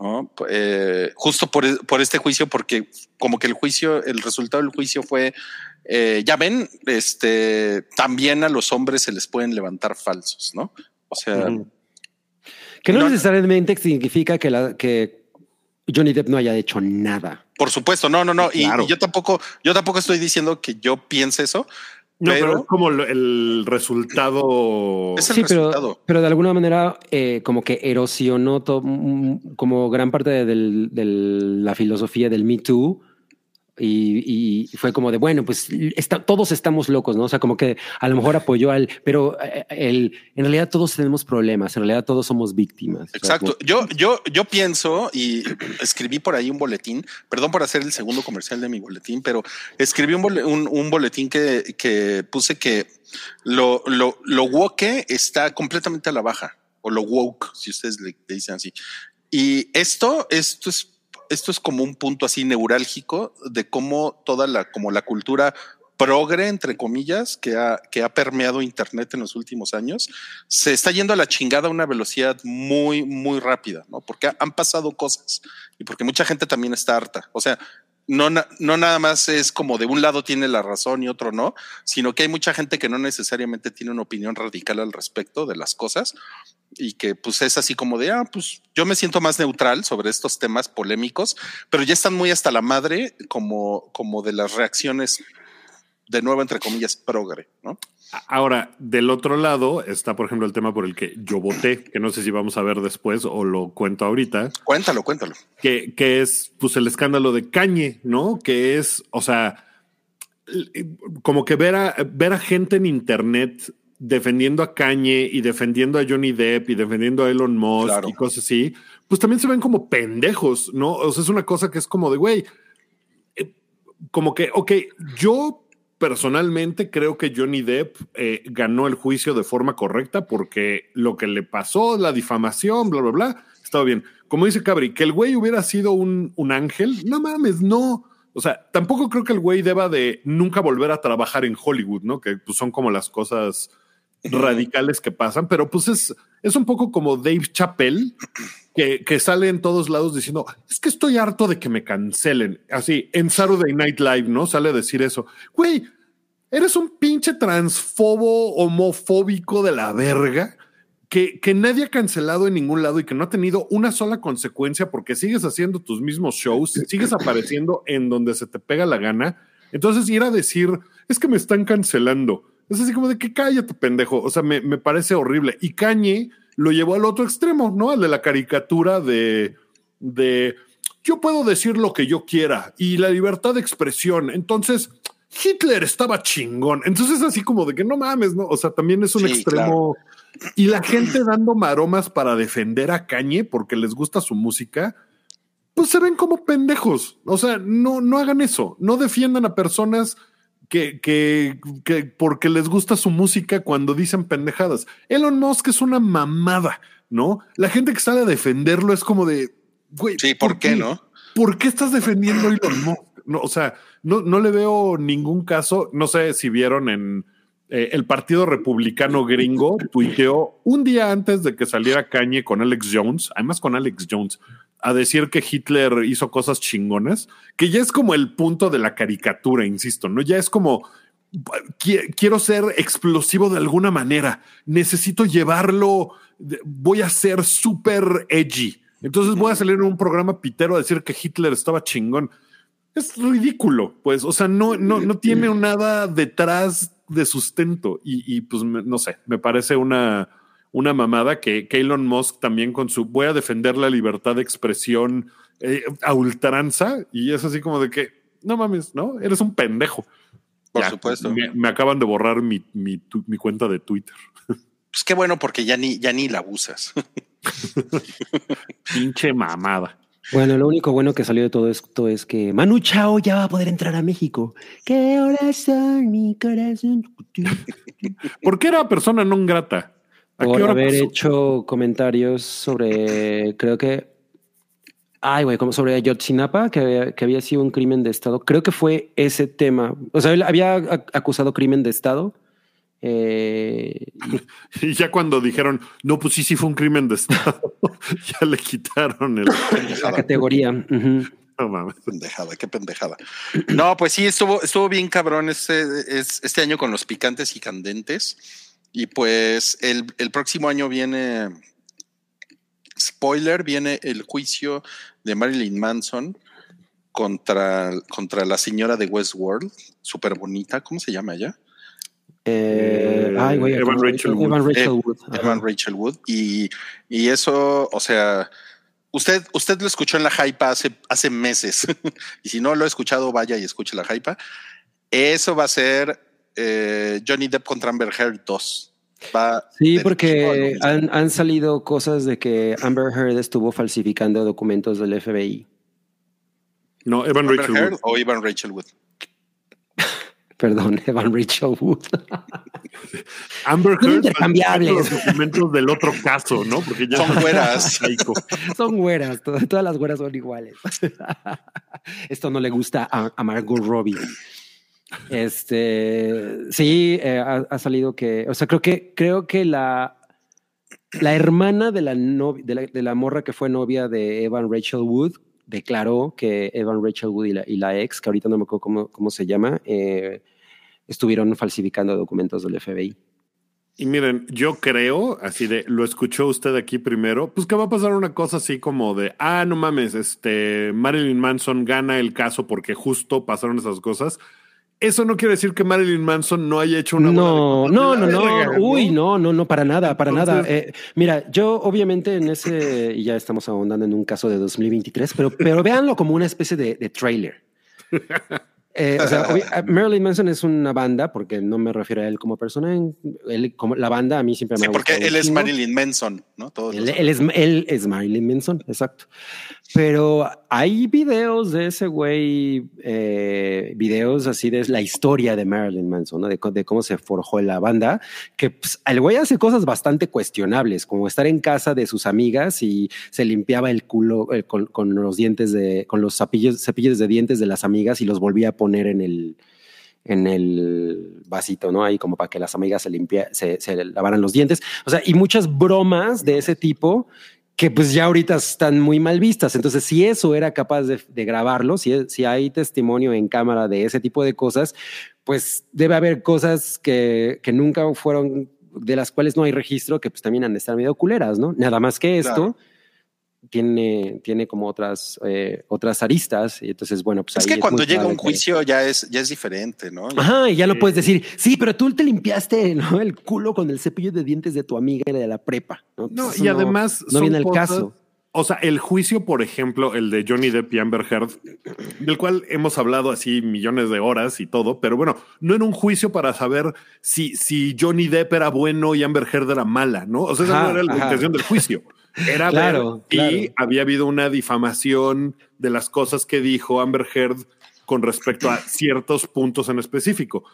¿No? Eh, justo por, por este juicio, porque como que el juicio, el resultado del juicio fue, eh, ya ven, este, también a los hombres se les pueden levantar falsos, ¿no? O sea. Que no, No- necesariamente significa que, la, que Johnny Depp no haya hecho nada. por supuesto, no, no, no. Y-. Y, yo tampoco, yo tampoco estoy diciendo que yo piense eso. No, pero, Pero- es como el resultado. Es el Sí, pero, resultado. pero de alguna manera eh, como que erosionó to- mm, como gran parte de, la filosofía del Me Too y, y fue como de, bueno, pues está- todos estamos locos, ¿no? O sea, como que a lo mejor apoyó al, pero eh, el, en realidad todos tenemos problemas, en realidad todos somos víctimas. O sea, Exacto. como- Yo, yo, yo pienso y escribí por ahí un boletín, perdón por hacer el segundo comercial de mi boletín, pero escribí un, un, un boletín que, que puse que lo, lo, lo woke está completamente a la baja o lo woke, si ustedes le, le dicen así. Y esto, esto es, esto es como un punto así neurálgico de cómo toda la, como la cultura progre, entre comillas, que ha, que ha permeado Internet en los últimos años, se está yendo a la chingada a una velocidad muy, muy rápida, ¿no? Porque ha- han pasado cosas y porque mucha gente también está harta. O sea, no, no nada más es como de un lado tiene la razón y otro no, sino que hay mucha gente que no necesariamente tiene una opinión radical al respecto de las cosas y que pues es así como de, ah, pues yo me siento más neutral sobre estos temas polémicos, pero ya están muy hasta la madre como, como de las reacciones de nuevo, entre comillas, progre, ¿no? Ahora, del otro lado está, por ejemplo, el tema por el que yo voté, que no sé si vamos a ver después o lo cuento ahorita, Cuéntalo, cuéntalo. que, que es pues el escándalo de Cañe, ¿no? Que es, o sea, como que ver a, ver a gente en internet defendiendo a Cañe y defendiendo a Johnny Depp y defendiendo a Elon Musk Claro. y cosas así, pues también se ven como pendejos, ¿no? O sea, es una cosa que es como de, güey, eh, como que, ok, yo personalmente creo que Johnny Depp eh, ganó el juicio de forma correcta porque lo que le pasó, la difamación, bla, bla, bla, estaba bien. Como dice Cabri, que el güey hubiera sido un, un ángel, no mames, no. O sea, tampoco creo que el güey deba de nunca volver a trabajar en Hollywood, ¿no? Que pues, son como las cosas radicales que pasan, pero pues es, es un poco como Dave Chappelle, que, que sale en todos lados diciendo, es que estoy harto de que me cancelen. Así, en Saturday Night Live, ¿no? Sale a decir eso. Güey, eres un pinche transfobo homofóbico de la verga. Que, que nadie ha cancelado en ningún lado y que no ha tenido una sola consecuencia porque sigues haciendo tus mismos shows, sigues apareciendo en donde se te pega la gana. Entonces ir a decir, es que me están cancelando. Es así como de que cállate, pendejo. O sea, me, me parece horrible. Y Cañe lo llevó al otro extremo, ¿no? Al de la caricatura de, de yo puedo decir lo que yo quiera y la libertad de expresión. Entonces, Hitler estaba chingón. Entonces, es así como de que no mames, ¿no? O sea, también es un Sí, extremo. Y la gente dando maromas para defender a Cañe porque les gusta su música, pues se ven como pendejos. O sea, no, no hagan eso. No defiendan a personas que, que, que porque les gusta su música cuando dicen pendejadas. Elon Musk es una mamada, ¿no? La gente que sale a defenderlo es como de, güey. Sí, ¿por qué no? ¿Por qué estás defendiendo a Elon Musk? No, o sea, no, no le veo ningún caso. No sé si vieron en eh, el Partido Republicano Gringo, tuiteó un día antes de que saliera Cañe con Alex Jones, además con Alex Jones, a decir que Hitler hizo cosas chingonas, que ya es como el punto de la caricatura, insisto, ¿no? Ya es como qui- quiero ser explosivo de alguna manera, necesito llevarlo, voy a ser súper edgy. Entonces voy a salir en un programa pitero a decir que Hitler estaba chingón. Es ridículo, pues, o sea, no, no, no tiene nada detrás de sustento. Y, y pues no sé, me parece una, una mamada que, que Elon Musk también con su voy a defender la libertad de expresión eh, a ultranza. Y es así como de que no mames, ¿no? Eres un pendejo. Por Ya, supuesto. Me, me acaban de borrar mi, mi, tu- mi cuenta de Twitter. Pues qué bueno, porque ya ni, ya ni la usas. Pinche mamada. Bueno, lo único bueno que salió de todo esto es que Manu Chao ya va a poder entrar a México. ¿Qué corazón, mi corazón? ¿Por qué era persona non grata? ¿A qué Por haber pasó? hecho comentarios sobre, creo que, ay, güey, como sobre Ayotzinapa, que había, que había sido un crimen de Estado. Creo que fue ese tema. O sea, él había ac- acusado crimen de Estado. eh, y ya cuando dijeron, no, pues sí, sí fue un crimen de Estado, ya le quitaron el. la categoría. No mames. pendejada, qué pendejada. No, pues sí, estuvo, estuvo bien cabrón este, es- este año con los picantes y candentes. Y pues el, el próximo año viene, spoiler, viene el juicio de Marilyn Manson contra, contra la señora de Westworld, súper bonita, ¿cómo se llama ella? Eh, ay, güey, Evan ¿cómo- Rachel Wood. Evan Rachel Eh, Wood. Evan Rachel Wood. Y, y eso, o sea, usted, usted lo escuchó en la hype hace, hace meses. y si no lo ha escuchado, vaya y escuche la hype. Eso va a ser eh, Johnny Depp contra Amber Heard 2. Va Sí, porque han, han salido cosas de que Amber Heard estuvo falsificando documentos del FBI. No, Evan Amber Rachel Heard Wood. o Evan Rachel Wood. Perdón, Evan Rachel Wood. Amber Son Heard intercambiables. los documentos del otro caso, ¿no? Porque ya Son güeras. Son güeras, to- todas las güeras son iguales. Esto no le gusta a, a Margot Robbie. Este, sí, eh, ha, salido que, o sea, creo que, creo que la, la hermana de la, novia, de, la, de la morra que fue novia de Evan Rachel Wood declaró que Evan Rachel Wood y la, y la ex, que ahorita no me acuerdo cómo, cómo se llama, eh, estuvieron falsificando documentos del FBI. Y miren, yo creo, así de, lo escuchó usted aquí primero, pues que va a pasar una cosa así como de, ah, no mames, este, Marilyn Manson gana el caso porque justo pasaron esas cosas. Eso no quiere decir que Marilyn Manson no haya hecho una No, no, no, no. Uy, no, no, no, para nada, para nada. Eh, mira, yo obviamente en ese, y ya estamos ahondando en un caso de 2023, pero, pero véanlo como una especie de, de trailer. Eh, o sea, Marilyn Manson es una banda, porque no me refiero a él como persona, él como la banda a mí siempre me Sí, ha porque él es. Marilyn Manson, ¿no? Todos Él, él es, él es Marilyn Manson, exacto. Pero hay videos de ese güey, eh, videos así de la historia de Marilyn Manson, ¿no? de, de cómo se forjó la banda, que pues, el güey hace cosas bastante cuestionables, como estar en casa de sus amigas y se limpiaba el culo eh, con, con los dientes de, con los cepillos, cepillos de dientes de las amigas y los volvía a poner en el, en el vasito, ¿no? Ahí como para que las amigas se limpia, se, se lavaran los dientes. O sea, y muchas bromas de ese tipo que pues ya ahorita están muy mal vistas. Entonces, si eso era capaz de, grabarlo, si, si hay testimonio en cámara de ese tipo de cosas, pues debe haber cosas que, que nunca fueron, de las cuales no hay registro, que pues también han de estar medio culeras, ¿no? Nada más que esto. Tiene, tiene como otras, eh, otras aristas. Y entonces, bueno, pues Es ahí que cuando llega un que- juicio ya es, ya es diferente, ¿no? Ajá, y ya lo puedes decir, sí, pero tú te limpiaste ¿no? el culo con el cepillo de dientes de tu amiga y de la prepa. No, y además no viene el caso. O sea, el juicio, por ejemplo, el de Johnny Depp y Amber Heard, del cual hemos hablado así millones de horas y todo, pero bueno, no era un juicio para saber si, si Johnny Depp era bueno y Amber Heard era mala, ¿no? O sea, esa Ajá, no era la ajá. intención del juicio. Era Claro, ver y claro. había habido una difamación de las cosas que dijo Amber Heard con respecto a ciertos puntos en específico.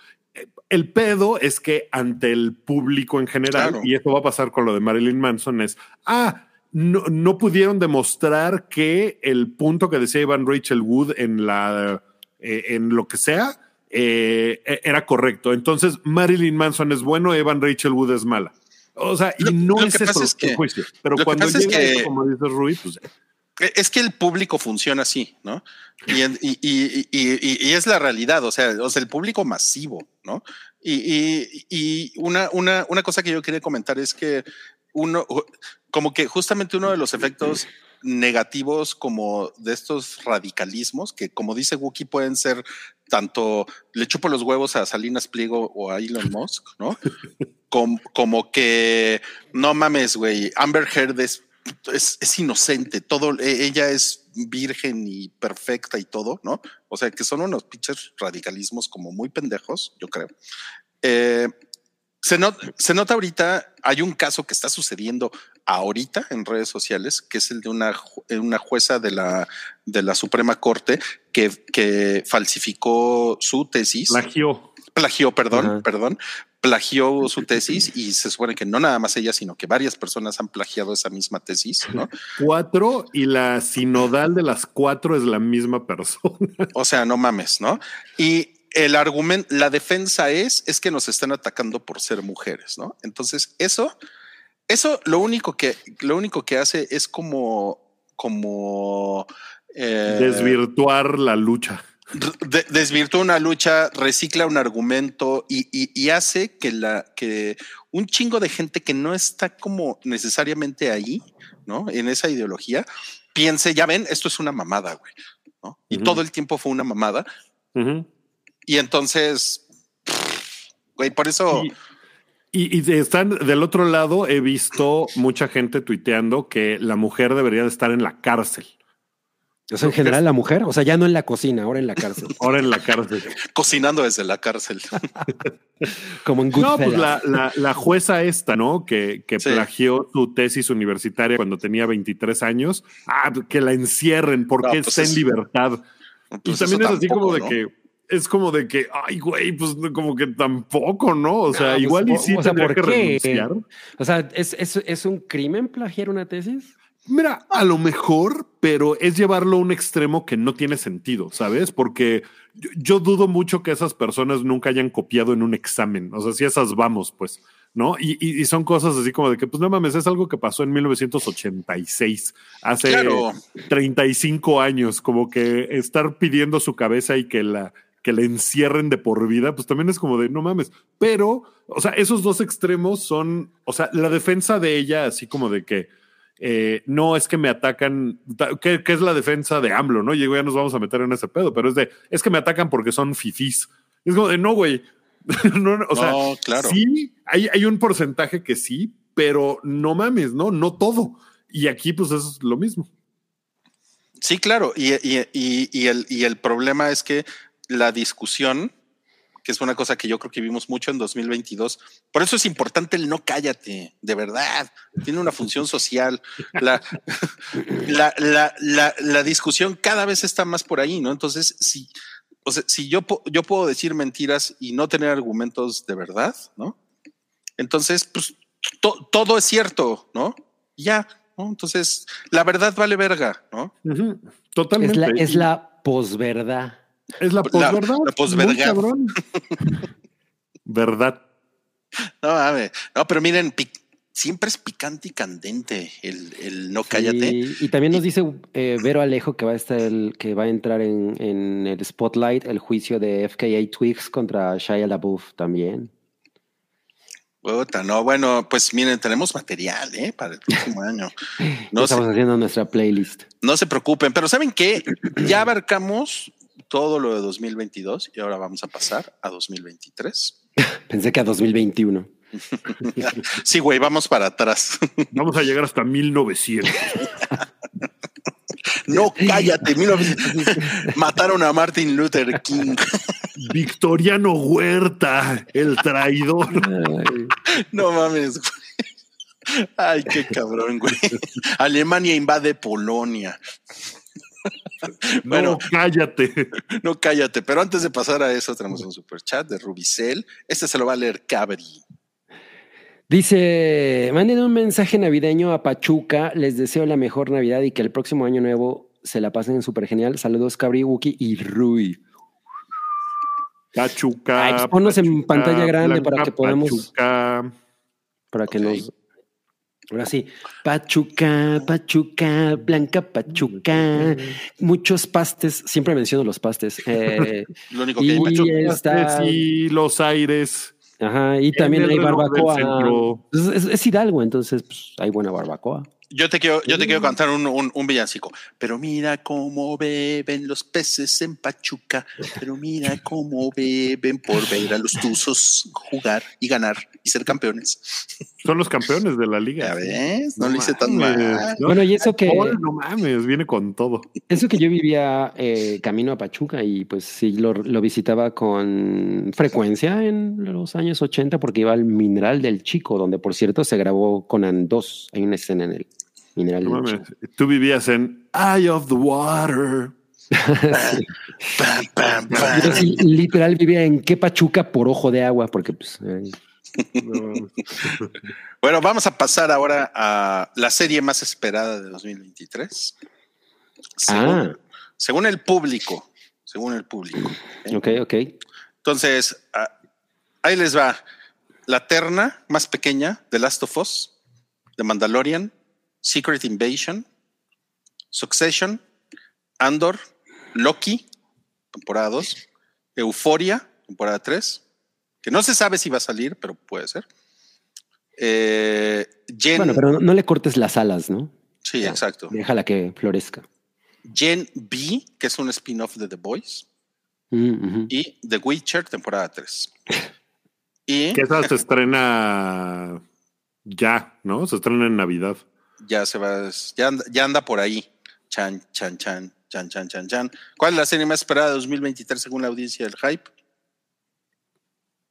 El pedo es que ante el público en general, Claro. y esto va a pasar con lo de Marilyn Manson, es, ah, no, no pudieron demostrar que el punto que decía Ivan Rachel Wood en la eh, en lo que sea eh, e- era correcto. Entonces, Marilyn Manson es bueno, Evan Rachel Wood es mala. O sea, y Lo- no lo es que eso es el que- juicio. Pero lo que cuando pasa es llega que- eso, como dice Rui, pues Es que el público funciona así, ¿no? Y, es la realidad, o sea, o sea, el público masivo, ¿no? Y una, una, una cosa que yo quería comentar es que uno, como que justamente uno de los efectos negativos como de estos radicalismos, que como dice Wookie pueden ser tanto le chupo los huevos a Salinas Pliego o a Elon Musk, ¿no? como, como que no mames, güey. Amber Heard es, es, es inocente, todo, e- ella es virgen y perfecta y todo, ¿no? O sea, que son unos pinches radicalismos como muy pendejos, yo creo. Eh, se, not- se nota ahorita, hay un caso que está sucediendo ahorita en redes sociales, que es el de una, eh, una jueza de la, de la Suprema Corte que, que falsificó su tesis Plagió. plagió, perdón, perdón, plagió su tesis y se supone que no nada más ella, sino que varias personas han plagiado esa misma tesis, ¿no? Cuatro y la sinodal de las cuatro es la misma persona. O sea, no mames, ¿no? Y el argumento, la defensa es, es que nos están atacando por ser mujeres, ¿no? Entonces, eso, eso lo único que, lo único que hace es como, como eh, Desvirtuar la lucha. de- desvirtúa una lucha, recicla un argumento y, y- y hace que la que un chingo de gente que no está como necesariamente ahí, ¿no? En esa ideología, piense, ya ven, esto es una mamada, güey. ¿no? Y todo el tiempo fue una mamada. Y entonces, güey, por eso. Y, y- están del otro lado, he visto mucha gente tuiteando que la mujer debería de estar en la cárcel. O sea, en general la mujer, o sea, ya no en la cocina, ahora en la cárcel. Ahora en la cárcel. cocinando desde la cárcel. Como en No, pues Goodfellas. la, la- la jueza esta, ¿no? Que, que Sí. plagió su tesis universitaria cuando tenía 23 años. Ah, que la encierren porque No, pues está es- en libertad. Pues y también es así como de que es como de que, ay, güey, pues como que tampoco, ¿no? O sea, pues, igual y sí o sea, tendría ¿por que qué? renunciar. O sea, ¿es, es, es un crimen plagiar una tesis? Mira, a lo mejor, pero es llevarlo a un extremo que no tiene sentido, ¿sabes? Porque yo, yo dudo mucho que esas personas nunca hayan copiado en un examen. O sea, si esas vamos, pues, ¿no? Y, y- y son cosas así como de que, pues no mames, es algo que pasó en 1986, hace Claro. 35 años, como que estar pidiendo su cabeza y que la que la encierren de por vida, pues también es como de no mames. Pero, o sea, esos dos extremos son, o sea, la defensa de ella, así como de que eh, no es que me atacan, ta- que, que es la defensa de AMLO, ¿no? Y ya nos vamos a meter en ese pedo, pero es de, es que me atacan porque son fifís. Es como de, no, güey. no, no, o sea, No, claro. sí, hay, hay un porcentaje que sí, pero no mames, ¿no? No todo. Y aquí, pues, es lo mismo. Sí, claro. Y, y- y- y el, y el problema es que la discusión, que es una cosa que yo creo que vimos mucho en 2022, por eso es importante el no cállate, de verdad. Tiene una función social. La, la, la, la, la discusión cada vez está más por ahí, ¿no? Entonces, si, o sea, si yo, yo puedo decir mentiras y no tener argumentos de verdad, ¿no? Entonces, pues to- todo es cierto, ¿no? Ya, ¿no? Entonces, la verdad vale verga, ¿no? Totalmente. Es la, es la posverdad. Es la posverdad. la posverdad. Muy cabrón. Verdad. No mames. No, pero miren, pic- siempre es picante y candente el, el no cállate. Y, y también nos dice eh, Vero Alejo que va a estar el, que va a entrar en, en el spotlight el juicio de FKA Twigs contra Shia LaBeouf también. Puta, no, bueno, pues miren, tenemos material, ¿eh? Para el próximo año. No Estamos se, haciendo nuestra playlist. no se preocupen, pero ¿saben qué? Ya abarcamos todo lo de 2022 y ahora vamos a pasar a 2023. Pensé que a 2021. Sí, güey, vamos para atrás. Vamos a llegar hasta 1900. No, cállate. 1900. Mataron a Martin Luther King. Victoriano Huerta, el traidor. No mames, güey. Ay, qué cabrón, güey. Alemania invade Polonia. Bueno, no, cállate. no cállate, pero antes de pasar a eso tenemos un super chat de Rubicel. Este se lo va a leer Cabri. Dice, manden un mensaje navideño a Pachuca. Les deseo la mejor Navidad y que el próximo año nuevo se la pasen súper genial. Saludos, Cabri, Wookie y Rui. Pachuca. Ay, ponnos en pantalla grande para que podamos- Pachuca. Para que Ok. nos. Ahora sí. Pachuca, Pachuca, Blanca Pachuca. Muchos pastes. Siempre menciono los pastes. Eh, Lo único que Y- hay, Pachuca. y- está- los aires. ajá, y también hay barbacoa. centro. Es, es- es Hidalgo, entonces pues, hay buena barbacoa. Yo te quiero, yo te quiero cantar un, un, un villancico. Pero mira cómo beben los peces en Pachuca. Pero mira cómo beben por ver a los tuzos jugar y ganar y ser campeones. Son los campeones de la Ya liga. ves, no, lo hice tan mal. ¿no? Bueno, y eso que, Oh, no mames, viene con todo. eso que yo vivía eh, camino a Pachuca y pues sí lo, lo visitaba con frecuencia en los años 80 porque iba al Mineral del Chico, donde por cierto se grabó Conan 2. Hay una escena en el Mineral No del mames. Chico. Tú vivías en Eye of the Water. Yo sí, literal vivía en qué Pachuca por ojo de agua, porque pues eh, No. Bueno, vamos a pasar ahora a la serie más esperada de 2023. Según, Ah. según el público, según el público. ¿eh? ok, ok. Entonces, ah, ahí les va. La terna más pequeña de Last of Us, The Mandalorian, Secret Invasion, Succession, Andor, Loki, temporada 2, Euforia, temporada 3, que no se sabe si va a salir, pero puede ser. Eh, Gen, Bueno, pero no, no le cortes las alas, ¿no? sí, ya. exacto. Déjala que florezca. Gen B, que es un spin-off de The Boys, Mm, y The Witcher, temporada 3. Y Que esa se estrena ya, ¿no? Se estrena en Navidad. Ya se va, ya anda, ya anda por ahí. Chan, chan, chan, chan, chan, chan, chan. ¿Cuál es la serie más esperada de 2023 según la audiencia del hype?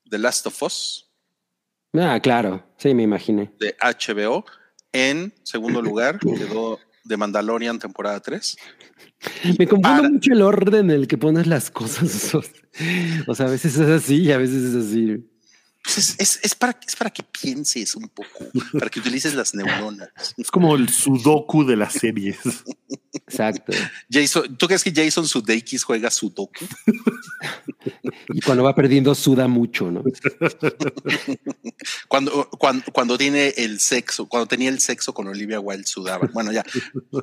The Last of Us, Ah, claro. Sí, me imaginé. de HBO. En segundo lugar quedó The Mandalorian, temporada 3. Me confundo para- mucho el orden en el que pones las cosas. O sea, a veces es así y a veces es así. Pues es, es- es para, es para que pienses un poco, para que utilices las neuronas. Es como el sudoku de las series. Exacto. Jason, ¿Tú crees que Jason Sudeikis juega Sudoku? Y cuando va perdiendo suda mucho, ¿no? Cuando, cuando, cuando tiene el sexo, cuando tenía el sexo con Olivia Wilde sudaba. Bueno, ya,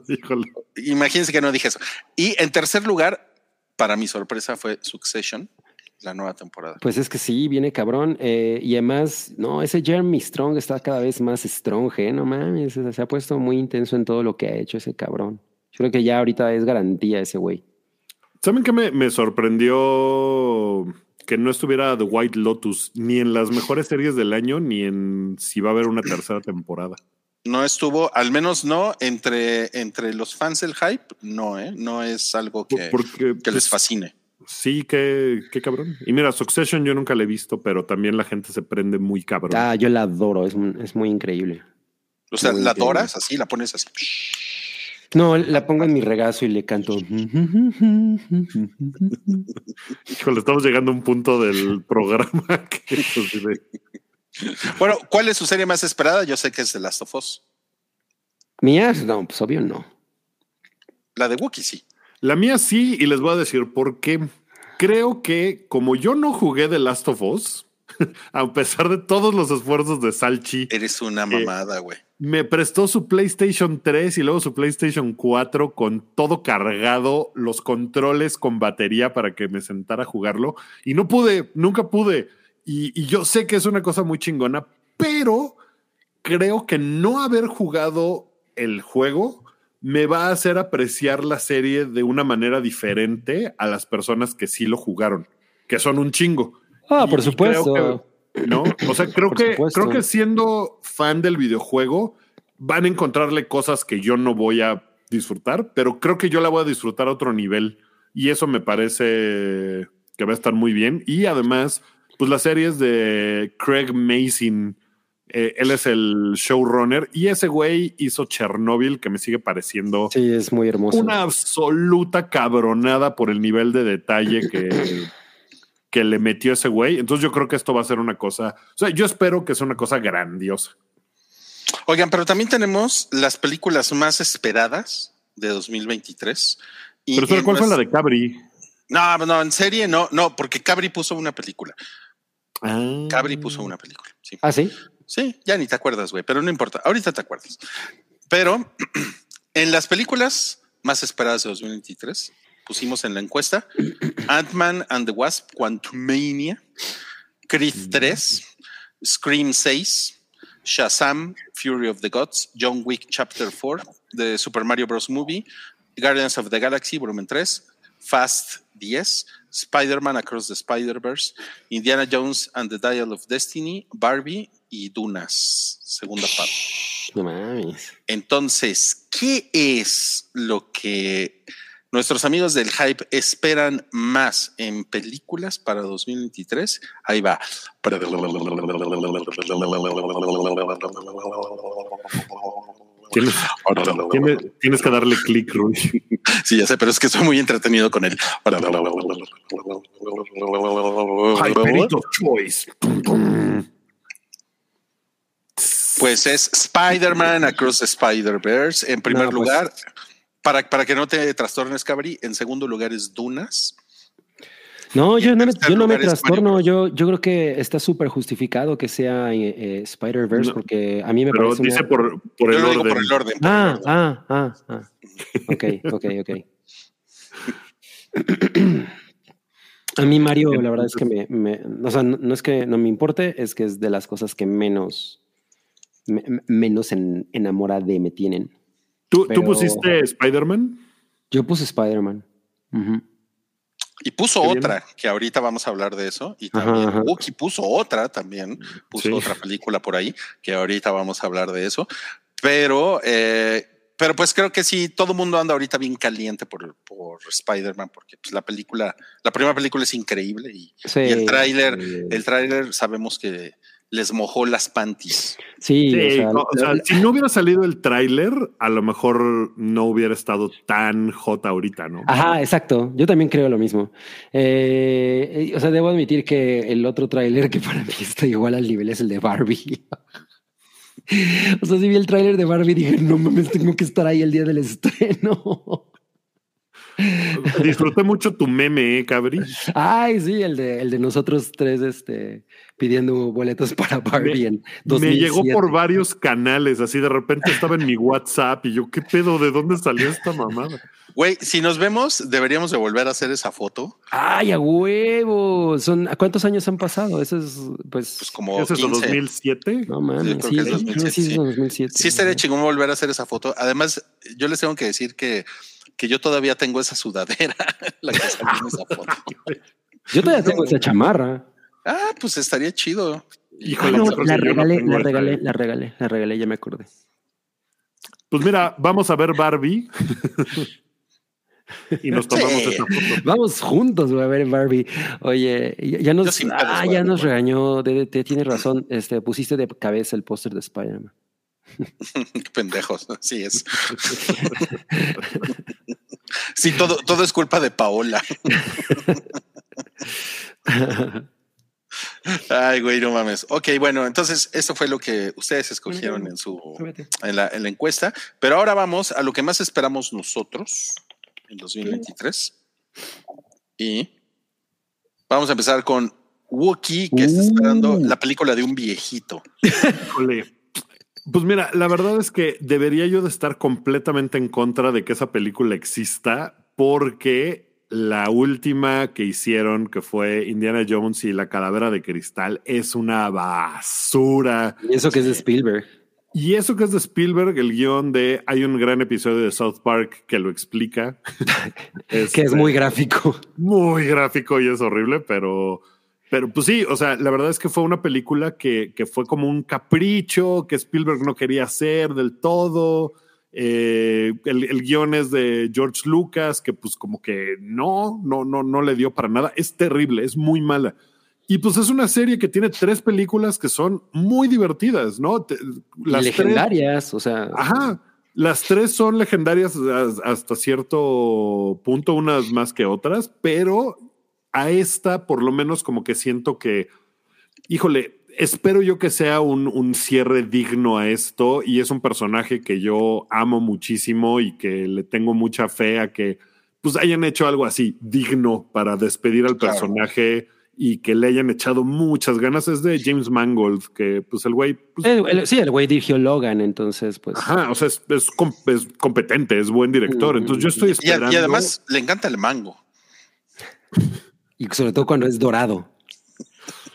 Híjole. imagínense que no dije eso. Y en tercer lugar, para mi sorpresa, fue Succession, la nueva temporada. Pues es que sí, viene cabrón. eh, y además, no, ese Jeremy Strong está cada vez más strong, ¿eh? No mames, se ha puesto muy intenso en todo lo que ha hecho ese cabrón. Yo creo que ya ahorita es garantía ese güey. ¿Saben qué me, me sorprendió que no estuviera The White Lotus ni en las mejores series del año ni en si va a haber una tercera temporada? No estuvo, al menos no, entre, entre los fans del hype, no, ¿eh? No es algo que, Porque que les pues, fascine. Sí, qué, qué cabrón. Y mira, Succession yo nunca la he visto, pero también la gente se prende muy cabrón. Ah, yo la adoro, es, es muy increíble. O sea, muy la increíble. adoras así, la pones así. No, la pongo en mi regazo y le canto. Híjole, estamos llegando a un punto del programa que Bueno, ¿cuál es su serie más esperada? Yo sé que es The Last of Us. Mía, no, pues obvio no. La de Wookiee, sí. La mía sí, y les voy a decir por qué. Creo que como yo no jugué The Last of Us, a pesar de todos los esfuerzos de Salchi, Eres una mamada, güey. me prestó su PlayStation 3 y luego su PlayStation 4 con todo cargado, los controles con batería para que me sentara a jugarlo. Y no pude, nunca pude. Y, y yo sé que es una cosa muy chingona, pero creo que no haber jugado el juego me va a hacer apreciar la serie de una manera diferente a las personas que sí lo jugaron, que son un chingo. Ah, Y- por supuesto. que- ¿no? O sea, creo Por que, supuesto. creo que siendo fan del videojuego van a encontrarle cosas que yo no voy a disfrutar, pero creo que yo la voy a disfrutar a otro nivel y eso me parece que va a estar muy bien. Y además, pues las series de Craig Mason, eh, él es el showrunner y ese güey hizo Chernobyl que me sigue pareciendo Sí, es muy hermoso. una absoluta cabronada por el nivel de detalle que, que le metió ese güey. Entonces yo creo que esto va a ser una cosa, o sea, yo espero que sea una cosa grandiosa. Oigan, pero también tenemos las películas más esperadas de 2023. Y Pero ¿cuál fue la de Cabri? No, no, en serie no, no, porque Cabri puso una película. Ah. Cabri puso una película. Sí. Ah, sí. Sí, ya ni te acuerdas, güey, pero no importa. Ahorita te acuerdas. Pero en las películas más esperadas de 2023, pusimos en la encuesta Ant-Man and the Wasp, Quantumania, Creed 3, Scream 6, Shazam, Fury of the Gods, John Wick Chapter 4, The Super Mario Bros. Movie, Guardians of the Galaxy, volumen 3, Fast 10, Spider-Man Across the Spider-Verse, Indiana Jones and the Dial of Destiny, Barbie y Dunas, segunda parte. No mames. Entonces, ¿qué es lo que nuestros amigos del hype esperan más en películas para 2023? Ahí va. Tienes, tienes, tienes que darle clic, Rui. Sí, ya sé, pero es que estoy muy entretenido con él. Hyperito Choice. Pues es Spider-Man Across the Spider-Verse. En primer No, pues- lugar, para, para que no te trastornes, Cabri. En segundo lugar es Dunas. No, yo no me, yo no trastorno. Yo, yo creo que está súper justificado que sea eh, eh, Spider-Verse No, porque a mí me Pero parece. dice una- por, por Yo el lo digo orden. por el orden. por el Ah, orden. ah, ah, ah. Ok, ok, ok. A mí Mario, la verdad es que me, me- o sea, no, no es que no me importe, es que es de las cosas que menos, me- me- menos en, enamorada de me tienen. ¿Tú, pero- ¿Tú pusiste Spider-Man? Yo puse Spider-Man. Y puso bien. otra, que ahorita vamos a hablar de eso. Y Ajá, también ajá. Wookie puso otra también. Puso Sí. otra película por ahí, que ahorita vamos a hablar de eso. Pero, eh, pero pues creo que sí, todo el mundo anda ahorita bien caliente por, por Spider-Man, porque pues, la película, la primera película es increíble y, Sí, y el tráiler, sí. el tráiler sabemos que les mojó las panties. Sí, Sí, o sea, no, o sea, si no hubiera salido el tráiler, a lo mejor no hubiera estado tan hot ahorita, ¿no? Ajá, exacto. Yo también creo lo mismo. Eh, eh, o sea, debo admitir que el otro tráiler que para mí está igual al nivel es el de Barbie. O sea, si vi el tráiler de Barbie dije, no mames, tengo que estar ahí el día del estreno. Disfruté mucho tu meme, ¿eh, Cabri? Ay, sí, el de, el de nosotros tres este, pidiendo boletos para Barbie en Me 2007. llegó por varios canales, así de repente estaba en mi WhatsApp y yo, ¿qué pedo? ¿De dónde salió esta mamada? Güey, si nos vemos, deberíamos de volver a hacer esa foto. Ay, a huevo. Son, ¿a ¿Cuántos años han pasado? Eso es, pues, Pues como ¿Qué es eso, 15. 2007? no mames. Sí, es que 2007, sí, es sí. 2007. Sí, estaría chingón volver a hacer esa foto. Además, yo les tengo que decir que, que yo todavía tengo esa sudadera, la que salió en esa foto. Yo todavía tengo esa chamarra. Ah, pues estaría chido. Ah, Híjole, no, creo la no regalé, la regalé, la regalé, la regalé, ya me acordé. Pues mira, vamos a ver Barbie. y nos tomamos Sí. esa foto. Vamos juntos güey, a ver Barbie. Oye, ya, nos, ah, ya nos regañó, DDT, tienes razón. Este, pusiste de cabeza el póster de Spider-Man. Qué pendejos, así es. Sí, todo, todo es culpa de Paola. Ay, güey, no mames. Ok, bueno, entonces esto fue lo que ustedes escogieron en su en la, en la encuesta. Pero ahora vamos a lo que más esperamos nosotros en 2023. Y vamos a empezar con Wookiee, que está esperando Uh. la película de un viejito. Híjole. Pues mira, la verdad es que debería yo de estar completamente en contra de que esa película exista porque la última que hicieron, que fue Indiana Jones y la calavera de cristal, es una basura. Y eso que es de Spielberg. Y eso que es de Spielberg, el guion de... Hay un gran episodio de South Park que lo explica. Que es muy gráfico. muy gráfico y es horrible, pero, pero pues sí, o sea, la verdad es que fue una película que, que fue como un capricho que Spielberg no quería hacer del todo. Eh, el, el guion es de George Lucas, que pues como que no, no, no, no le dio para nada. Es terrible, es muy mala. Y pues es una serie que tiene tres películas que son muy divertidas, ¿no? Las tres- legendarias, o sea. Ajá. Las tres son legendarias as- hasta cierto punto, unas más que otras, pero a esta por lo menos como que siento que, híjole, espero yo que sea un, un cierre digno a esto y es un personaje que yo amo muchísimo y que le tengo mucha fe a que pues hayan hecho algo así digno para despedir al Claro. personaje y que le hayan echado muchas ganas. Es de James Mangold, que pues el güey... pues, El- el- sí, el güey dirigió Logan, entonces, pues. Ajá, o sea, es, es com- es competente, es buen director. Mm. Entonces yo estoy Y, esperando. y además le encanta el mango. Y sobre todo cuando es dorado.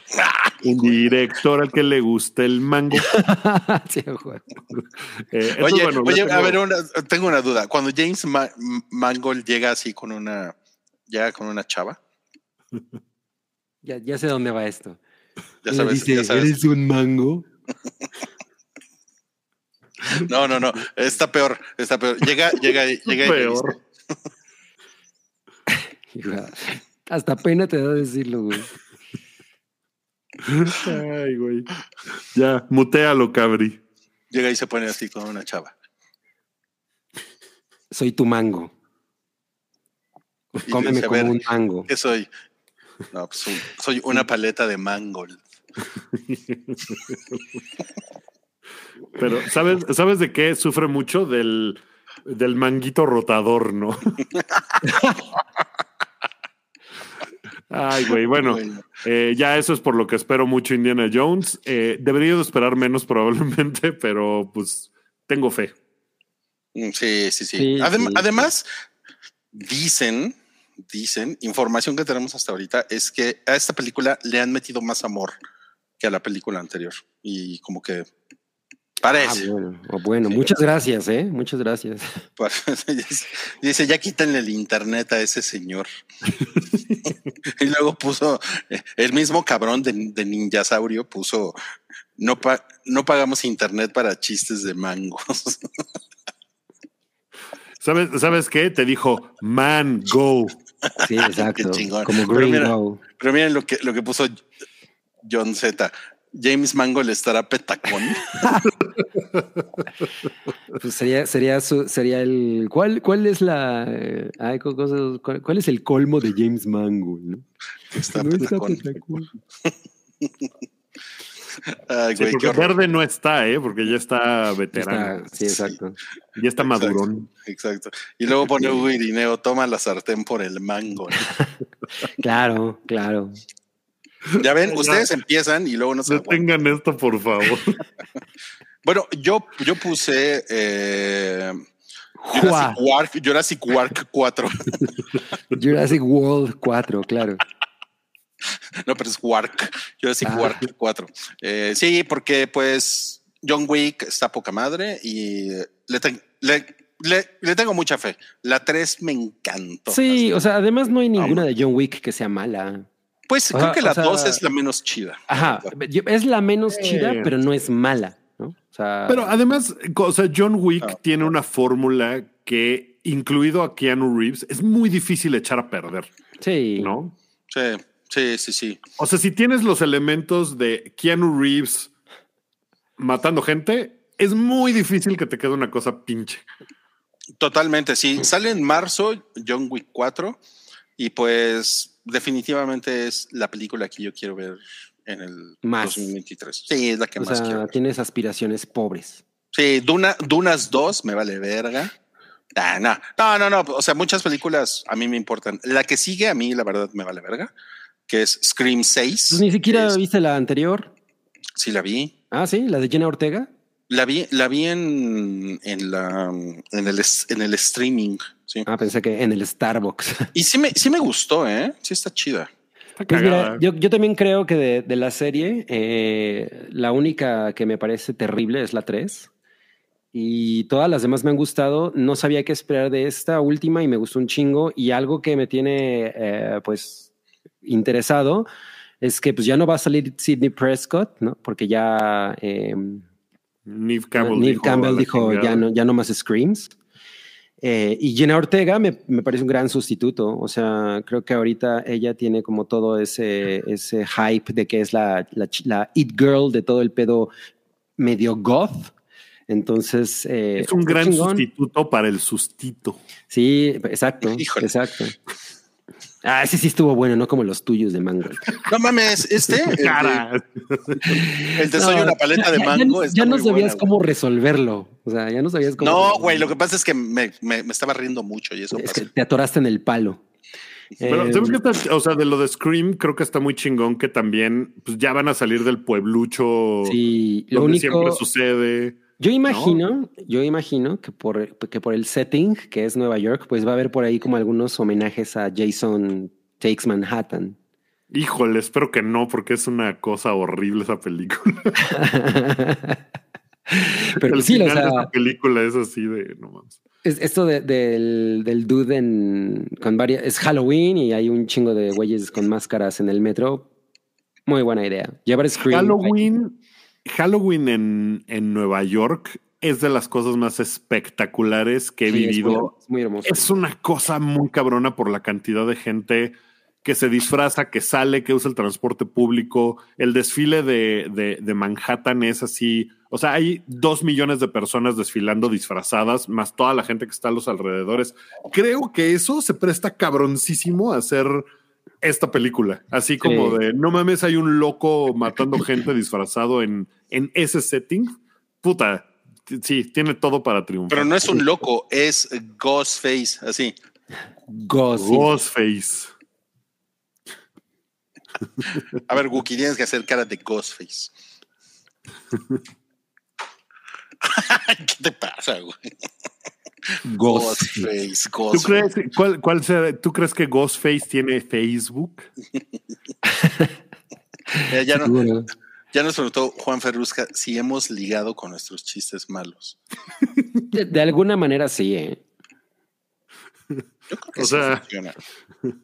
un director al que le guste el mango. Sí. Eh, Oye, bueno, oye, ya a tengo- ver, una- tengo una duda. Cuando James Ma- Mangold llega así con una, llega con una chava, Ya, ya sé dónde va esto. ya Le sabes, dice, ya sabes. ¿eres un mango? No, no, no, está peor, está peor. Llega, llega, llega Peor. Hasta pena te da decirlo, güey. Ay, güey. Ya, mutealo, cabri. llega y se pone así con una chava. Soy tu mango. Y Cómeme dice, como ver, un mango. ¿Qué soy? No, pues un- soy una paleta de Mangold. Pero, ¿sabes, ¿sabes de qué sufre mucho? Del, del manguito rotador, ¿no? Ay, güey, bueno, Bueno. eh, ya eso es por lo que espero mucho Indiana Jones. Eh, debería de esperar menos probablemente, pero pues tengo fe. Mm, Sí, sí, sí. Sí, Adem- sí. Además, dicen, dicen, información que tenemos hasta ahorita es que a esta película le han metido más amor que a la película anterior. Y como que Ah, parece. bueno, oh, bueno, Sí. muchas gracias, ¿eh? Muchas gracias. Dice, ya quítenle el internet a ese señor. y luego puso, eh, el mismo cabrón de, de Ninjasaurio puso, no, pa- no pagamos internet para chistes de mangos. ¿Sabes, ¿Sabes qué? Te dijo, man, go. Sí, exacto. Como Pero Green mira, Go. Pero miren lo que, lo que puso John Z. James Mango le estará petacón. Pues sería, sería, su- sería el. ¿Cuál, cuál es la. eh, ay, cosas- cuál, cuál es el colmo de James Mango? ¿no? Está No está petacón. Ay, Sí, güey, porque horror. verde no está, ¿eh? Porque ya está veterano. Está- sí, exacto. Ya está Exacto. madurón. Exacto. Y luego pone Hugo Irineo, toma la sartén por el mango. Claro, claro. Ya ven, ustedes empiezan y luego no se aguantan. Detengan esto, por favor. Bueno, yo, yo puse eh. Jurassic World, Jurassic World 4. Jurassic World 4, claro. No, pero es Wark. Jurassic Ah. World 4. Eh, sí, porque pues John Wick está poca madre y le, ten- le, le- le tengo mucha fe. La 3 me encantó. Sí, o sea, además no hay ninguna de John Wick que sea mala. Pues o creo sea, que la sea- 2 es la menos chida. Ajá, es la menos chida, pero no es mala, ¿no? O sea, Pero además, o sea, John Wick Ah. tiene una fórmula que, incluido a Keanu Reeves, es muy difícil echar a perder, sí. ¿no? Sí, sí, sí, sí. O sea, si tienes los elementos de Keanu Reeves matando gente, es muy difícil que te quede una cosa pinche. Totalmente, sí. Sale en marzo John Wick 4 y pues definitivamente es la película que yo quiero ver en el Más. 2023. Sí, es la que O más quiero sea, ver. tienes aspiraciones pobres. Sí, Duna, Dunas 2 me vale verga. Ah, no, no, no, no. O sea, muchas películas a mí me importan. La que sigue a mí, la verdad, me vale verga, que es Scream 6. Pues ni siquiera Es- viste la anterior. Sí, la vi. Ah, sí, la de Jenna Ortega. La vi, la vi en, en la en el, en el streaming. Sí. Ah, pensé que en el Starbucks. Y sí me, sí me gustó, ¿eh? Sí está chida. Está Pues mira, yo, yo también creo que de, de la serie, eh, la única que me parece terrible es la 3. Y todas las demás me han gustado. No sabía qué esperar de esta última y me gustó un chingo. Y algo que me tiene, eh, pues, interesado es que pues ya no va a salir Sidney Prescott, ¿no? Porque ya eh, Neve Campbell, Neve dijo, Campbell "A la dijo chingada". ya no, ya no más Screams. Eh, y Jenna Ortega me, me parece un gran sustituto. O sea, creo que ahorita ella tiene como todo ese, ese hype de que es la, la, It Girl de todo el pedo medio goth. Entonces. eh, Es un gran chingón. sustituto para el sustito. Sí, exacto. Híjole. Exacto. Ah, ese sí estuvo bueno, no como los tuyos de mango. No mames, este, Cara. el de soy No, una paleta de ya- ya- mango. Ya, no sabías buena, güey. cómo resolverlo. O sea, ya no sabías cómo. No, güey, lo que pasa es que me, me, me estaba riendo mucho y eso Es pasó. que te atoraste en el palo. Pero, Eh, ¿sabes qué está? O sea, de lo de Scream, creo que está muy chingón que también pues, ya van a salir del pueblucho Sí, lo donde único. siempre sucede. Yo imagino, yo imagino que por, que por el setting, que es Nueva York, pues va a haber por ahí como algunos homenajes a Jason Takes Manhattan. Híjole, espero que no, porque es una cosa horrible esa película. Pero El sí, o de esa película es así de no mames. es- esto de- del, del dude en, con varias. Es Halloween y hay un chingo de güeyes con máscaras en el metro. Muy buena idea. Llevar Scream. Halloween, Halloween en, en Nueva York es de las cosas más espectaculares que he Sí, vivido. es muy hermoso. Es una cosa muy cabrona por la cantidad de gente que se disfraza, que sale, que usa el transporte público. El desfile de, de- de Manhattan es así. O sea, hay dos millones de personas desfilando disfrazadas, más toda la gente que está a los alrededores. Creo que eso se presta cabroncísimo a hacer esta película. Así como Sí. de, no mames, hay un loco matando gente disfrazado en, en ese setting. Puta, sí, tiene todo para triunfar. Pero no es un loco, es Ghostface, así. Ghost. Ghostface. A ver, Wookie, tienes que hacer cara de Ghostface. ¿Qué te pasa, güey? Ghost. Ghostface, ¿Tú Ghostface. crees, cuál, cuál será- ¿Tú crees que Ghostface tiene Facebook? Eh, ya, no- Seguro. ya nos preguntó Juan Ferrusca si hemos ligado con nuestros chistes malos. De, de alguna manera sí, ¿eh? Yo creo que O sí sea- funciona.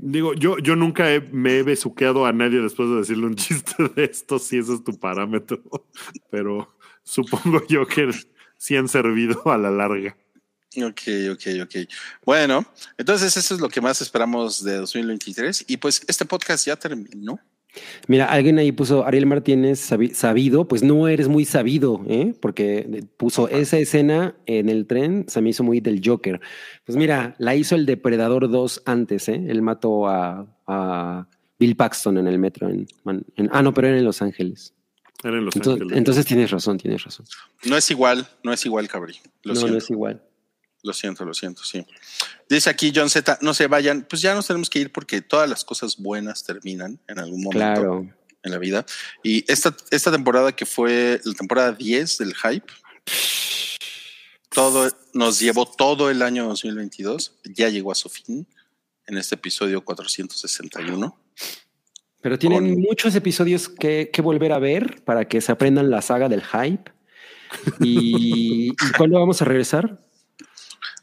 Digo, yo, yo nunca he- me he besuqueado a nadie después de decirle un chiste de esto, si ese es tu parámetro, pero supongo yo que sí han servido a la larga. Ok, ok, ok. Bueno, entonces eso es lo que más esperamos de 2023. Y pues este podcast ya terminó. Mira, alguien ahí puso Ariel Martínez sabi- sabido, pues no eres muy sabido, ¿eh? Porque puso esa escena en el tren, se me hizo muy del Joker. Pues mira, la hizo el Depredador 2 antes, ¿eh? Él mató a, a Bill Paxton en el metro. En, en- ah, no, pero era en Los Ángeles. Era en Los Entonces, Ángeles. entonces tienes razón, tienes razón. No es igual, no es igual, Cabri. Lo no, siento. no es igual. Lo siento, lo siento, sí. Dice aquí John Z, no se vayan, pues ya nos tenemos que ir porque todas las cosas buenas terminan en algún momento Claro. en la vida. Y esta, esta temporada que fue la temporada 10 del hype, todo nos llevó todo el año 2022, ya llegó a su fin en este episodio 461. Pero tienen Con- muchos episodios que, que volver a ver para que se aprendan la saga del hype. ¿Y, ¿y cuándo vamos a regresar?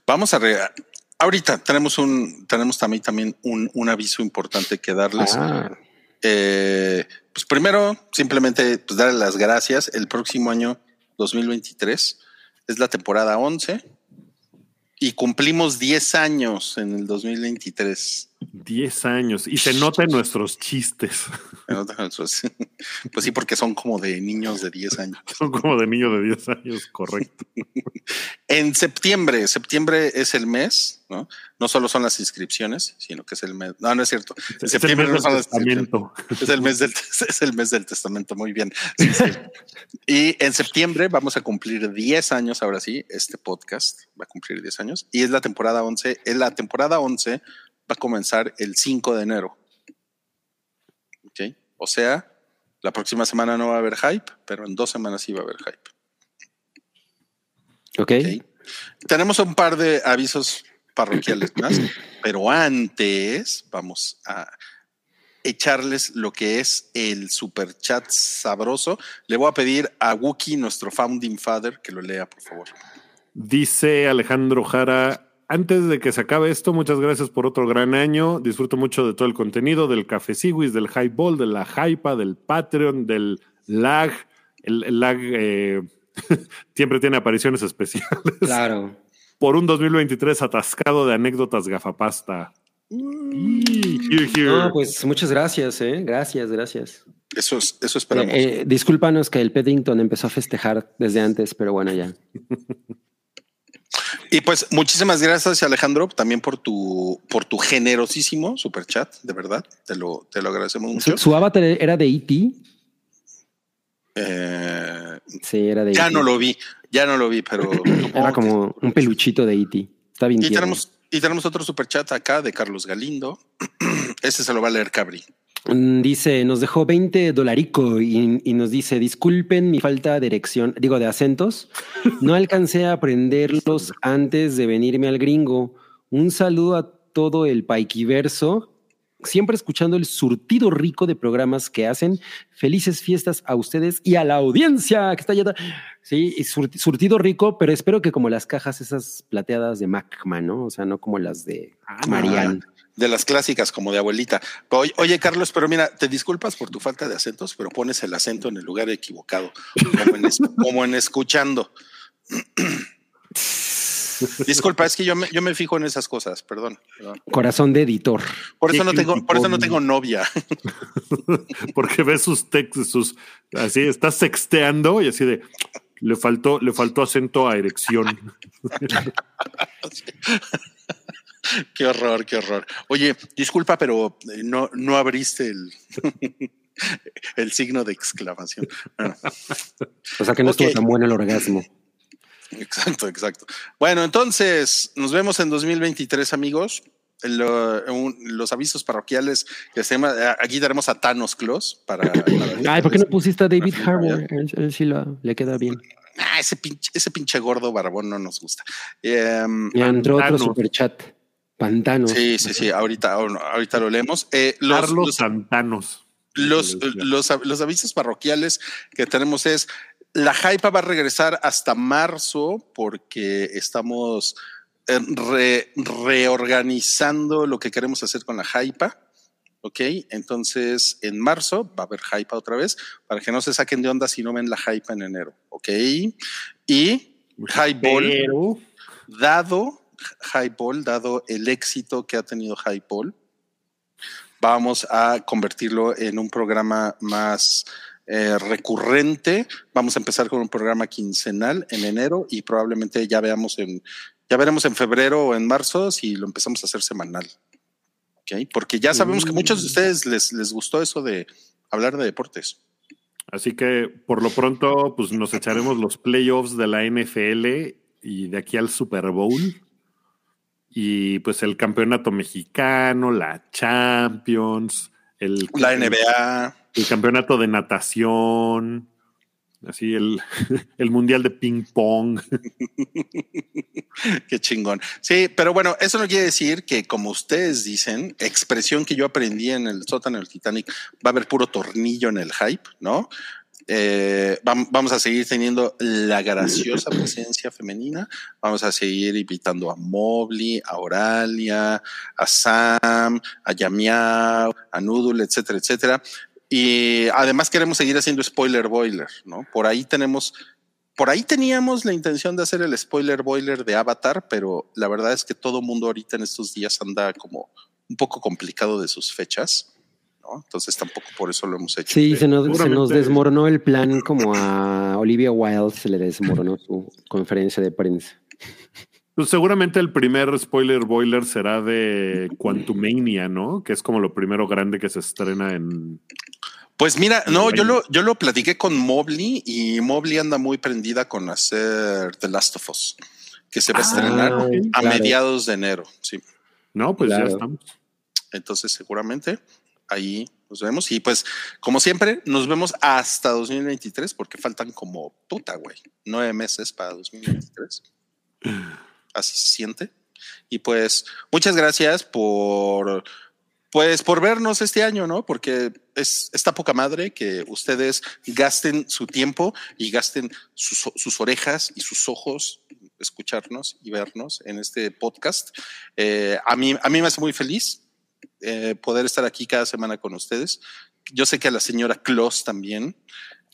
Vamos a... re- Ahorita tenemos un tenemos también, también un, un aviso importante que darles. Ah, Eh, pues primero, simplemente pues darle las gracias. El próximo año 2023 es la temporada 11 y cumplimos 10 años en el 2023. 10 años. Y se nota en nuestros chistes. Pues sí, porque son como de niños de 10 años. Son como de niño de 10 años, correcto. En septiembre, septiembre es el mes, ¿no? No solo son las inscripciones, sino que es el mes. No, no es cierto. En Es el septiembre mes no del son las inscripciones. testamento. Es el mes del, es el mes del testamento, muy bien. Sí, sí. Y en septiembre vamos a cumplir 10 años, ahora sí, este podcast va a cumplir 10 años. Y es la temporada 11. En la temporada 11 va a comenzar el 5 de enero. ¿Ok? O sea, la próxima semana no va a haber hype, pero en dos semanas sí va a haber hype. ok. ¿ok? Tenemos un par de avisos parroquiales más, pero antes vamos a echarles lo que es el super chat sabroso. Le voy a pedir a Wookie, nuestro founding father, que lo lea, por favor. Dice Alejandro Jara, antes de que se acabe esto, muchas gracias por otro gran año. Disfruto mucho de todo el contenido, del Café Siwis, del Highball, de la Hypa, del Patreon, del lag. El, el lag eh, siempre tiene apariciones especiales. Claro. Por un 2023 atascado de anécdotas gafapasta. Y- here, here. No, pues muchas gracias, ¿eh? Gracias, gracias. Eso, es, eso esperamos. Eh, eh, discúlpanos que el Peddington empezó a festejar desde antes, pero bueno, ya. Y pues muchísimas gracias, Alejandro, también por tu, por tu generosísimo super chat, de verdad. Te lo, te lo agradecemos mucho. ¿Su, avatar era de E.T.? Eh, Sí, era de ya E.T.. no lo vi, ya no lo vi, pero Era como un peluchito de E.T. Está bien Y tierno. tenemos, y tenemos otro super chat acá de Carlos Galindo. Este se lo va a leer Cabri. Mm, Dice, nos dejó 20 dolarico y, y nos dice, disculpen mi falta de erección, digo, de acentos. No alcancé a aprenderlos antes de venirme al gringo. Un saludo a todo el paiquiverso. siempre escuchando el surtido rico de programas que hacen. Felices fiestas a ustedes y a la audiencia que está allá. Sí, surtido rico, pero espero que como las cajas esas plateadas de Macman, ¿no? O sea, no como las de Marianne. De las clásicas, como de abuelita. Oye, oye, Carlos, pero mira, te disculpas por tu falta de acentos, pero pones el acento en el lugar equivocado, como en, es- como en escuchando. Disculpa, es que yo me, yo me fijo en esas cosas, perdón. perdón. Corazón de editor. Por eso Qué no tengo, por eso no tengo novia. Porque ves sus textos, sus así, estás sexteando y así de le faltó, le faltó acento a erección. Qué horror, qué horror. Oye, disculpa, pero eh, no, no abriste el, el signo de exclamación. Bueno, O sea que no Ok. estuvo tan bueno el orgasmo. exacto, exacto. Bueno, entonces nos vemos en 2023, amigos. Lo- un- los avisos parroquiales que se llama, aquí tenemos a Thanos Claus para, para- Ay, ¿por qué no pusiste a David Harbour? Él, él sí lo- le queda bien. Ah, ese pinche, ese pinche gordo barbón no nos gusta. Em, entró otro superchat. Pantanos. sí, sí, sí, ahorita, ahorita lo leemos. Eh, los, Carlos los- Santanos. Los, los, los avisos parroquiales que tenemos es la hype va a regresar hasta marzo porque estamos eh, re- reorganizando lo que queremos hacer con la hype. Ok, entonces en marzo va a haber hype otra vez para que no se saquen de onda si no ven la hype en enero. Ok, y Highball, dado Highball, dado el éxito que ha tenido Highball, vamos a convertirlo en un programa más eh, recurrente. Vamos a empezar con un programa quincenal en enero y probablemente ya veamos en, ya veremos en febrero o en marzo si lo empezamos a hacer semanal. Porque ya sabemos que muchos de ustedes les, les gustó eso de hablar de deportes. Así que por lo pronto, pues nos echaremos los playoffs de la NFL y de aquí al Super Bowl. Y pues el campeonato mexicano, la Champions, el, La NBA. el campeonato de natación, así el, el mundial de ping pong. Qué chingón. Sí, pero bueno, eso no quiere decir que, como ustedes dicen, expresión que yo aprendí en el sótano del Titanic, va a haber puro tornillo en el hype, ¿no? Eh, vam- vamos a seguir teniendo la graciosa presencia femenina. Vamos a seguir invitando a Mobley, a Oralia, a Sam, a Yamiao, a Noodle, etcétera, etcétera. Y además queremos seguir haciendo spoiler boiler, ¿no? Por ahí tenemos por ahí teníamos la intención de hacer el spoiler boiler de Avatar, pero la verdad es que todo mundo ahorita en estos días anda como un poco complicado de sus fechas, ¿no? Entonces tampoco por eso lo hemos hecho. Sí, se nos, se nos Seguramente- desmoronó el plan como a Olivia Wilde se le desmoronó su conferencia de prensa. Pues seguramente el primer spoiler boiler será de Quantumania, ¿no? Que es como lo primero grande que se estrena en. Pues mira, no, yo lo, yo lo platiqué con Mobley y Mobley anda muy prendida con hacer The Last of Us, que se va a Ah, estrenar a claro. mediados de enero. Sí. No, pues Claro. ya estamos. Entonces, seguramente ahí nos vemos. Y pues, como siempre, nos vemos hasta 2023, porque faltan como puta, güey, nueve meses para 2023. Así se siente. Y pues, muchas gracias por. Pues por vernos este año, ¿no? Porque es esta poca madre que ustedes gasten su tiempo y gasten sus, orejas y sus ojos escucharnos y vernos en este podcast. Eh, a, mí, a mí me hace muy feliz eh, poder estar aquí cada semana con ustedes. Yo sé que a la señora Kloss también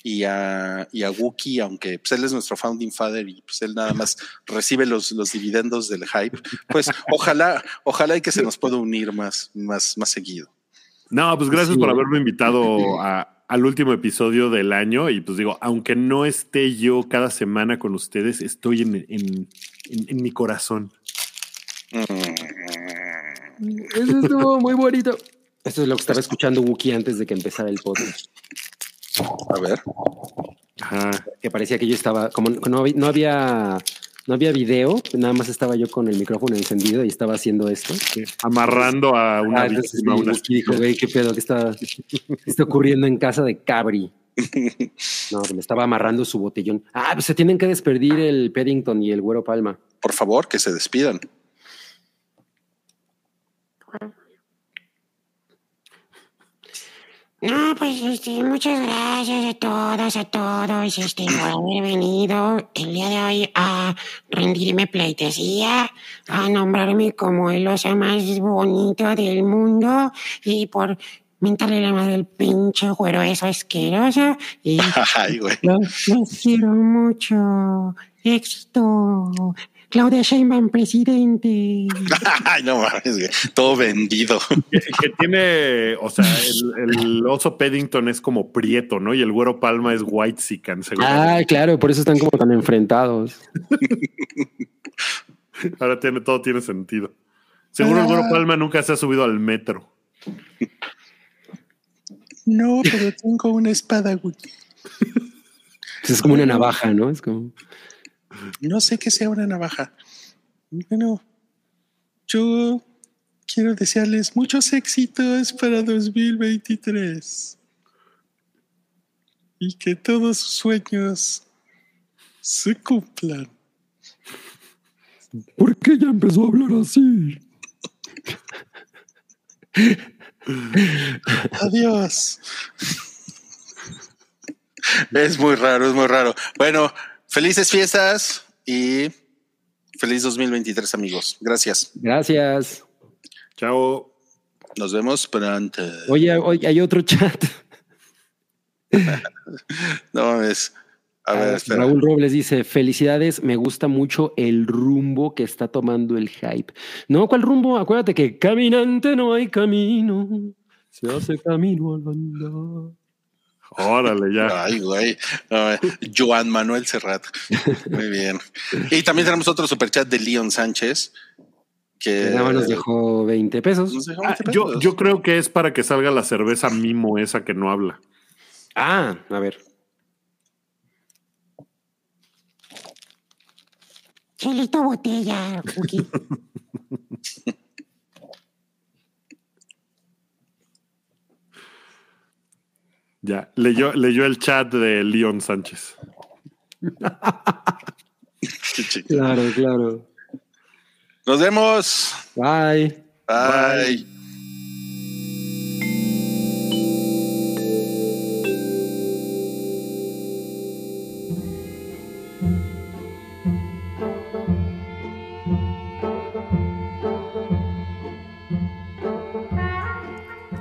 y a, y a Wookie, aunque pues, él es nuestro founding father y pues él nada más recibe los, los dividendos del hype, pues ojalá, ojalá y que se nos pueda unir más, más, más seguido. No, pues gracias Sí. por haberme invitado a- al último episodio del año. Y pues digo, aunque no esté yo cada semana con ustedes, estoy en, en- en- en mi corazón. Mm. Eso estuvo muy bonito. Esto es lo que estaba escuchando Wookie antes de que empezara el podcast. A ver. Ajá. Que parecía que yo estaba, como no había, no había, no había video, nada más estaba yo con el micrófono encendido y estaba haciendo esto. Amarrando a una Ah, entonces víctima, a una Wookie dijo, güey, qué pedo, qué está, qué está ocurriendo en casa de Cabri. No, que me estaba amarrando su botellón. Ah, pues se tienen que despedir el Paddington y el Güero Palma. Por favor, que se despidan. No, pues este, muchas gracias a todas, a todos, este, por haber venido el día de hoy a rendirme pleitesía, a nombrarme como el oso más bonito del mundo y por mentarle la madre del pinche güero eso asqueroso y Ay, güey. los, los quiero mucho. Éxito. Claudia Sheinbaum, presidente. Ay, no mames. Todo vendido. Que, que tiene, o sea, el, el oso Paddington es como prieto, ¿no? Y el güero Palma es white sican, seguro. Ah, claro, por eso están como tan enfrentados. Ahora tiene, todo tiene sentido. Seguro el güero Palma nunca se ha subido al metro. No, pero tengo una espada, güey. Es como una navaja, ¿no? Es como. No sé qué sea una navaja. Bueno, yo quiero desearles muchos éxitos para 2023. Y que todos sus sueños se cumplan. ¿Por qué ya empezó a hablar así? Adiós. Es muy raro, es muy raro. Bueno, felices fiestas y feliz 2023, amigos. Gracias. Gracias. Chao. Nos vemos pronto. Oye, oye, hay otro chat. No es. A ver, espera. Raúl Robles dice: Felicidades, me gusta mucho el rumbo que está tomando el hype. No, ¿cuál rumbo? Acuérdate que caminante no hay camino. Se hace camino al andar. Órale, ya. Ay, güey. Eh, Joan Manuel Serrat. Muy bien. Y también tenemos otro superchat de Leon Sánchez. Que Nada más nos dejó 20 pesos. nos dejó Ah, 20 yo, yo creo que es para que salga la cerveza mimo esa que no habla. Ah, a ver. Chelito botella, Cookie. Ya, leyó, leyó el chat de Leon Sánchez. Claro, claro. Nos vemos. Bye. Bye.